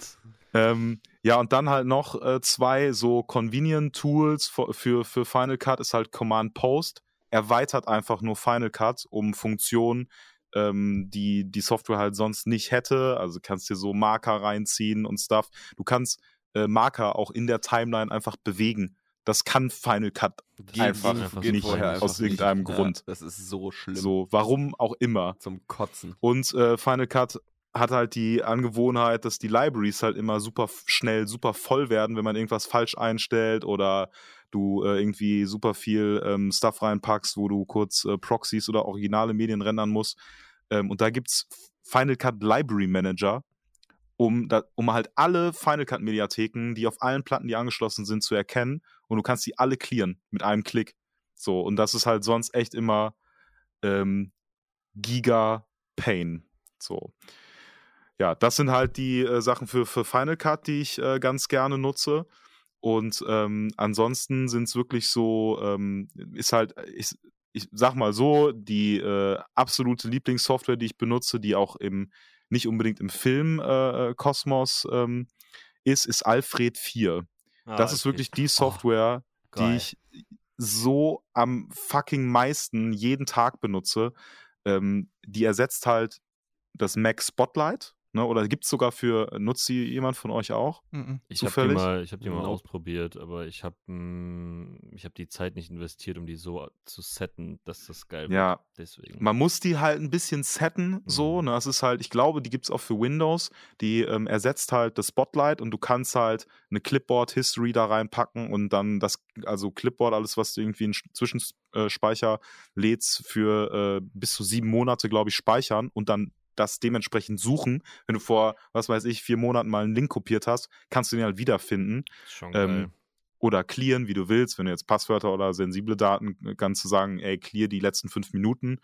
Ähm, ja, und dann halt noch äh, zwei so Convenient Tools für, für, für Final Cut ist halt Command Post. Erweitert einfach nur Final Cut um Funktionen, ähm, die die Software halt sonst nicht hätte. Also kannst dir so Marker reinziehen und Stuff. Du kannst äh, Marker auch in der Timeline einfach bewegen. Das kann Final Cut einfach, einfach nicht vorher einfach aus irgendeinem nicht. Grund. Ja, das ist so schlimm. So, warum auch immer. Zum Kotzen. Und äh, Final Cut hat halt die Angewohnheit, dass die Libraries halt immer super schnell, super voll werden, wenn man irgendwas falsch einstellt oder du äh, irgendwie super viel ähm, Stuff reinpackst, wo du kurz äh, Proxys oder originale Medien rendern musst. Ähm, und da gibt es Final Cut Library Manager, um, da, um halt alle Final Cut Mediatheken, die auf allen Platten, die angeschlossen sind, zu erkennen. Und du kannst die alle clearen mit einem Klick. So, und das ist halt sonst echt immer ähm, Giga Pain. So. Ja, das sind halt die äh, Sachen für, für Final Cut, die ich äh, ganz gerne nutze. Und ähm, ansonsten sind es wirklich so, ähm, ist halt, ich, ich sag mal so, die äh, absolute Lieblingssoftware, die ich benutze, die auch im nicht unbedingt im Film-Kosmos äh, ähm, ist, ist Alfred 4. Ah, das ist wirklich die Software, oh, die ich so am fucking meisten jeden Tag benutze. Ähm, die ersetzt halt das Mac Spotlight Ne? Oder gibt es sogar für, nutzt sie jemand von euch auch? Mhm. Ich habe die mal, ich hab die mal no. ausprobiert, aber ich habe hm, hab die Zeit nicht investiert, um die so zu setten, dass das geil ja. wird. Deswegen. Man muss die halt ein bisschen setten, mhm. so. Ne? Das ist halt, ich glaube, die gibt es auch für Windows. Die ähm, ersetzt halt das Spotlight und du kannst halt eine Clipboard-History da reinpacken und dann das, also Clipboard, alles, was du irgendwie in Zwischenspeicher lädst, für äh, bis zu sieben Monate, glaube ich, speichern und dann das dementsprechend suchen. Wenn du vor, was weiß ich, vier Monaten mal einen Link kopiert hast, kannst du den halt wiederfinden. Schon geil. Ähm, oder clearen, wie du willst. Wenn du jetzt Passwörter oder sensible Daten, äh, kannst du sagen, ey, clear die letzten fünf Minuten.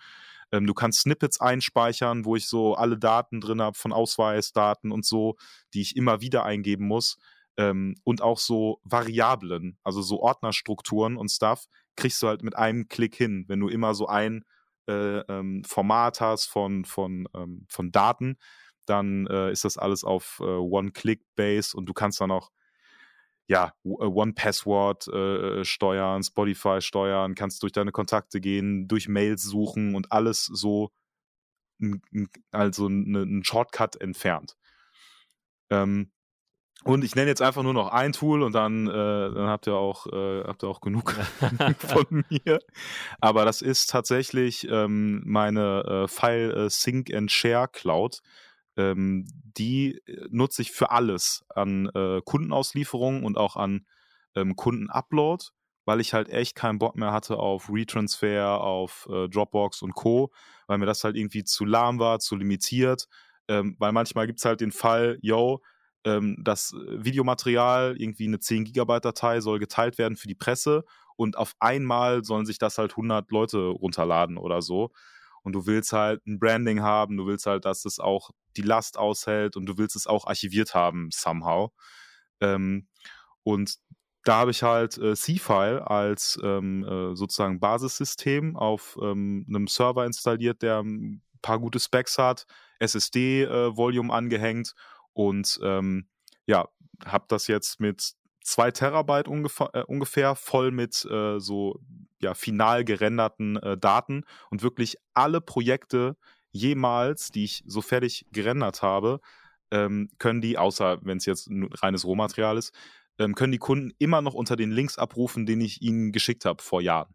Ähm, du kannst Snippets einspeichern, wo ich so alle Daten drin habe, von Ausweisdaten und so, die ich immer wieder eingeben muss. Ähm, und auch so Variablen, also so Ordnerstrukturen und Stuff, kriegst du halt mit einem Klick hin, wenn du immer so ein äh, ähm, Format hast von, von, ähm, von Daten, dann äh, ist das alles auf äh, One-Click-Base und du kannst dann auch ja, äh, One-Password äh, steuern, Spotify steuern, kannst durch deine Kontakte gehen, durch Mails suchen und alles so also ein Shortcut entfernt. Ähm, und ich nenne jetzt einfach nur noch ein Tool und dann, äh, dann habt ihr auch, äh, habt ihr auch genug von mir. Aber das ist tatsächlich ähm, meine äh, File äh, Sync and Share Cloud. Ähm, die äh, nutze ich für alles an äh, Kundenauslieferungen und auch an ähm, Kundenupload, weil ich halt echt keinen Bock mehr hatte auf Retransfer, auf äh, Dropbox und Co., weil mir das halt irgendwie zu lahm war, zu limitiert. Ähm, weil manchmal gibt es halt den Fall, yo, ähm, das Videomaterial, irgendwie eine 10 Gigabyte Datei, soll geteilt werden für die Presse und auf einmal sollen sich das halt 100 Leute runterladen oder so. Und du willst halt ein Branding haben, du willst halt, dass es auch die Last aushält und du willst es auch archiviert haben, somehow. Ähm, und da habe ich halt äh, C-File als ähm, äh, sozusagen Basissystem auf ähm, einem Server installiert, der ein paar gute Specs hat, SSD-Volume äh, angehängt und ähm, ja, habe das jetzt mit zwei Terabyte ungefähr, äh, ungefähr voll mit äh, so ja, final gerenderten äh, Daten und wirklich alle Projekte jemals, die ich so fertig gerendert habe, ähm, können die, außer wenn es jetzt reines Rohmaterial ist, ähm, können die Kunden immer noch unter den Links abrufen, den ich ihnen geschickt habe vor Jahren.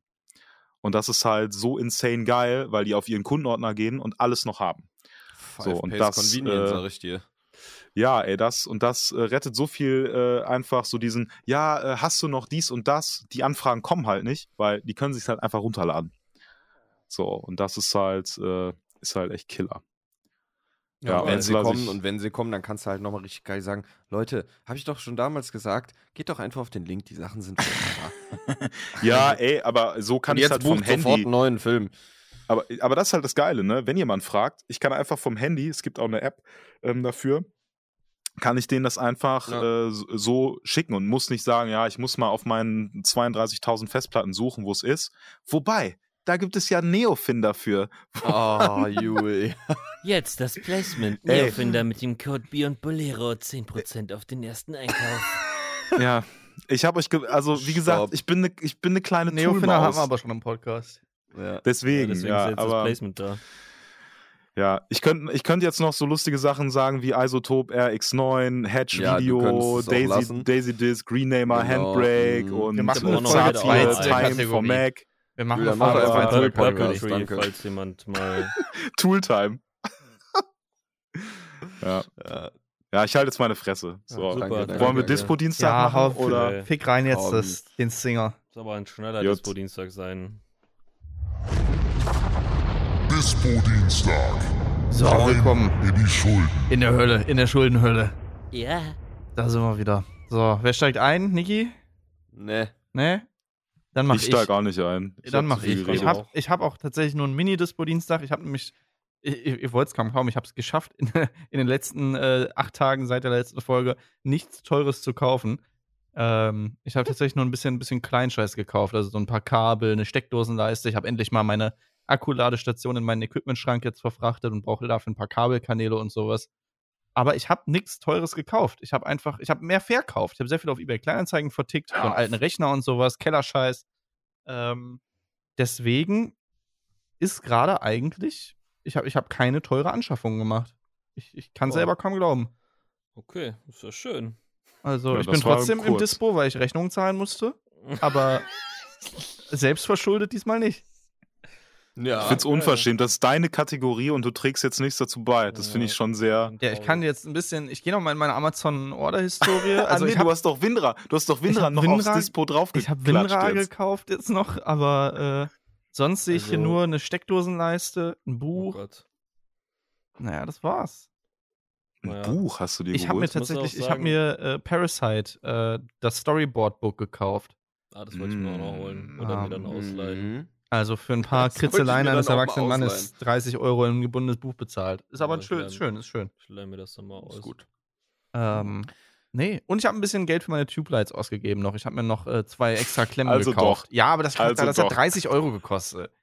Und das ist halt so insane geil, weil die auf ihren Kundenordner gehen und alles noch haben. Five so, und das, Convenience, äh, sag ich dir. Ja, ey, das und das äh, rettet so viel äh, einfach so diesen, ja, äh, hast du noch dies und das? Die Anfragen kommen halt nicht, weil die können sich halt einfach runterladen. So, und das ist halt, äh, ist halt echt Killer. Ja, ja wenn sie kommen ich... und wenn sie kommen, dann kannst du halt nochmal richtig geil sagen, Leute, habe ich doch schon damals gesagt, geht doch einfach auf den Link, die Sachen sind ja, ey, aber so kann ich halt vom Handy sofort einen neuen Film. Aber, aber das ist halt das Geile, ne? Wenn jemand fragt, ich kann einfach vom Handy, es gibt auch eine App ähm, dafür, kann ich denen das einfach ja. äh, so schicken und muss nicht sagen, ja, ich muss mal auf meinen 32.000 Festplatten suchen, wo es ist. Wobei, da gibt es ja Neofinder für. Oh, Juli. Jetzt das Placement. Neofinder mit dem Code B und Bolero 10% auf den ersten Einkauf. ja, ich habe euch, also wie gesagt, ich bin eine ich bin ne kleine Neofinder haben wir aber schon im Podcast. Ja. Deswegen, ja, deswegen ja, ist aber, das Placement da. Ja, ich könnte ich könnt jetzt noch so lustige Sachen sagen wie Isotope RX9, Hedge ja, Video, Daisy, Daisy Disc, Greennamer, genau. Handbrake mhm. und wir machen eine zweite Time for Mac. Wir machen ja, noch einfach einen Podcast, danke. falls jemand mal Tooltime. ja. ja. Ja, ich halte jetzt meine Fresse. So. Ja, super, danke, Wollen wir Dispo-Dienstag ja, machen? Oder? Fick rein jetzt das, den Singer. Muss aber ein schneller Dispo-Dienstag sein. Dispo-Dienstag. So, Rein willkommen in die Schulden. in der Hölle, in der Schuldenhölle. Ja. Da sind wir wieder. So, wer steigt ein? Niki? Ne. Ne? Dann mach ich ich. steig gar nicht ein. Ich Dann hab mach ich. Ich habe ich hab auch tatsächlich nur einen Mini-Dispo-Dienstag. Ich habe nämlich, ich, ich, ihr wollt es kaum kaum, ich habe es geschafft, in, in den letzten äh, acht Tagen seit der letzten Folge nichts Teures zu kaufen. Ähm, ich habe tatsächlich nur ein bisschen, bisschen Kleinscheiß gekauft, also so ein paar Kabel, eine Steckdosenleiste. Ich habe endlich mal meine Akkuladestation in meinen Equipmentschrank jetzt verfrachtet und brauche dafür ein paar Kabelkanäle und sowas. Aber ich habe nichts Teures gekauft. Ich habe einfach, ich habe mehr verkauft. Ich habe sehr viel auf eBay Kleinanzeigen vertickt, einen alten Rechner und sowas, Kellerscheiß. Ähm, deswegen ist gerade eigentlich, ich habe ich hab keine teure Anschaffung gemacht. Ich, ich kann Oh. selber kaum glauben. Okay, ist ja schön. Also Ja, ich bin trotzdem im. Dispo, weil ich Rechnungen zahlen musste. Aber selbstverschuldet diesmal nicht. Ja. Ich find's unverschämt. Das ist deine Kategorie und du trägst jetzt nichts dazu bei. Das finde ich schon sehr. Ja, ich kann jetzt ein bisschen, ich gehe noch mal in meine Amazon-Order-Historie. Also ah, nee, ich hab, du hast doch Winra. Du hast doch Winra hab noch Winra- aufs Dispo drauf ich habe Winra jetzt. gekauft jetzt noch, aber äh, sonst sehe ich hier Also- nur eine Steckdosenleiste, ein Oh Buch. Gott. naja, das war's. Ein Naja. Buch hast du dir Ich habe mir geholt. auch tatsächlich, ich habe mir äh, Parasite, äh, das Storyboard-Book gekauft. Ah, das wollte ich mir auch noch holen. Oder mir dann Ähm, ausleihen. Also für ein paar Das Kritzeleien eines erwachsenen Mannes ausleihen. 30 Euro in ein gebundenes Buch bezahlt. Ist aber ein schön, ist schön, ist schön. Ich leih mir das dann mal aus. Ist gut. Ähm, nee, und ich habe ein bisschen Geld für meine Tube Lights ausgegeben noch. Ich habe mir noch äh, zwei extra Klemmen Also gekauft. doch. Ja, aber das, Also das hat doch. 30 Euro gekostet.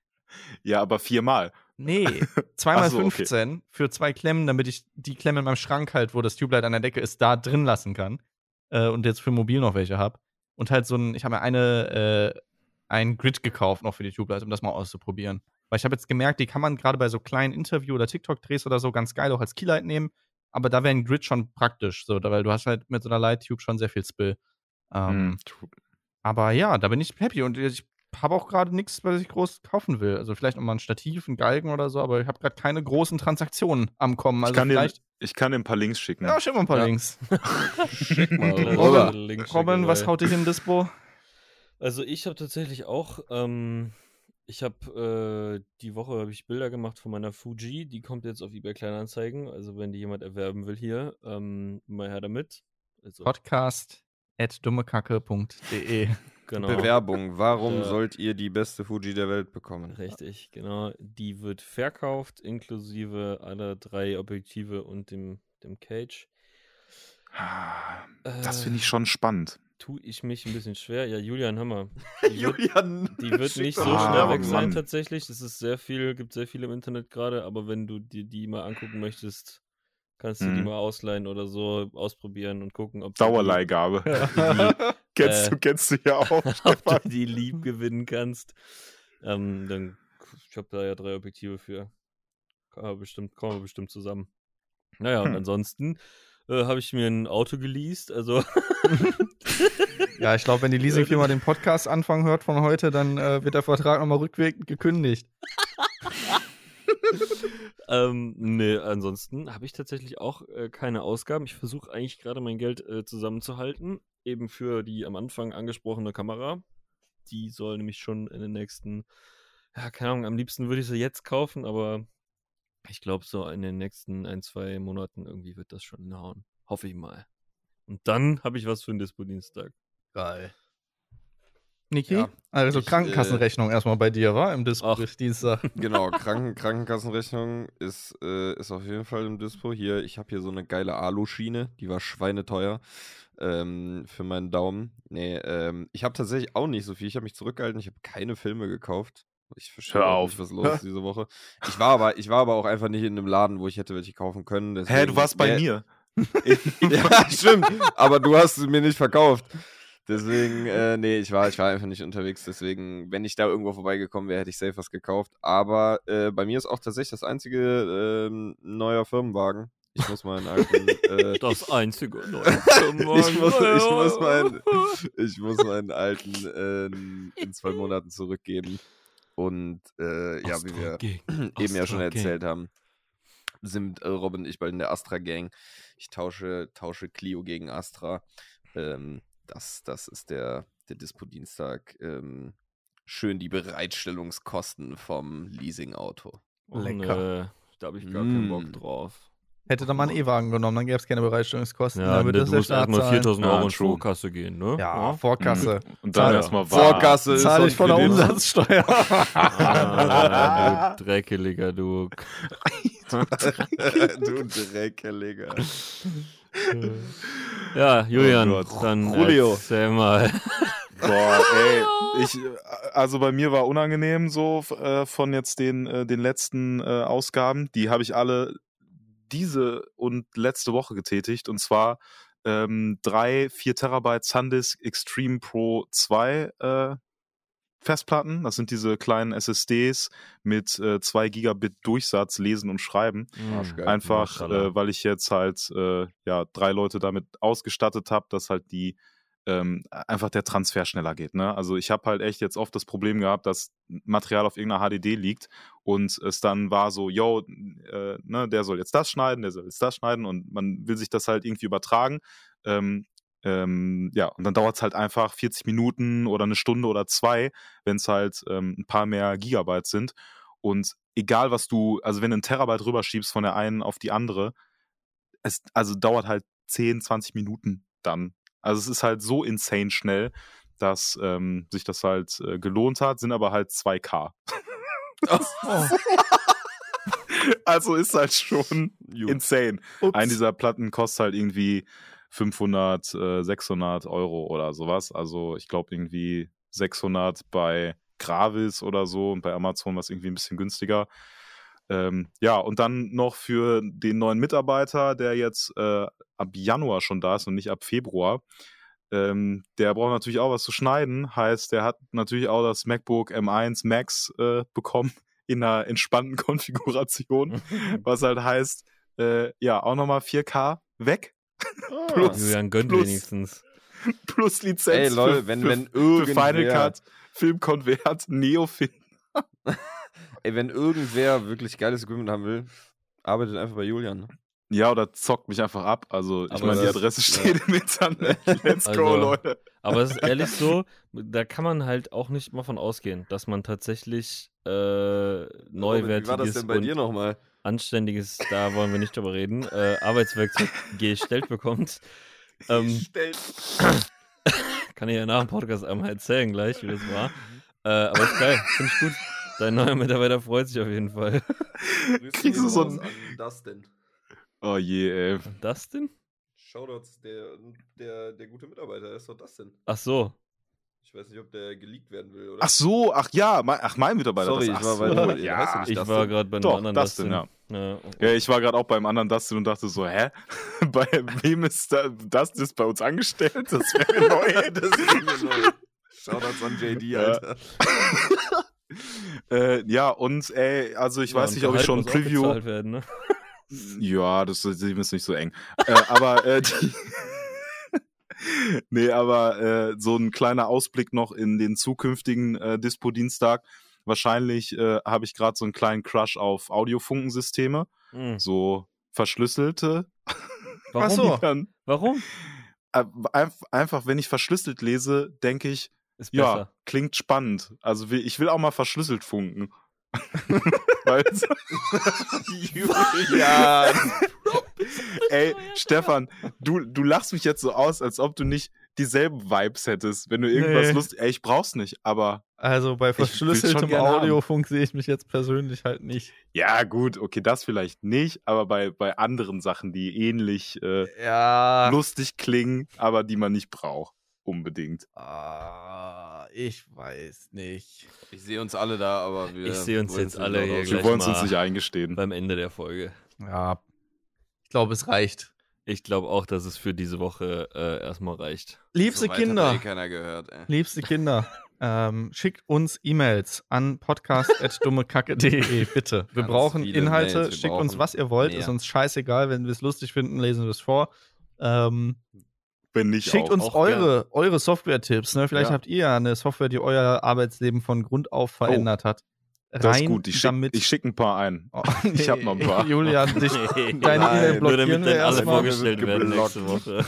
Ja, aber viermal. Nee, zweimal so, okay. 15 für zwei Klemmen, damit ich die Klemme in meinem Schrank halt, wo das Tube Light an der Decke ist, da drin lassen kann. Äh, und jetzt für mobil noch welche habe. Und halt so ein, ich habe mir eine, äh, ein Grid gekauft noch für die Tube Lights, um das mal auszuprobieren. Weil ich habe jetzt gemerkt, die kann man gerade bei so kleinen Interview- oder TikTok-Drehs oder so ganz geil auch als Keylight nehmen. Aber da wäre ein Grid schon praktisch, so, da- weil du hast halt mit so einer Light Tube schon sehr viel Spill. Ähm, Hm. aber ja, da bin ich happy und ich habe auch gerade nichts, was ich groß kaufen will. Also vielleicht noch mal ein Stativ, ein Galgen oder so, aber ich habe gerade keine großen Transaktionen am Kommen. Also ich, kann dir, vielleicht. ich kann dir ein paar Links schicken. Ja, schick mal ein paar Ja. Links. Schick mal rüber. Robin, was haut dich in Dispo? Also ich habe tatsächlich auch, ähm, ich habe äh, die Woche habe ich Bilder gemacht von meiner Fuji, die kommt jetzt auf eBay Kleinanzeigen, also wenn die jemand erwerben will hier, ähm, mal her damit. Also, Podcast at dummekacke.de. genau. Bewerbung. Warum Ja. sollt ihr die beste Fuji der Welt bekommen? Richtig, genau. Die wird verkauft, inklusive aller drei Objektive und dem, dem Cage. Ah, Das Äh, finde ich schon spannend. Tue ich mich ein bisschen schwer. Ja, Julian, mal. Die wird, Julian, die wird nicht so Ah, schnell weg sein Mann. tatsächlich. Es ist sehr viel, gibt sehr viel im Internet gerade, aber wenn du dir die mal angucken möchtest, kannst du die Mhm. mal ausleihen oder so ausprobieren und gucken, ob du Dauerleihgabe. kennst, Äh, du, kennst du ja auch. die, ob du die lieb gewinnen kannst. Ähm, dann, ich habe da ja drei Objektive für. Kann bestimmt, kommen wir bestimmt zusammen. Naja, und Hm. ansonsten äh, habe ich mir ein Auto geleast, also Ja, ich glaube, wenn die Leasingfirma den Podcast Anfang hört von heute, dann äh, wird der Vertrag nochmal rückwirkend gekündigt. ähm, nee, ansonsten habe ich tatsächlich auch äh, keine Ausgaben. Ich versuche eigentlich gerade mein Geld äh, zusammenzuhalten, eben für die am Anfang angesprochene Kamera. Die soll nämlich schon in den nächsten, ja, keine Ahnung, am liebsten würde ich sie jetzt kaufen, aber ich glaube, so in den nächsten ein, zwei Monaten irgendwie wird das schon hinhauen. Hoffe ich mal. Und dann habe ich was für den Dispo-Dienstag. Geil. Niki? Ja, also ich, Krankenkassenrechnung erstmal bei dir, war? Im Dispo Ach. Dienstag. Genau, Kranken Krankenkassenrechnung ist, äh, ist auf jeden Fall im Dispo. Hier, ich habe hier so eine geile Aluschiene, die war schweineteuer ähm, für meinen Daumen. Nee, ähm, ich habe tatsächlich auch nicht so viel. Ich habe mich zurückgehalten, ich habe keine Filme gekauft. Ich verstehe auf. nicht, was los ist diese Woche. Ich war, aber, ich war aber auch einfach nicht in einem Laden, wo ich hätte welche kaufen können. Hä, du deswegen- warst bei Wer- mir. ja, stimmt. Aber du hast sie mir nicht verkauft. Deswegen, äh, nee, ich war, ich war einfach nicht unterwegs. Deswegen, wenn ich da irgendwo vorbeigekommen wäre, hätte ich safe was gekauft. Aber äh, bei mir ist auch tatsächlich das einzige ähm, neuer Firmenwagen. Ich muss meinen alten. Äh, Das einzige neue ich, muss, ich, muss meinen, ich muss meinen alten ähm, in zwei Monaten zurückgeben. Und äh, ja, wie wir eben ja schon erzählt haben, sind äh, Robin und ich bald in der Astra Gang. Ich tausche, tausche Clio gegen Astra. Ähm, das, das ist der, der Dispo-Dienstag. Ähm, schön die Bereitstellungskosten vom Leasing-Auto. Lecker. nö, da habe ich gar keinen Mm. Bock drauf. Hätte dann mal einen E-Wagen genommen, dann gäbe es keine Bereitstellungskosten. Ja, dann würde du das musst erstmal zahlen. 4000 Euro in. Vorkasse gehen, ne? Ja, Vorkasse. Und dann erstmal warm. Vorkasse ist Zahle ich von der. Umsatzsteuer. Ah, du dreckeliger du. du Dreckeliger. Ja, Julian, Oh dann Julio. erzähl mal. Boah, ey, ich, also bei mir war unangenehm so äh, von jetzt den, äh, den letzten äh, Ausgaben. Die habe ich alle diese und letzte Woche getätigt. Und zwar ähm, drei 4 Terabyte SanDisk Extreme Pro 2 äh, Festplatten. Das sind diese kleinen SSDs mit äh, 2 Gigabit Durchsatz, Lesen und Schreiben. Arschgeil. Einfach, äh, weil ich jetzt halt äh, ja drei Leute damit ausgestattet habe, dass halt die ähm, einfach der Transfer schneller geht. Ne? Also ich habe halt echt jetzt oft das Problem gehabt, dass Material auf irgendeiner HDD liegt und es dann war so, yo, äh, ne, der soll jetzt das schneiden, der soll jetzt das schneiden und man will sich das halt irgendwie übertragen. Ähm, ähm, ja, und dann dauert es halt einfach 40 Minuten oder eine Stunde oder zwei, wenn es halt ähm, ein paar mehr Gigabyte sind. Und egal was du, also wenn du einen Terabyte rüberschiebst von der einen auf die andere, es also dauert halt 10, 20 Minuten dann. Also es ist halt so insane schnell, dass ähm, sich das halt äh, gelohnt hat, sind aber halt 2K. also ist halt schon Gut. insane. Ups. Ein dieser Platten kostet halt irgendwie 500, äh, 600 Euro oder sowas. Also ich glaube irgendwie 600 bei Gravis oder so und bei Amazon war es irgendwie ein bisschen günstiger. Ähm, ja, und dann noch für den neuen Mitarbeiter, der jetzt äh, ab Januar schon da ist und nicht ab Februar. Ähm, der braucht natürlich auch was zu schneiden. Heißt, der hat natürlich auch das MacBook M1 Max äh, bekommen in einer entspannten Konfiguration. was halt heißt, äh, ja, auch nochmal 4K weg. Plus- Julian gönnt plus- wenigstens. Plus Lizenz Ey, lol, für, wenn, für, wenn für Final Cut, Filmkonvert, Neofilm. Ey, wenn irgendwer wirklich geiles Equipment haben will, arbeitet einfach bei Julian. ne? Ja, oder zockt mich einfach ab. Also, ich meine, die Adresse ja. steht im Internet. Let's go, Also, Leute. Aber es ist ehrlich so, da kann man halt auch nicht mal von ausgehen, dass man tatsächlich äh, Robin, Wie war das neuwertiges denn bei und dir nochmal? anständiges, da wollen wir nicht drüber reden, äh, Arbeitswerkzeug gestellt bekommt. Ähm, kann ich ja nach dem Podcast einmal erzählen gleich, wie das war. Äh, aber ist geil, finde ich gut. Dein neuer Mitarbeiter freut sich auf jeden Fall. Kriegst du so ein- Dustin. Oh je, ey. Denn? Shoutouts, der, der, der gute Mitarbeiter ist doch Dustin. Ach so. Ich weiß nicht, ob der geleakt werden will, oder? Ach so, ach ja, mein, ach, mein Mitarbeiter. Sorry, das, ich war bei so, heißt ja Ich Dustin? war gerade bei einem Doch, anderen Dustin, Dustin. ja. Ja, Ja, ich war gerade auch beim anderen Dustin und dachte so, hä? Bei wem ist da, Dustin ist bei uns angestellt? Das wäre neu. das ist mir neu. Shoutouts an JD, Ja. Alter. äh, ja, und ey, also ich Ja, weiß nicht, ob ich schon ein Preview. Werden, ne? Ja, das ist, nicht so eng. äh, aber äh, die nee, aber äh, so ein kleiner Ausblick noch in den zukünftigen äh, Dispo-Dienstag. Wahrscheinlich äh, habe ich gerade so einen kleinen Crush auf Audiofunkensysteme, Hm. so verschlüsselte. Warum? Ach so. Dann, Warum? äh, einf- einfach, wenn ich verschlüsselt lese, denke ich, Ist ja, besser. klingt spannend. Also ich will auch mal verschlüsselt funken. Weil, Ja, ey, Stefan, du, du lachst mich jetzt so aus, als ob du nicht dieselben Vibes hättest, wenn du irgendwas Nee. Lust. Ey, ich brauch's nicht, aber Also bei verschlüsseltem. Audiofunk sehe ich mich jetzt persönlich halt nicht. ja, gut, okay, das vielleicht nicht, aber bei, bei anderen Sachen, die ähnlich äh, Ja. lustig klingen, aber die man nicht braucht. Unbedingt. Ah, ich weiß nicht. ich sehe uns alle da, aber wir. Ich sehe uns wollen jetzt es alle hier Wir wollen es uns nicht eingestehen. beim Ende der Folge. Ja. Ich glaube, es reicht. Ich glaube auch, dass es für diese Woche äh, erstmal reicht. Liebste So Kinder. Eh keiner gehört, ey. Liebste Kinder, ähm, schickt uns E-Mails an podcast.dummekacke.de, bitte. Wir Ganz brauchen Inhalte, Mails, wir schickt uns, brauchen was ihr wollt, mehr. ist uns scheißegal, wenn wir es lustig finden, lesen wir es vor. Ähm, Wenn nicht schickt auch. uns auch eure, eure Software-Tipps. Ne? Vielleicht Ja. habt ihr ja eine Software, die euer Arbeitsleben von Grund auf verändert hat. das ist Rein gut. Ich schicke schick ein paar ein. Oh, ich hab noch ein paar. Julian, dich, deine E-Mail Nur blockieren damit wir alle vorgestellt werden geblockt. nächste Woche.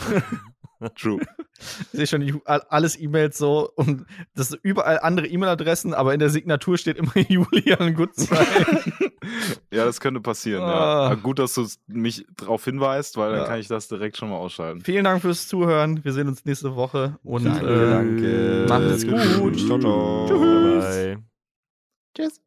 True. Ich sehe schon alles E-Mails so und das sind überall andere E-Mail-Adressen, aber in der Signatur steht immer Julian Gutzeit. ja, das könnte passieren. Ah. Ja. Gut, dass du mich darauf hinweist, weil ja. dann kann ich das direkt schon mal ausschalten. Vielen Dank fürs Zuhören. Wir sehen uns nächste Woche und danke, äh, macht es gut. Ciao, ciao. Tschüss. Bye. Tschüss.